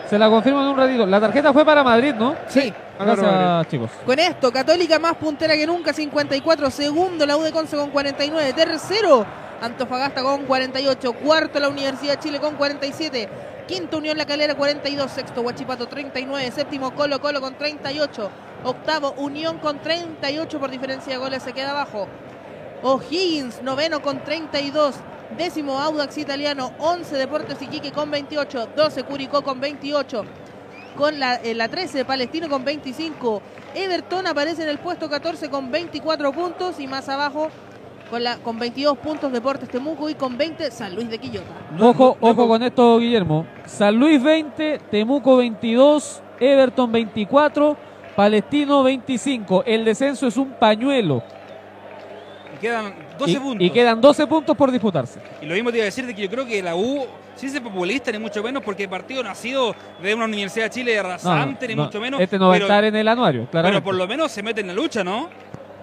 se la confirmo en un ratito. La tarjeta fue para Madrid, ¿no? Sí. Gracias, chicos. Con esto, Católica más puntera que nunca, 54. Segundo, la U de Conce con 49. Tercero, Antofagasta con 48. Cuarto, la Universidad de Chile con 47. Quinto, Unión La Calera 42. Sexto, Huachipato 39. Séptimo, Colo Colo con 38. Octavo, Unión con 38 por diferencia de goles, se queda abajo. O'Higgins, noveno con 32. Décimo, Audax Italiano, 11 Deportes Iquique con 28. 12, Curicó con 28 con la, eh, la 13 Palestino con 25. Everton aparece en el puesto 14 con 24 puntos y más abajo con, la, con 22 puntos Deportes Temuco y con 20 San Luis de Quillota. Ojo, ojo con esto, Guillermo. San Luis 20, Temuco 22, Everton 24, Palestino 25. El descenso es un pañuelo. Y quedan 12 Y, puntos. y quedan 12 puntos por disputarse. Y lo mismo te iba a decir de que yo creo que la U, sin ser populista ni mucho menos, porque el partido no ha sido de una Universidad de Chile no, rasante ni no. mucho menos. Este no va a pero, estar en el anuario, pero claramente. por lo menos se mete en la lucha, ¿no?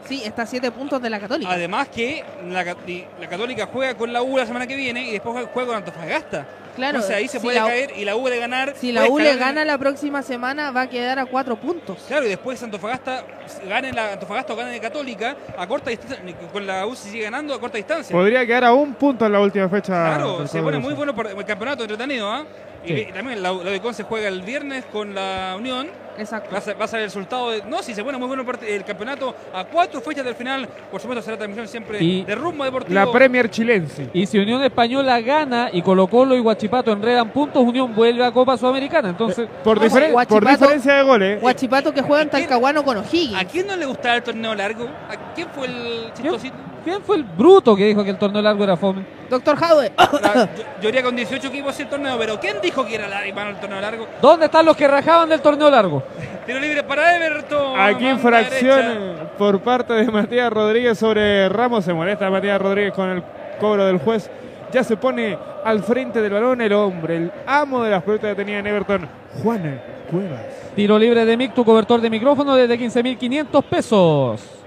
Sí, está a 7 puntos de la Católica. Además que la, la Católica juega con la U la semana que viene y después juega con Antofagasta. Claro, Entonces ahí se si puede la U- caer y la U de ganar. Si la U le en- gana la próxima semana, va a quedar a cuatro puntos. Claro, y después Antofagasta gane la Antofagasta o gane de Católica a corta distancia, con la U se sigue ganando a corta distancia. Podría quedar a un punto en la última fecha. Claro, se pone muy bueno por el campeonato entretenido, ¿ah? Y Sí. también la, la de Conce juega el viernes con la Unión. Exacto. Va a ser, va a ser el resultado de. No, si se pone muy bueno el campeonato a cuatro fechas del final. Por supuesto, será transmisión siempre Y de rumbo deportivo. La Premier Chilense. Y si Unión Española gana y Colo Colo y Guachipato enredan puntos, Unión vuelve a Copa Sudamericana. Entonces, Por, Vamos, diferen- por Guachipato- diferencia de goles. Guachipato que juega en Talcahuano con ¿A O'Higgins. quién no le gustaba el torneo largo? ¿A quién fue el chistosito? ¿Quién fue el bruto que dijo que el torneo largo era fome? Doctor Jadwe. [coughs] [coughs] Yo, yo iría con 18 equipos el torneo, pero ¿quién dijo que era largo, el torneo largo? ¿Dónde están los que rajaban del torneo largo? Tiro libre para Everton. Aquí infracción por parte de Matías Rodríguez sobre Ramos. Se molesta Matías Rodríguez con el cobro del juez. Ya se pone al frente del balón el hombre, el amo de las pelotas que tenía en Everton, Juan Cuevas. Tiro libre de Mic, tu cobertor de micrófono desde 15.500 pesos.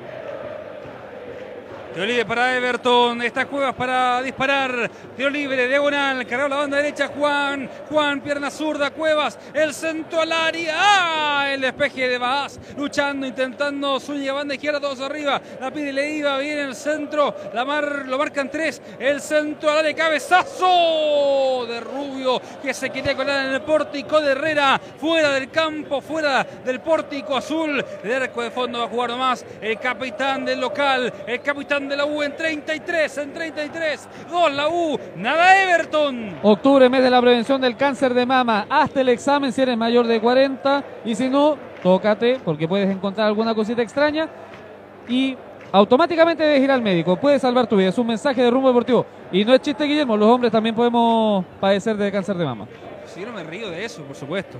Tiro libre para Everton. Está Cuevas para disparar. Tiro libre, diagonal. Cargado la banda derecha. Juan. Juan, pierna zurda. Cuevas. El centro al área. ¡Ah! El despeje de Baaz. Luchando, intentando. Zúñiga, banda izquierda, todos arriba. La pide Leiva. Viene el centro. La mar, lo marcan tres. El centro al área. Cabezazo de Rubio. Que se quería colar en el pórtico de Herrera. Fuera del campo. Fuera del pórtico azul. De arco de fondo va a jugar nomás. El capitán del local. El capitán de la U en 33. En 33. Gol la U. Nada Everton. Octubre, mes de la prevención del cáncer de mama. Hazte el examen si eres mayor de 40 y si no, tócate porque puedes encontrar alguna cosita extraña y automáticamente debes ir al médico. Puede salvar tu vida. Es un mensaje de rumbo deportivo. Y no es chiste, Guillermo. Los hombres también podemos padecer de cáncer de mama. Yo no me río de eso, por supuesto.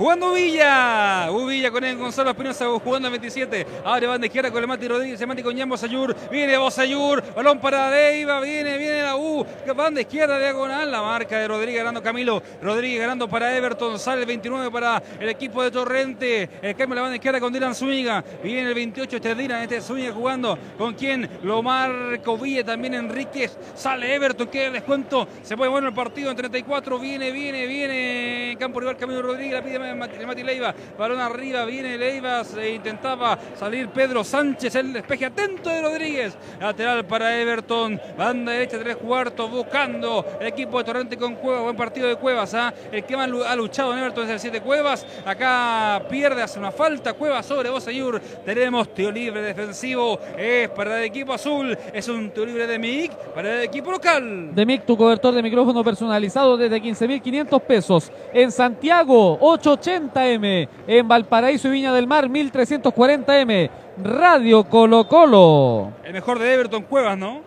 Jugando Villa, Villa con el Gonzalo Espinosa jugando a 27. Abre banda izquierda con el Mati Rodríguez, el Mati con Jan Bosayur. Viene Bosayur, balón para Deiva, viene, viene la U. Banda izquierda diagonal, la marca de Rodríguez ganando Camilo. Rodríguez ganando para Everton, sale el 29 para el equipo de Torrente. El cambio la banda izquierda con Dylan Zúñiga. Viene el 28, este es Dylan, este es Zúñiga jugando. ¿Con quién? Lo marco Villa, también Enríquez. Sale Everton, que descuento. Se pone bueno el partido en 34. Viene, viene, viene. Campo rival Camilo Rodríguez, la pide Mati, Mati Leiva. Balón arriba, viene Leiva. Se intentaba salir Pedro Sánchez. El despeje atento de Rodríguez. Lateral para Everton. Banda derecha, tres cuartos. Buscando el equipo de Torrente con Cuevas. Buen partido de Cuevas. ¿ah? El que más ha luchado en Everton es el 7 Cuevas. Acá pierde, hace una falta. Cuevas sobre Bosayur. Tenemos tiro libre defensivo. Es para el equipo azul. Es un tiro libre de MIG para el equipo local. De Mic, tu cobertor de micrófono personalizado desde 15.500 pesos. En Santiago, 880M. En Valparaíso y Viña del Mar, 1340M. Radio Colo Colo. El mejor de Everton, Cuevas, ¿no?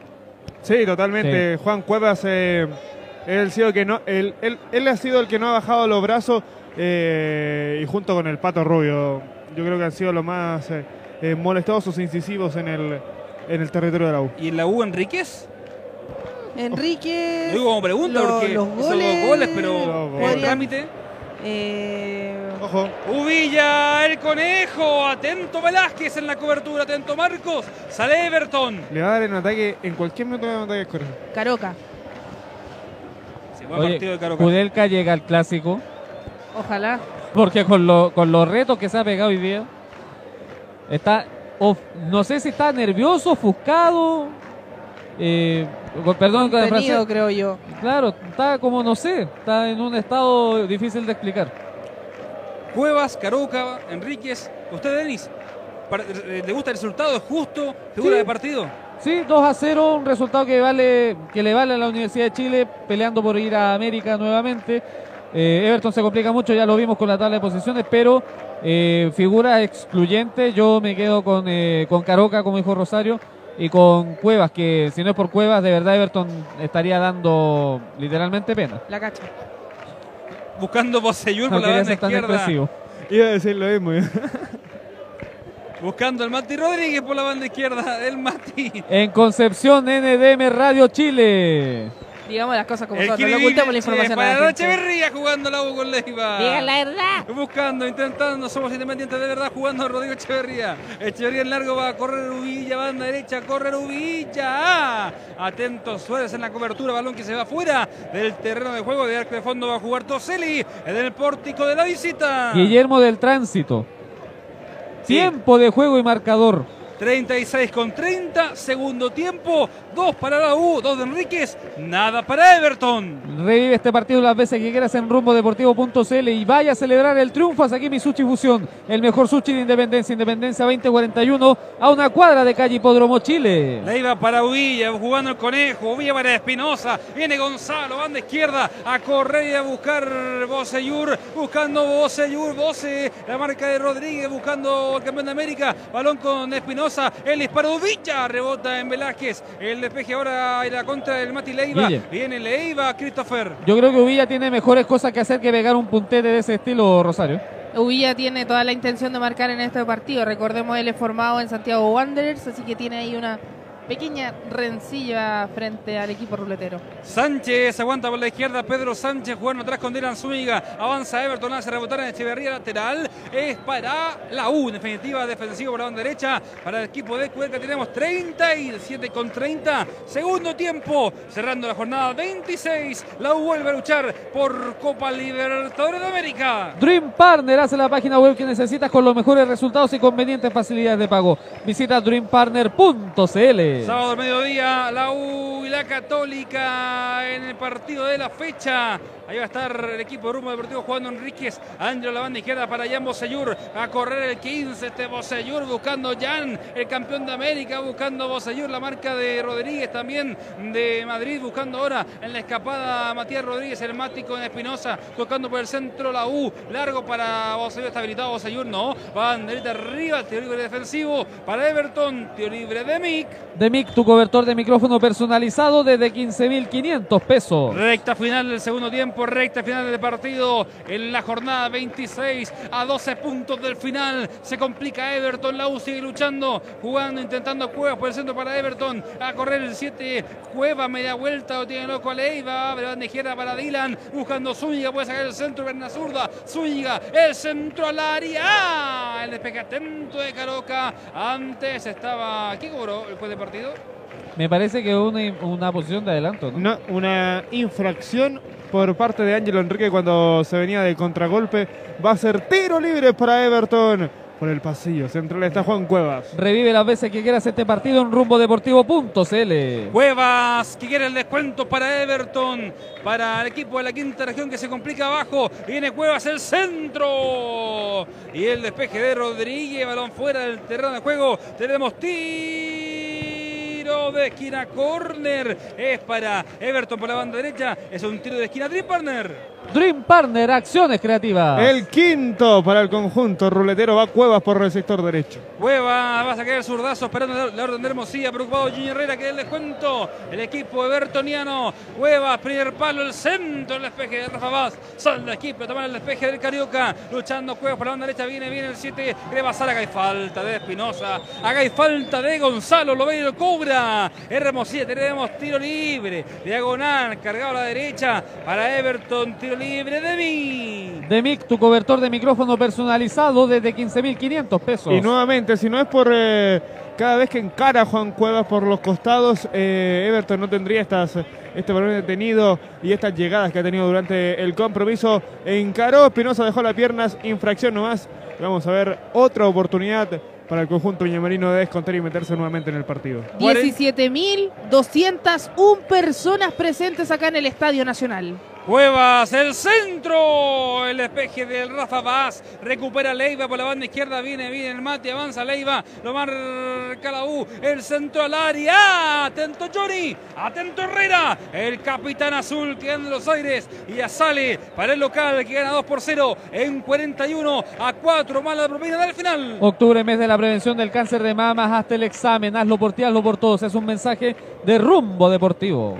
Sí, totalmente. Juan Cuevas, eh, él, ha sido el que no, él, él- él ha sido el que no ha bajado los brazos eh, y junto con el Pato Rubio, yo creo que han sido los más eh, eh, molestosos e incisivos en el, en el territorio de la U. Y en la U, Enríquez. Enrique. Lo digo como pregunta Lo- porque los hizo goles, dos goles, pero Los por trámite. Eh, Ojo, Uvilla, el conejo. Atento Velázquez en la cobertura. Atento Marcos. Sale Everton. le va a dar en ataque, en cualquier momento le va a dar en ataque Correa. Caroca. Sí, buen partido de Oye, Caroca. Kudelka llega al clásico. Ojalá. Porque con, lo- con los retos que se ha pegado hoy día, está, of- no sé si está nervioso, ofuscado, eh, perdón con el Contenido, francés. creo yo. Claro, está como no sé, está en un estado difícil de explicar. Cuevas, Caroca, Enríquez. ¿Usted, Denis? para- ¿Le gusta el resultado? ¿Es justo? ¿Figura Sí. de partido? Sí, 2 a 0, un resultado que vale que le vale a la Universidad de Chile peleando por ir a América nuevamente. Eh, Everton se complica mucho, ya lo vimos con la tabla de posiciones, pero eh, figura excluyente. Yo me quedo con, eh, con Caroca, como dijo Rosario, y con Cuevas, que si no es por Cuevas, de verdad Everton estaría dando literalmente pena. La cacha. Buscando Boseyur No por la banda izquierda. expresivo. Iba a decir lo mismo. Buscando el Mati Rodríguez por la banda izquierda. El Mati. En Concepción, NDM Radio Chile. Digamos las cosas como El son, no ocultemos la información a para la. Echeverría jugando la U con Leiva. Digan la verdad. Buscando, intentando, somos independientes de verdad, jugando Rodrigo Echeverría. Echeverría en largo va a correr Ubilla, banda derecha, correr Ubilla. Ah, Atento Suárez en la cobertura, balón que se va fuera del terreno de juego. De arco de fondo va a jugar Toselli en el pórtico de la visita. Guillermo del Tránsito. Tiempo de juego y marcador. 36 con 30, segundo tiempo, dos para la U, dos de Enríquez, nada para Everton. Revive este partido las veces que quieras en rumbodeportivo.cl y vaya a celebrar el triunfo hasta aquí mi Sushi Fusión, el mejor sushi de Independencia, Independencia 2041 a una cuadra de calle Hipódromo Chile. La iba para Uvilla, jugando el conejo, Uvilla para Espinosa, viene Gonzalo, banda izquierda, a correr y a buscar Boseyur, buscando Boseyur, Bose, la marca de Rodríguez, buscando el campeón de América, balón con Espinosa, el disparo de Uvilla, rebota en Velázquez, el despeje ahora en la contra del Mati Leiva, Guille. viene Leiva, Christopher. Yo creo que Uvilla tiene mejores cosas que hacer que pegar un puntete de ese estilo, Rosario. Uvilla tiene toda la intención de marcar en este partido. Recordemos, él es formado en Santiago Wanderers, así que tiene ahí una pequeña rencilla frente al equipo ruletero. Sánchez aguanta por la izquierda, Pedro Sánchez jugando atrás con Dylan Zúñiga, avanza Everton, hace rebotar en Echeverría lateral, es para la U, en definitiva defensivo por la banda derecha, para el equipo de Cuenca tenemos 37 con 30, segundo tiempo, cerrando la jornada 26, la U vuelve a luchar por Copa Libertadores de América. Dream Partner hace la página web que necesitas con los mejores resultados y convenientes facilidades de pago. Visita dreampartner.cl. Sábado mediodía, la U y la Católica en el partido de la fecha. Ahí va a estar el equipo de Rumbo Deportivo jugando Enríquez. Ángelo la banda izquierda para Jan Bosellur. A correr el 15. Este Bosellur buscando Jan, el campeón de América. Buscando Bosellur, la marca de Rodríguez también de Madrid. Buscando ahora en la escapada Matías Rodríguez, el mático en Espinosa. Tocando por el centro la U. Largo para Bosellur. Está habilitado Bosellur. No. Banderita arriba. Tiro libre defensivo para Everton. Tiro libre de Mick. De Mic, tu cobertor de micrófono personalizado desde 15.500 pesos. Recta final del segundo tiempo, recta final del partido en la jornada 26 a 12 puntos del final. Se complica Everton, la sigue luchando, jugando, intentando Cuevas por el centro para Everton. A correr el 7, Cueva, media vuelta, lo tiene loco a Leiva, izquierda para Dylan, buscando Zúñiga, puede sacar el centro, Berna Zurda, Zúñiga, el centro al área. ¡Ah! El despeje atento de Caroca. Antes estaba. ¿Qué cobró después del partido? Me parece que una, una posición de adelanto, ¿no? Una, una infracción por parte de Ángelo Enrique cuando se venía de contragolpe. Va a ser tiro libre para Everton. Por el pasillo central está Juan Cuevas. Revive las veces que quieras este partido en rumbodeportivo.cl. Cuevas que quiere el descuento para Everton, para el equipo de la quinta región que se complica abajo. Viene Cuevas el centro y el despeje de Rodríguez, balón fuera del terreno de juego. Tenemos tiro de esquina, corner. Es para Everton por la banda derecha. Es un tiro de esquina, Dream Partner. Dream Partner, acciones creativas. El quinto para el conjunto ruletero va Cuevas por el sector derecho. Cueva va a sacar el zurdazo esperando la orden de Hermosilla. Preocupado Junior Herrera que dé el descuento. El equipo evertoniano. Cueva, primer palo, el centro, el despeje de Rafa Vaz. Sale el equipo, tomar el despeje del Carioca. Luchando Cueva por la banda derecha. Viene, viene el 7. Quiere pasar. Acá hay falta de Espinosa. Acá hay falta de Gonzalo. Lo ve y lo cobra. Hermosilla, tenemos tiro libre. Diagonal, cargado a la derecha. Para Everton, tiro libre de mí. De Mic, tu cobertor de micrófono personalizado desde 15.500 pesos. Y nuevamente, si no es por eh, cada vez que encara Juan Cuevas por los costados, eh, Everton no tendría estas, este balón detenido y estas llegadas que ha tenido durante el compromiso. Encaró, Espinosa dejó las piernas, infracción nomás. Vamos a ver otra oportunidad para el conjunto viñamarino de descontar y meterse nuevamente en el partido. 17.201 personas presentes acá en el Estadio Nacional. Cuevas, el centro, el despeje del Rafa Vaz, recupera Leiva por la banda izquierda, viene, viene el mate, avanza Leiva, lo marca la U, el centro al área, atento Johnny, atento Herrera, el capitán azul que en los aires y ya sale para el local que gana 2 por 0 en 41 a 4, mala propina del final. Octubre, mes de la prevención del cáncer de mamas, hasta el examen, hazlo por ti, hazlo por todos. Es un mensaje de rumbo deportivo.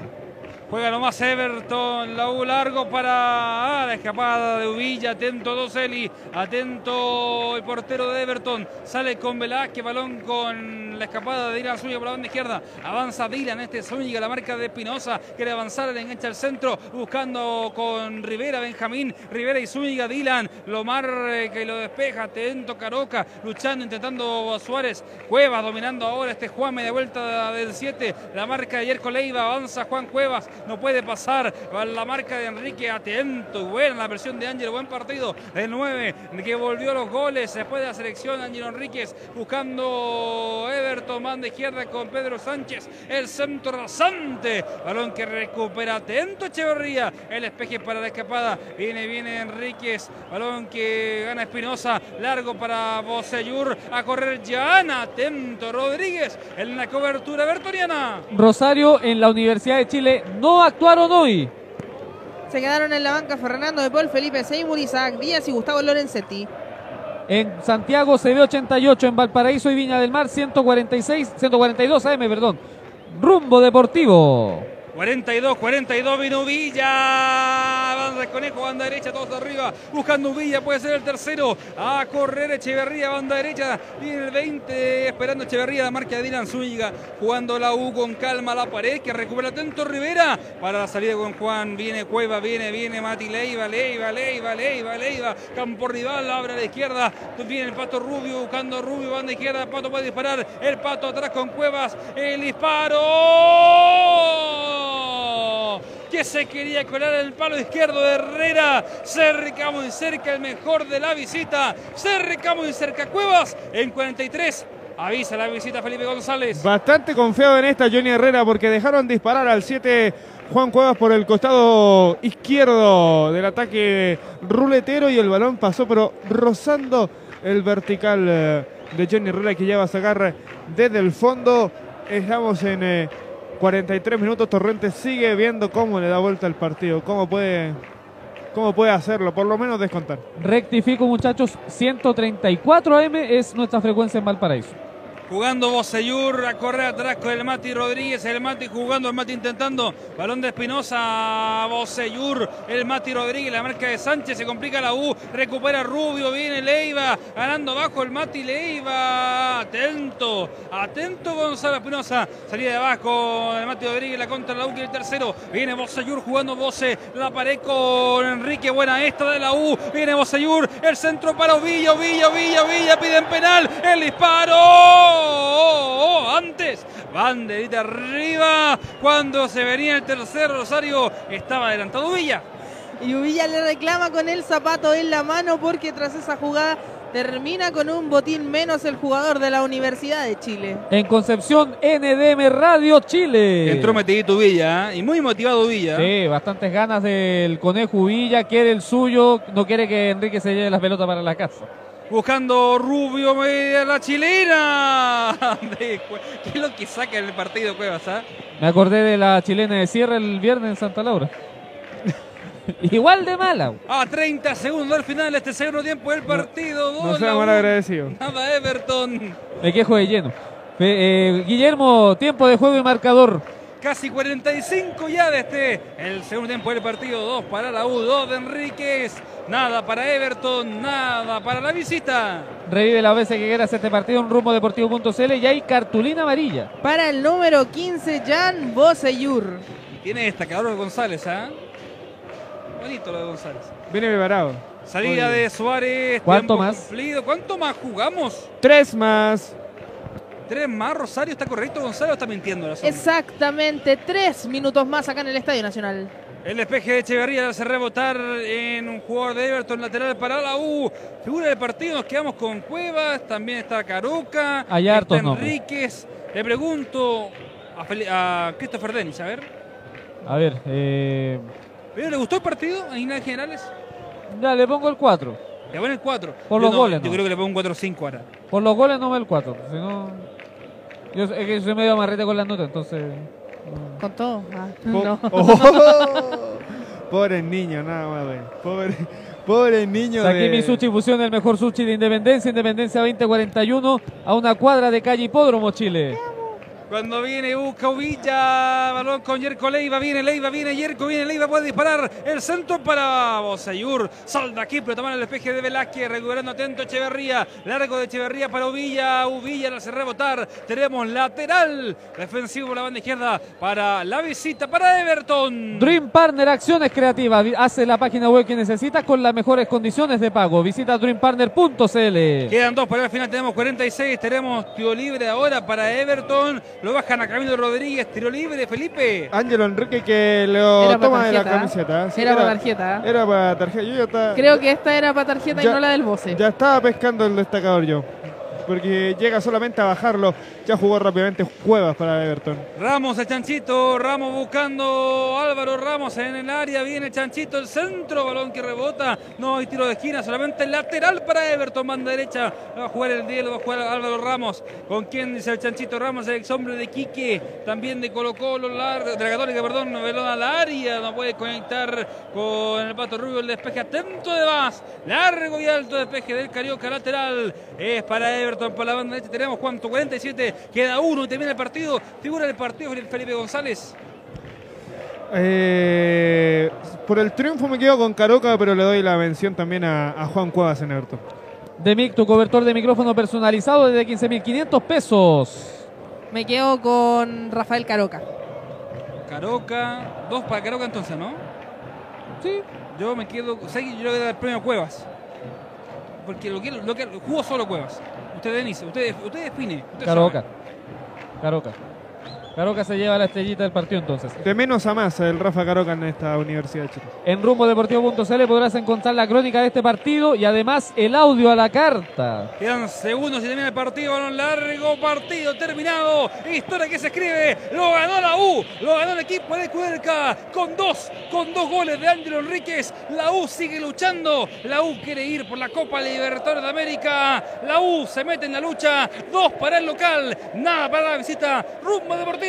Juega nomás Everton, la U largo para ah, la escapada de Uvilla, atento Doseli, atento el portero de Everton, sale con Velázquez, balón con la escapada de Dylan Zúñiga por la banda izquierda. Avanza Dylan, este Zúñiga, la marca de Espinosa. Quiere avanzar, le engancha al centro, buscando con Rivera, Benjamín, Rivera y Zúñiga. Dylan, Lomar eh, que lo despeja, atento Caroca, luchando, intentando Suárez. Cuevas dominando ahora este Juan, media vuelta del 7. La marca de Yerko Leiva, avanza Juan Cuevas, no puede pasar. La marca de Enrique, atento y buena la versión de Ángel, buen partido. El 9 que volvió los goles después de la selección. Ángel Enríquez buscando Everton, banda izquierda con Pedro Sánchez. El centro rasante, balón que recupera atento Echeverría. El espeje para la escapada. Viene, viene Enríquez, balón que gana Espinosa. Largo para Bosellur. A correr Llana, atento Rodríguez en la cobertura bertoniana. Rosario en la Universidad de Chile no actuaron hoy. Se quedaron en la banca Fernando de Paul, Felipe Seymour, Isaac Díaz y Gustavo Lorenzetti. En Santiago se ve 88, en Valparaíso y Viña del Mar 146, 142 AM, perdón. Rumbo Deportivo. 42, 42, vino Villa. Banda de Conejo, banda derecha, todos arriba. Buscando Villa, puede ser el tercero. A correr Echeverría, banda derecha. Viene el 20, esperando Echeverría, la marca de Dylan Zúñiga. Jugando la U con calma la pared, que recupera atento Rivera. Para la salida con Juan, viene Cueva, viene, viene Mati Leiva, Leiva, Leiva, Leiva, Leiva. Campo rival, abre a la izquierda. Viene el Pato Rubio, buscando Rubio, banda izquierda. Pato puede disparar. El Pato atrás con Cuevas. El disparo que se quería colar el palo izquierdo de Herrera. Cerca muy cerca, el mejor de la visita. Cerca muy cerca, Cuevas en 43. Avisa la visita Felipe González. Bastante confiado en esta Johnny Herrera porque dejaron disparar al 7 Juan Cuevas por el costado izquierdo del ataque ruletero y el balón pasó pero rozando el vertical eh, de Johnny Herrera que ya va a sacar desde el fondo. Estamos en eh, 43 minutos. Torrentes sigue viendo cómo le da vuelta el partido, cómo puede, cómo puede hacerlo, por lo menos descontar. Rectifico muchachos, 134 AM es nuestra frecuencia en Valparaíso. Jugando Boseyur a correr atrás con el Mati Rodríguez. El Mati jugando, el Mati intentando. Balón de Espinosa, Boseyur. El Mati Rodríguez, la marca de Sánchez. Se complica la U. Recupera Rubio. Viene Leiva. Ganando abajo el Mati Leiva. Atento. Atento Gonzalo Espinosa. Salida de abajo. El Mati Rodríguez. La contra la U. Que el tercero. Viene Boseyur jugando Bose. La pared con Enrique. Buena esta de la U. Viene Boseyur. El centro para Villa. Villa, Villa, Villa. Piden penal. El disparo. Antes, banderita arriba. Cuando se venía el tercer Rosario, estaba adelantado Villa. Y Villa le reclama con el zapato en la mano porque tras esa jugada termina con un botín menos el jugador de la Universidad de Chile. En Concepción, NDM Radio Chile. Entró metidito Villa ¿eh? y muy motivado Villa. Sí, bastantes ganas del conejo Villa, quiere el suyo, no quiere que Enrique se lleve las pelotas para la casa. Buscando Rubio, media la chilena. [laughs] ¿Qué es lo que saca en el partido Cuevas? ah? Me acordé de la chilena de cierre el viernes en Santa Laura. [laughs] Igual de mala. A 30 segundos al final este segundo tiempo del partido. No Dos sea mal agradecido. Nada Everton. Me quejo de lleno. Eh, Guillermo, tiempo de juego y marcador. Casi 45 ya de este. El segundo tiempo del partido. Dos para la U, dos de Enríquez. Nada para Everton, nada para la visita. Revive las veces que quieras este partido en rumbodeportivo.cl y hay cartulina amarilla. Para el número 15, Jan Boseyur. Tiene destacador González, ¿ah? Bonito lo de González. Viene preparado. Salida de Suárez. ¿Cuánto más? cumplido. ¿Cuánto más jugamos? Tres más. Tres más, Rosario. ¿Está correcto, Gonzalo? o ¿Está mintiendo la? Exactamente, tres minutos más acá en el Estadio Nacional. El despeje de Echeverría hace rebotar en un jugador de Everton lateral para la U. Figura del partido, nos quedamos con Cuevas, también está Caruca, Hay está. Enríquez. Le pregunto a, Fel- a Christopher Denis, a ver. A ver, eh, ¿Pero le gustó el partido en líneas generales? ya le pongo el 4. Le ponen el 4. Por Yo los no, goles, Yo ¿no? creo que le pongo un 4-5 ahora. Por los goles no me el 4. Si no, yo es que soy medio amarrete con las notas, entonces. Mm. Con todo. Ah, Po- no. [laughs] Oh. [laughs] Pobre niño, nada más, güey. Pobre, pobre niño. Aquí de- mi sushi fusión, el mejor sushi de Independencia, Independencia 2041, a una cuadra de calle Hipódromo, Chile. Cuando viene, busca Uvilla. Balón con Yerko Leiva. Viene Leiva, viene Yerko, viene Leiva. Puede disparar. El centro para Bosayur. Salda aquí, pero toma el despeje de Velázquez. Recuperando atento Echeverría. Largo de Echeverría para Uvilla. Uvilla la hace rebotar. Tenemos lateral defensivo por la banda izquierda para la visita para Everton. Dream Partner Acciones Creativas. Hace la página web que necesitas con las mejores condiciones de pago. Visita dreampartner.cl. Quedan dos para el final, tenemos 46, tenemos tiro libre ahora para Everton, lo bajan a Camilo Rodríguez, tiro libre, Felipe. Ángelo Enrique que lo Era toma de la ¿eh? camiseta. Sí, Era pa' tarjeta, ¿eh? Era para tarjeta. Yo ya estaba, Creo que esta era para tarjeta y no la del Bose. ya estaba pescando el destacador yo. Porque llega solamente a bajarlo. Ya jugó rápidamente Cuevas para Everton. Ramos, el chanchito, Ramos buscando Álvaro Ramos en el área, viene chanchito, el centro, balón que rebota, no hay tiro de esquina, solamente lateral para Everton, banda derecha, va a jugar el día, lo va a jugar Álvaro Ramos, con quien dice el chanchito Ramos, el ex hombre de Quique, también de Colo Colo, de la Católica, perdón, velón al área, no puede conectar con el Pato Rubio, el despeje atento de más, largo y alto despeje del Carioca lateral, es para Everton, para la banda derecha, tenemos cuánto, 47, queda uno y termina el partido, figura del partido Felipe González. Eh, por el triunfo me quedo con Caroca, pero le doy la mención también a, a Juan Cuevas en Everton. Demic, tu cobertor de micrófono personalizado desde 15.500 pesos. Me quedo con Rafael Caroca. Caroca, dos para Caroca entonces, ¿no? Sí. Yo me quedo, sé que yo le voy a dar el premio a Cuevas. Porque lo que, lo que jugó solo Cuevas. Usted Denise, usted, usted define. usted Caroca. sabe. Caroca. Caroca se lleva la estrellita del partido entonces. De menos a más el Rafa Caroca en esta Universidad de Chile. En rumbodeportivo.cl podrás encontrar la crónica de este partido y además el audio a la carta. Quedan segundos y termina el partido, balón largo, partido terminado. Historia que se escribe, lo ganó la U, lo ganó el equipo de Cuerca con dos, con dos goles de Ángelo Enríquez. La U sigue luchando, la U quiere ir por la Copa Libertadores de América. La U se mete en la lucha, dos para el local, nada para la visita. Rumbo Deportivo,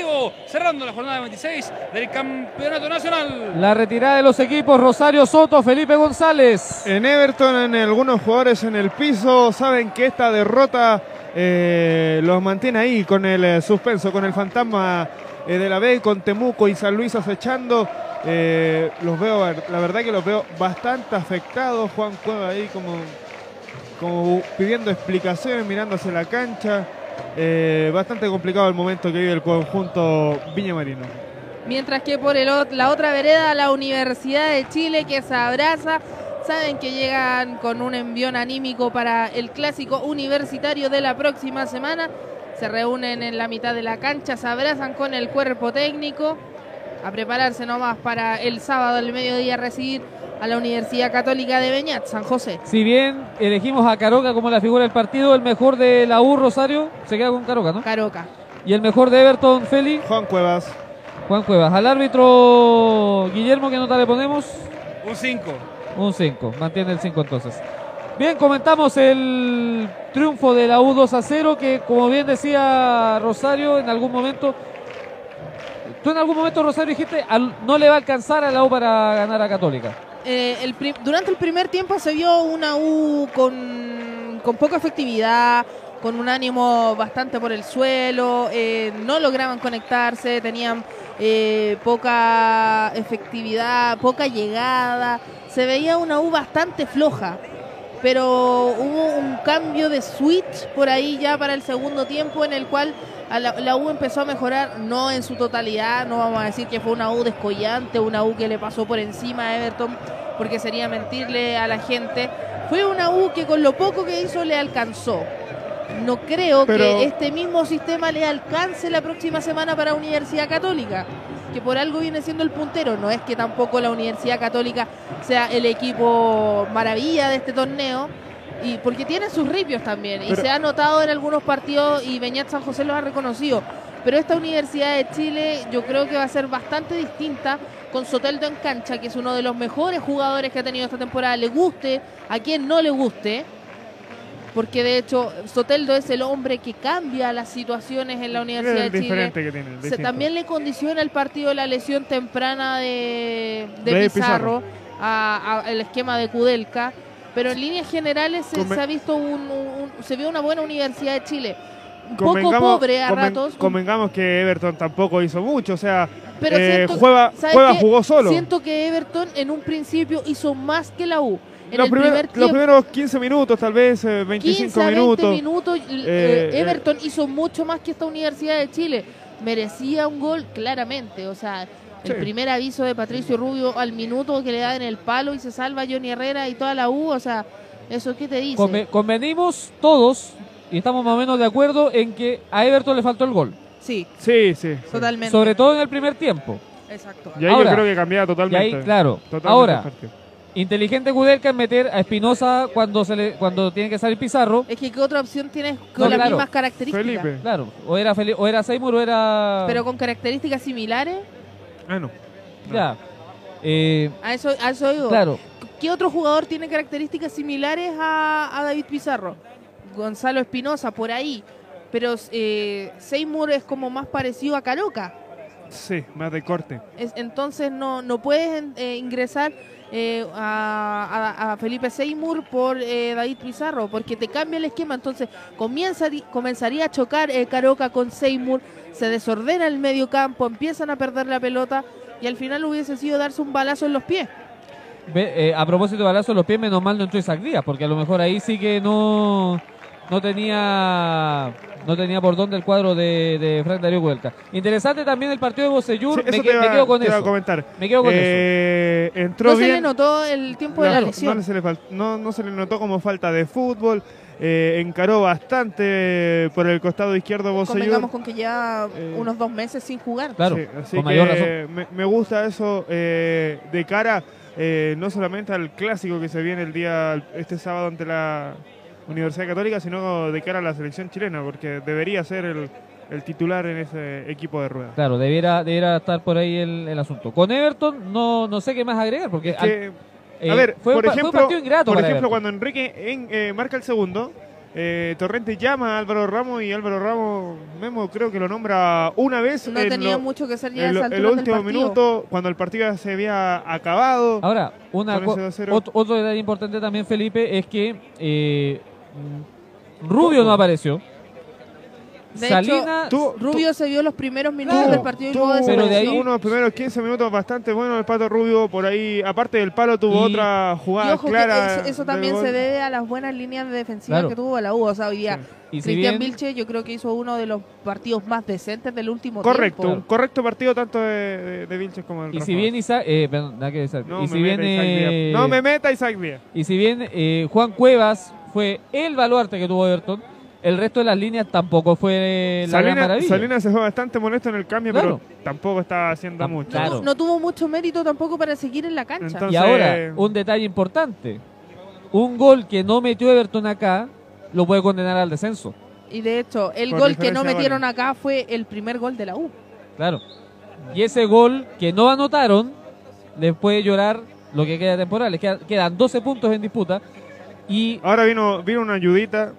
cerrando la jornada 26 del Campeonato Nacional. La retirada de los equipos Rosario Soto, Felipe González. En Everton, en algunos jugadores en el piso saben que esta derrota eh, los mantiene ahí con el eh, suspenso, con el fantasma eh, de la B, con Temuco y San Luis acechando. Eh, los veo, la verdad que los veo bastante afectados. Juan Cueva ahí como, como pidiendo explicaciones, mirándose la cancha. Eh, bastante complicado el momento que vive el conjunto Viña Marino. Mientras que por el la otra vereda, la Universidad de Chile que se abraza. Saben que llegan con un envión anímico para el clásico universitario de la próxima semana. Se reúnen en la mitad de la cancha, se abrazan con el cuerpo técnico a prepararse nomás para el sábado al mediodía recibir a la Universidad Católica de Beñat, San José. Si bien elegimos a Caroca como la figura del partido, el mejor de la U Rosario se queda con Caroca, ¿no? Caroca. Y el mejor de Everton, Feli, Juan Cuevas. Juan Cuevas. Al árbitro Guillermo, ¿qué nota le ponemos? Un 5. Un 5, mantiene el 5 entonces. Bien, comentamos el triunfo de la U 2 a 0, que como bien decía Rosario, en algún momento, tú en algún momento Rosario dijiste, al- no le va a alcanzar a la U para ganar a Católica. Eh, durante el primer tiempo se vio una U con, con poca efectividad, con un ánimo bastante por el suelo, eh, no lograban conectarse, tenían eh, poca efectividad, poca llegada, se veía una U bastante floja. Pero hubo un cambio de switch por ahí ya para el segundo tiempo en el cual la, la U empezó a mejorar, no en su totalidad, no vamos a decir que fue una U descollante, una U que le pasó por encima a Everton, porque sería mentirle a la gente. Fue una U que con lo poco que hizo le alcanzó. No creo Pero- que este mismo sistema le alcance la próxima semana para Universidad Católica, que por algo viene siendo el puntero. No es que tampoco la Universidad Católica sea el equipo maravilla de este torneo, y porque tiene sus ripios también, y se ha notado en algunos partidos y Beñat San José los ha reconocido. Pero esta Universidad de Chile yo creo que va a ser bastante distinta con Soteldo en cancha, que es uno de los mejores jugadores que ha tenido esta temporada. Le guste, a quien no le guste, porque de hecho Soteldo es el hombre que cambia las situaciones en la Universidad de Chile. que tiene. Se- también le condiciona el partido la lesión temprana de, de De Pizarro, a- a- el esquema de Kudelka. Pero en líneas generales se, se ha visto un, un- se vio una buena Universidad de Chile. un poco pobre a conven- ratos. convengamos que Everton tampoco hizo mucho, o sea, Pero eh, siento, juega, ¿sabes juega jugó solo. Siento que Everton en un principio hizo más que la U. En los, el primer- primer los primeros 15 minutos, tal vez eh, 25 15 a 20 minutos. minutos, eh, eh. Everton hizo mucho más que esta Universidad de Chile. Merecía un gol claramente. O sea, el primer aviso de Patricio Rubio al minuto que le da en el palo y se salva Johnny Herrera y toda la U. O sea, ¿eso qué te dice? Conve- convenimos todos y estamos más o menos de acuerdo en que a Everton le faltó el gol. Sí, Sí, sí. totalmente. Sobre todo en el primer tiempo. Exacto. Y ahí Ahora, yo creo que cambiaba Y totalmente. ahí, claro. totalmente Ahora, partido. inteligente Kudelka en meter a Espinosa cuando se le, cuando tiene que salir Pizarro. Es que ¿qué otra opción tienes con No, las claro. mismas características? Felipe. Claro, o era Feli- o era Seymour o era Pero con características similares. Ah, no. ya. Eh, A eso, a eso digo. claro, ¿Qué otro jugador tiene características similares a, a David Pizarro? Gonzalo Espinosa, por ahí. Pero eh, Seymour es como más parecido a Caroca. Sí, más de corte. Es- entonces no, no puedes eh, ingresar eh, a, Felipe Seymour por eh, David Pizarro, porque te cambia el esquema. Entonces comienza, comenzaría a chocar eh, Caroca con Seymour, se desordena el medio campo, empiezan a perder la pelota y al final hubiese sido darse un balazo en los pies. eh, a propósito de balazo en los pies, menos mal no entró Isaac Díaz, porque a lo mejor ahí sí que no no tenía no tenía por dónde el cuadro de, de Frank Darío Cuelca. Interesante también el partido de Bocellur, Sí, me, eso que- me quedo con te iba a eso. comentar. Me quedo con eso. Eh, Entró No se bien. le notó el tiempo de la no, lesión. no se le no- no se le notó como falta de fútbol. eh, encaró bastante por el costado izquierdo Bocellur. Convengamos con que ya Eh, unos dos meses sin jugar. Claro, Sí, así con mayor que razón. Me, me gusta eso eh, de cara eh, no solamente al clásico que se viene el día este sábado ante la Universidad Católica, sino de cara a la selección chilena, porque debería ser el, el titular en ese equipo de ruedas. Claro, debiera, debiera estar por ahí el, el asunto. Con Everton no, no sé qué más agregar, porque Es al- que, eh, a ver, fue, un por pa- fue un ejemplo, partido ingrato por ejemplo Everton. cuando Enrique en- eh, marca el segundo, eh, Torrente llama a Álvaro Ramos y Álvaro Ramos, Memo creo que lo nombra una vez No en, tenía lo- mucho que a en lo- esa el último minuto, cuando el partido ya se había acabado. Ahora, una Con co- ese 2-0. otro, otro detalle importante también, Felipe, es que eh, Rubio no apareció. De Salina, Tú- Rubio se vio los primeros minutos Claro, del partido y luego Tuvo Pero de ahí- unos primeros 15 minutos bastante buenos el Pato Rubio por ahí, aparte del palo tuvo Y- otra Y jugada clara. eso, eso también se debe a las buenas líneas defensivas Claro. que tuvo la U. O sea, hoy día si Cristian bien, Vilche yo creo que hizo uno de los partidos más decentes del último Correcto, un tiempo. correcto partido tanto de, de, de Vilches como del y Rafa si bien Isaac, eh, perdón, nada que decir. No y me si bien, meta Isaac Díaz. eh, No me meta Isaac Díaz. y si bien eh, Juan Cuevas fue el baluarte que tuvo Everton, el resto de las líneas tampoco fue la gran Salinas, maravilla. Salinas se fue bastante molesto en el cambio, Claro. pero tampoco está haciendo Tam- mucho. claro. No, no tuvo mucho mérito tampoco para seguir en la cancha. Entonces- Y ahora, un detalle importante. Un gol que no metió Everton acá lo puede condenar al descenso. y de hecho, el Por gol que no metieron acá fue el primer gol de la U. Claro. Y ese gol que no anotaron les puede llorar lo que queda de temporada. Les queda- quedan 12 puntos en disputa. Y Ahora vino, vino una ayudita.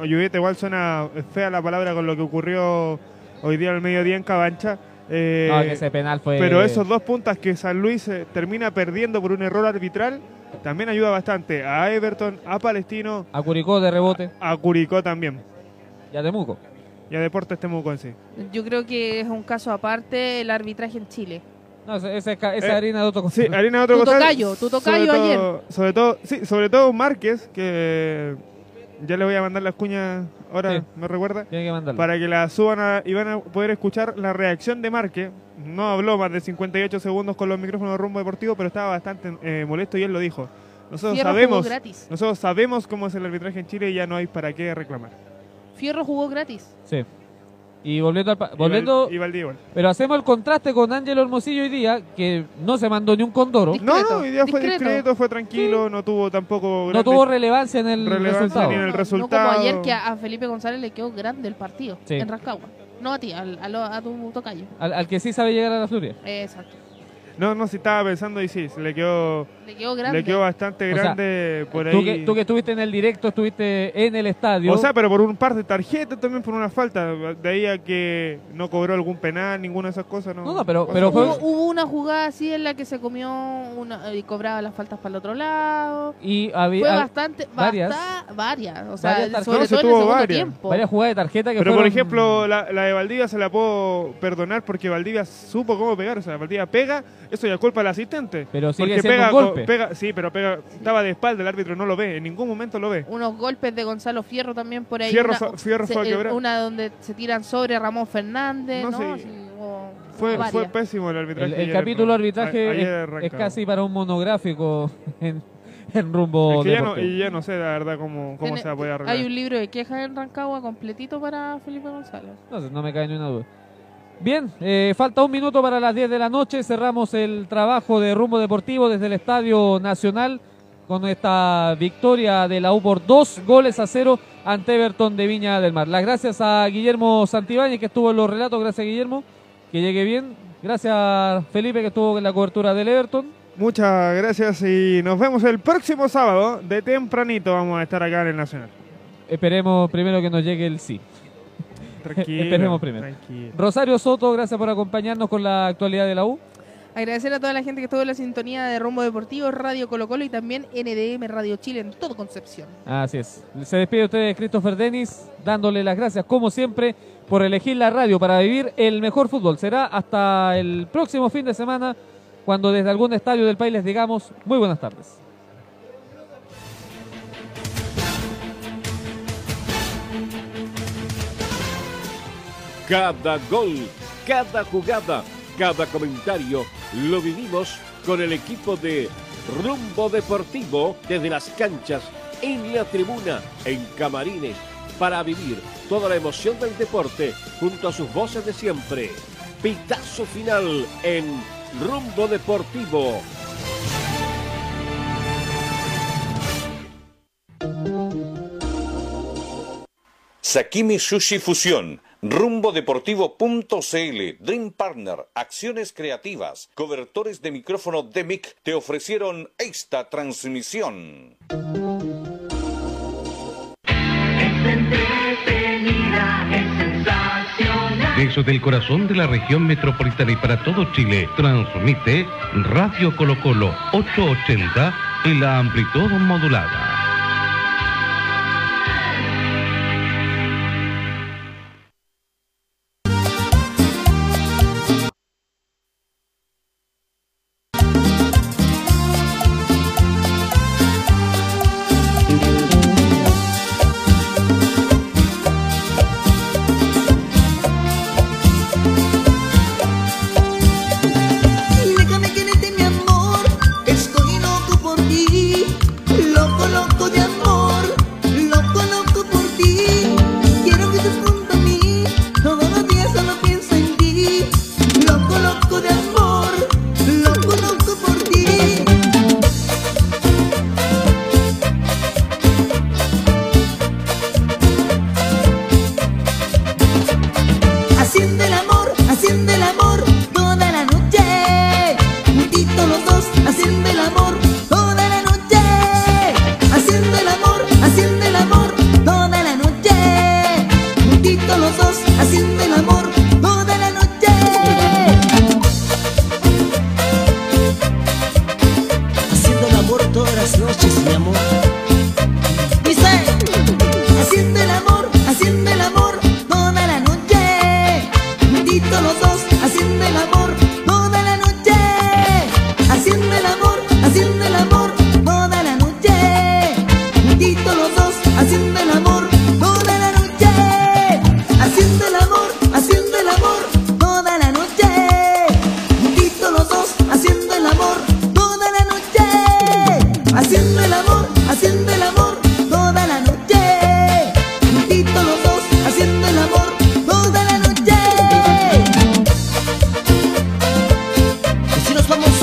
Ayudita igual suena fea la palabra con lo que ocurrió hoy día al mediodía en Cabancha. Eh, no, que ese penal fue. Pero esos dos puntas que San Luis eh, termina perdiendo por un error arbitral también ayuda bastante a Everton, a Palestino, A Curicó de rebote a Curicó también y a Temuco. y a Deportes Temuco en sí. Yo creo que es un caso aparte el arbitraje en Chile. No, esa, esa, esa Eh, harina de otro Sí, costal. harina de otro Tu costal. tocayo, tu tocayo sobre ayer. todo- sobre todo, sí, sobre todo Márquez, que ya le voy a mandar las cuñas ahora, Sí. me recuerda, Tiene que mandarlo. para que la suban a- y van a poder escuchar la reacción de Márquez. No habló más de 58 segundos con los micrófonos de rumbo deportivo, pero estaba bastante eh, molesto y él lo dijo. Nosotros Fierro sabemos, gratis. nosotros sabemos cómo es el arbitraje en Chile y ya no hay para qué reclamar. Fierro jugó gratis. Sí. Y volviendo al. pa- volviendo y Valdí igual. pero hacemos el contraste con Ángelo Hermosillo hoy día, que no se mandó ni un condoro. Discreto, No, no, hoy día fue discreto. discreto, fue tranquilo, no tuvo tampoco No tuvo relevancia en el relevancia resultado. ni en el No, No resultado. como ayer que a, a Felipe González le quedó grande el partido Sí. en Rascagua. No a ti, al- a, lo- a tu tocayo. Al, al que sí sabe llegar a la Fluria. Exacto. No, no, si estaba pensando y sí, se le quedó, Le quedó grande. le quedó bastante O sea, grande por ahí. Tú que, tú que estuviste en el directo, estuviste en el estadio. O sea, pero por un par de tarjetas también por una falta. De ahí a que no cobró algún penal, ninguna de esas cosas. No, No, no, pero- pero fue- Hubo, hubo una jugada así en la que se comió una, y cobraba las faltas para el otro lado. y había Fue bastante, varias. basta- varias, o sea, Varias sobre No, se todo en el tuvo segundo varias. tiempo. varias jugadas de tarjeta que Pero por ejemplo, la, la de Valdivia se la puedo perdonar porque Valdivia supo cómo pegar. O sea, Valdivia pega, eso ya es culpa del asistente. Pero sigue porque siendo pega, un golpe. pega, sí, pero pega, estaba de espalda, el árbitro no lo ve, en ningún momento lo ve. Unos golpes de Gonzalo Fierro también por ahí. Fierro una, fue- Fierro se- fue a eh, quebrar. una donde se tiran sobre Ramón Fernández. No No, sé, Sí, Fue, fue pésimo el arbitraje. El, el ayer, capítulo ¿no? arbitraje A- ayer es- casi para un monográfico [laughs] en, en rumbo Es que ya no, y ya no sé, la verdad, cómo, cómo Tiene- se va a poder arreglar. Hay un libro de quejas en Rancagua completito para Felipe González. No, sé, no me cae ni una duda. Bien, eh, falta un minuto para las 10 de la noche. Cerramos el trabajo de rumbo deportivo desde el Estadio Nacional con esta victoria de la U por dos goles a cero ante Everton de Viña del Mar. Las gracias a Guillermo Santibáñez que estuvo en los relatos. Gracias, Guillermo. Que llegue bien. Gracias, Felipe, que estuvo en la cobertura del Everton. Muchas gracias y nos vemos el próximo sábado. De tempranito vamos a estar acá en el Nacional. Esperemos primero que nos llegue el sí. Tranquilo. Esperemos primero. tranquilo. Rosario Soto, gracias por acompañarnos con la actualidad de la U. Agradecer a toda la gente que estuvo en la sintonía de Rumbo Deportivo, Radio Colo Colo y también NDM Radio Chile en todo Concepción. Así es. Se despide usted Christopher Denis, dándole las gracias, como siempre, por elegir la radio para vivir el mejor fútbol. Será hasta el próximo fin de semana, cuando desde algún estadio del país les digamos muy buenas tardes. Cada gol, cada jugada, cada comentario lo vivimos con el equipo de Rumbo Deportivo desde las canchas, en la tribuna, en camarines, para vivir toda la emoción del deporte junto a sus voces de siempre. Pitazo final en Rumbo Deportivo. Sakimi Sushi Fusión, rumbodeportivo.cl, Dream Partner, Acciones Creativas, cobertores de micrófono DEMIC te ofrecieron esta transmisión. Desde el corazón de la región metropolitana y para todo Chile, transmite Radio Colo Colo 880 en la amplitud modulada.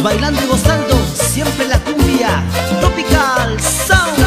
Bailando y gozando, siempre la cumbia tropical sound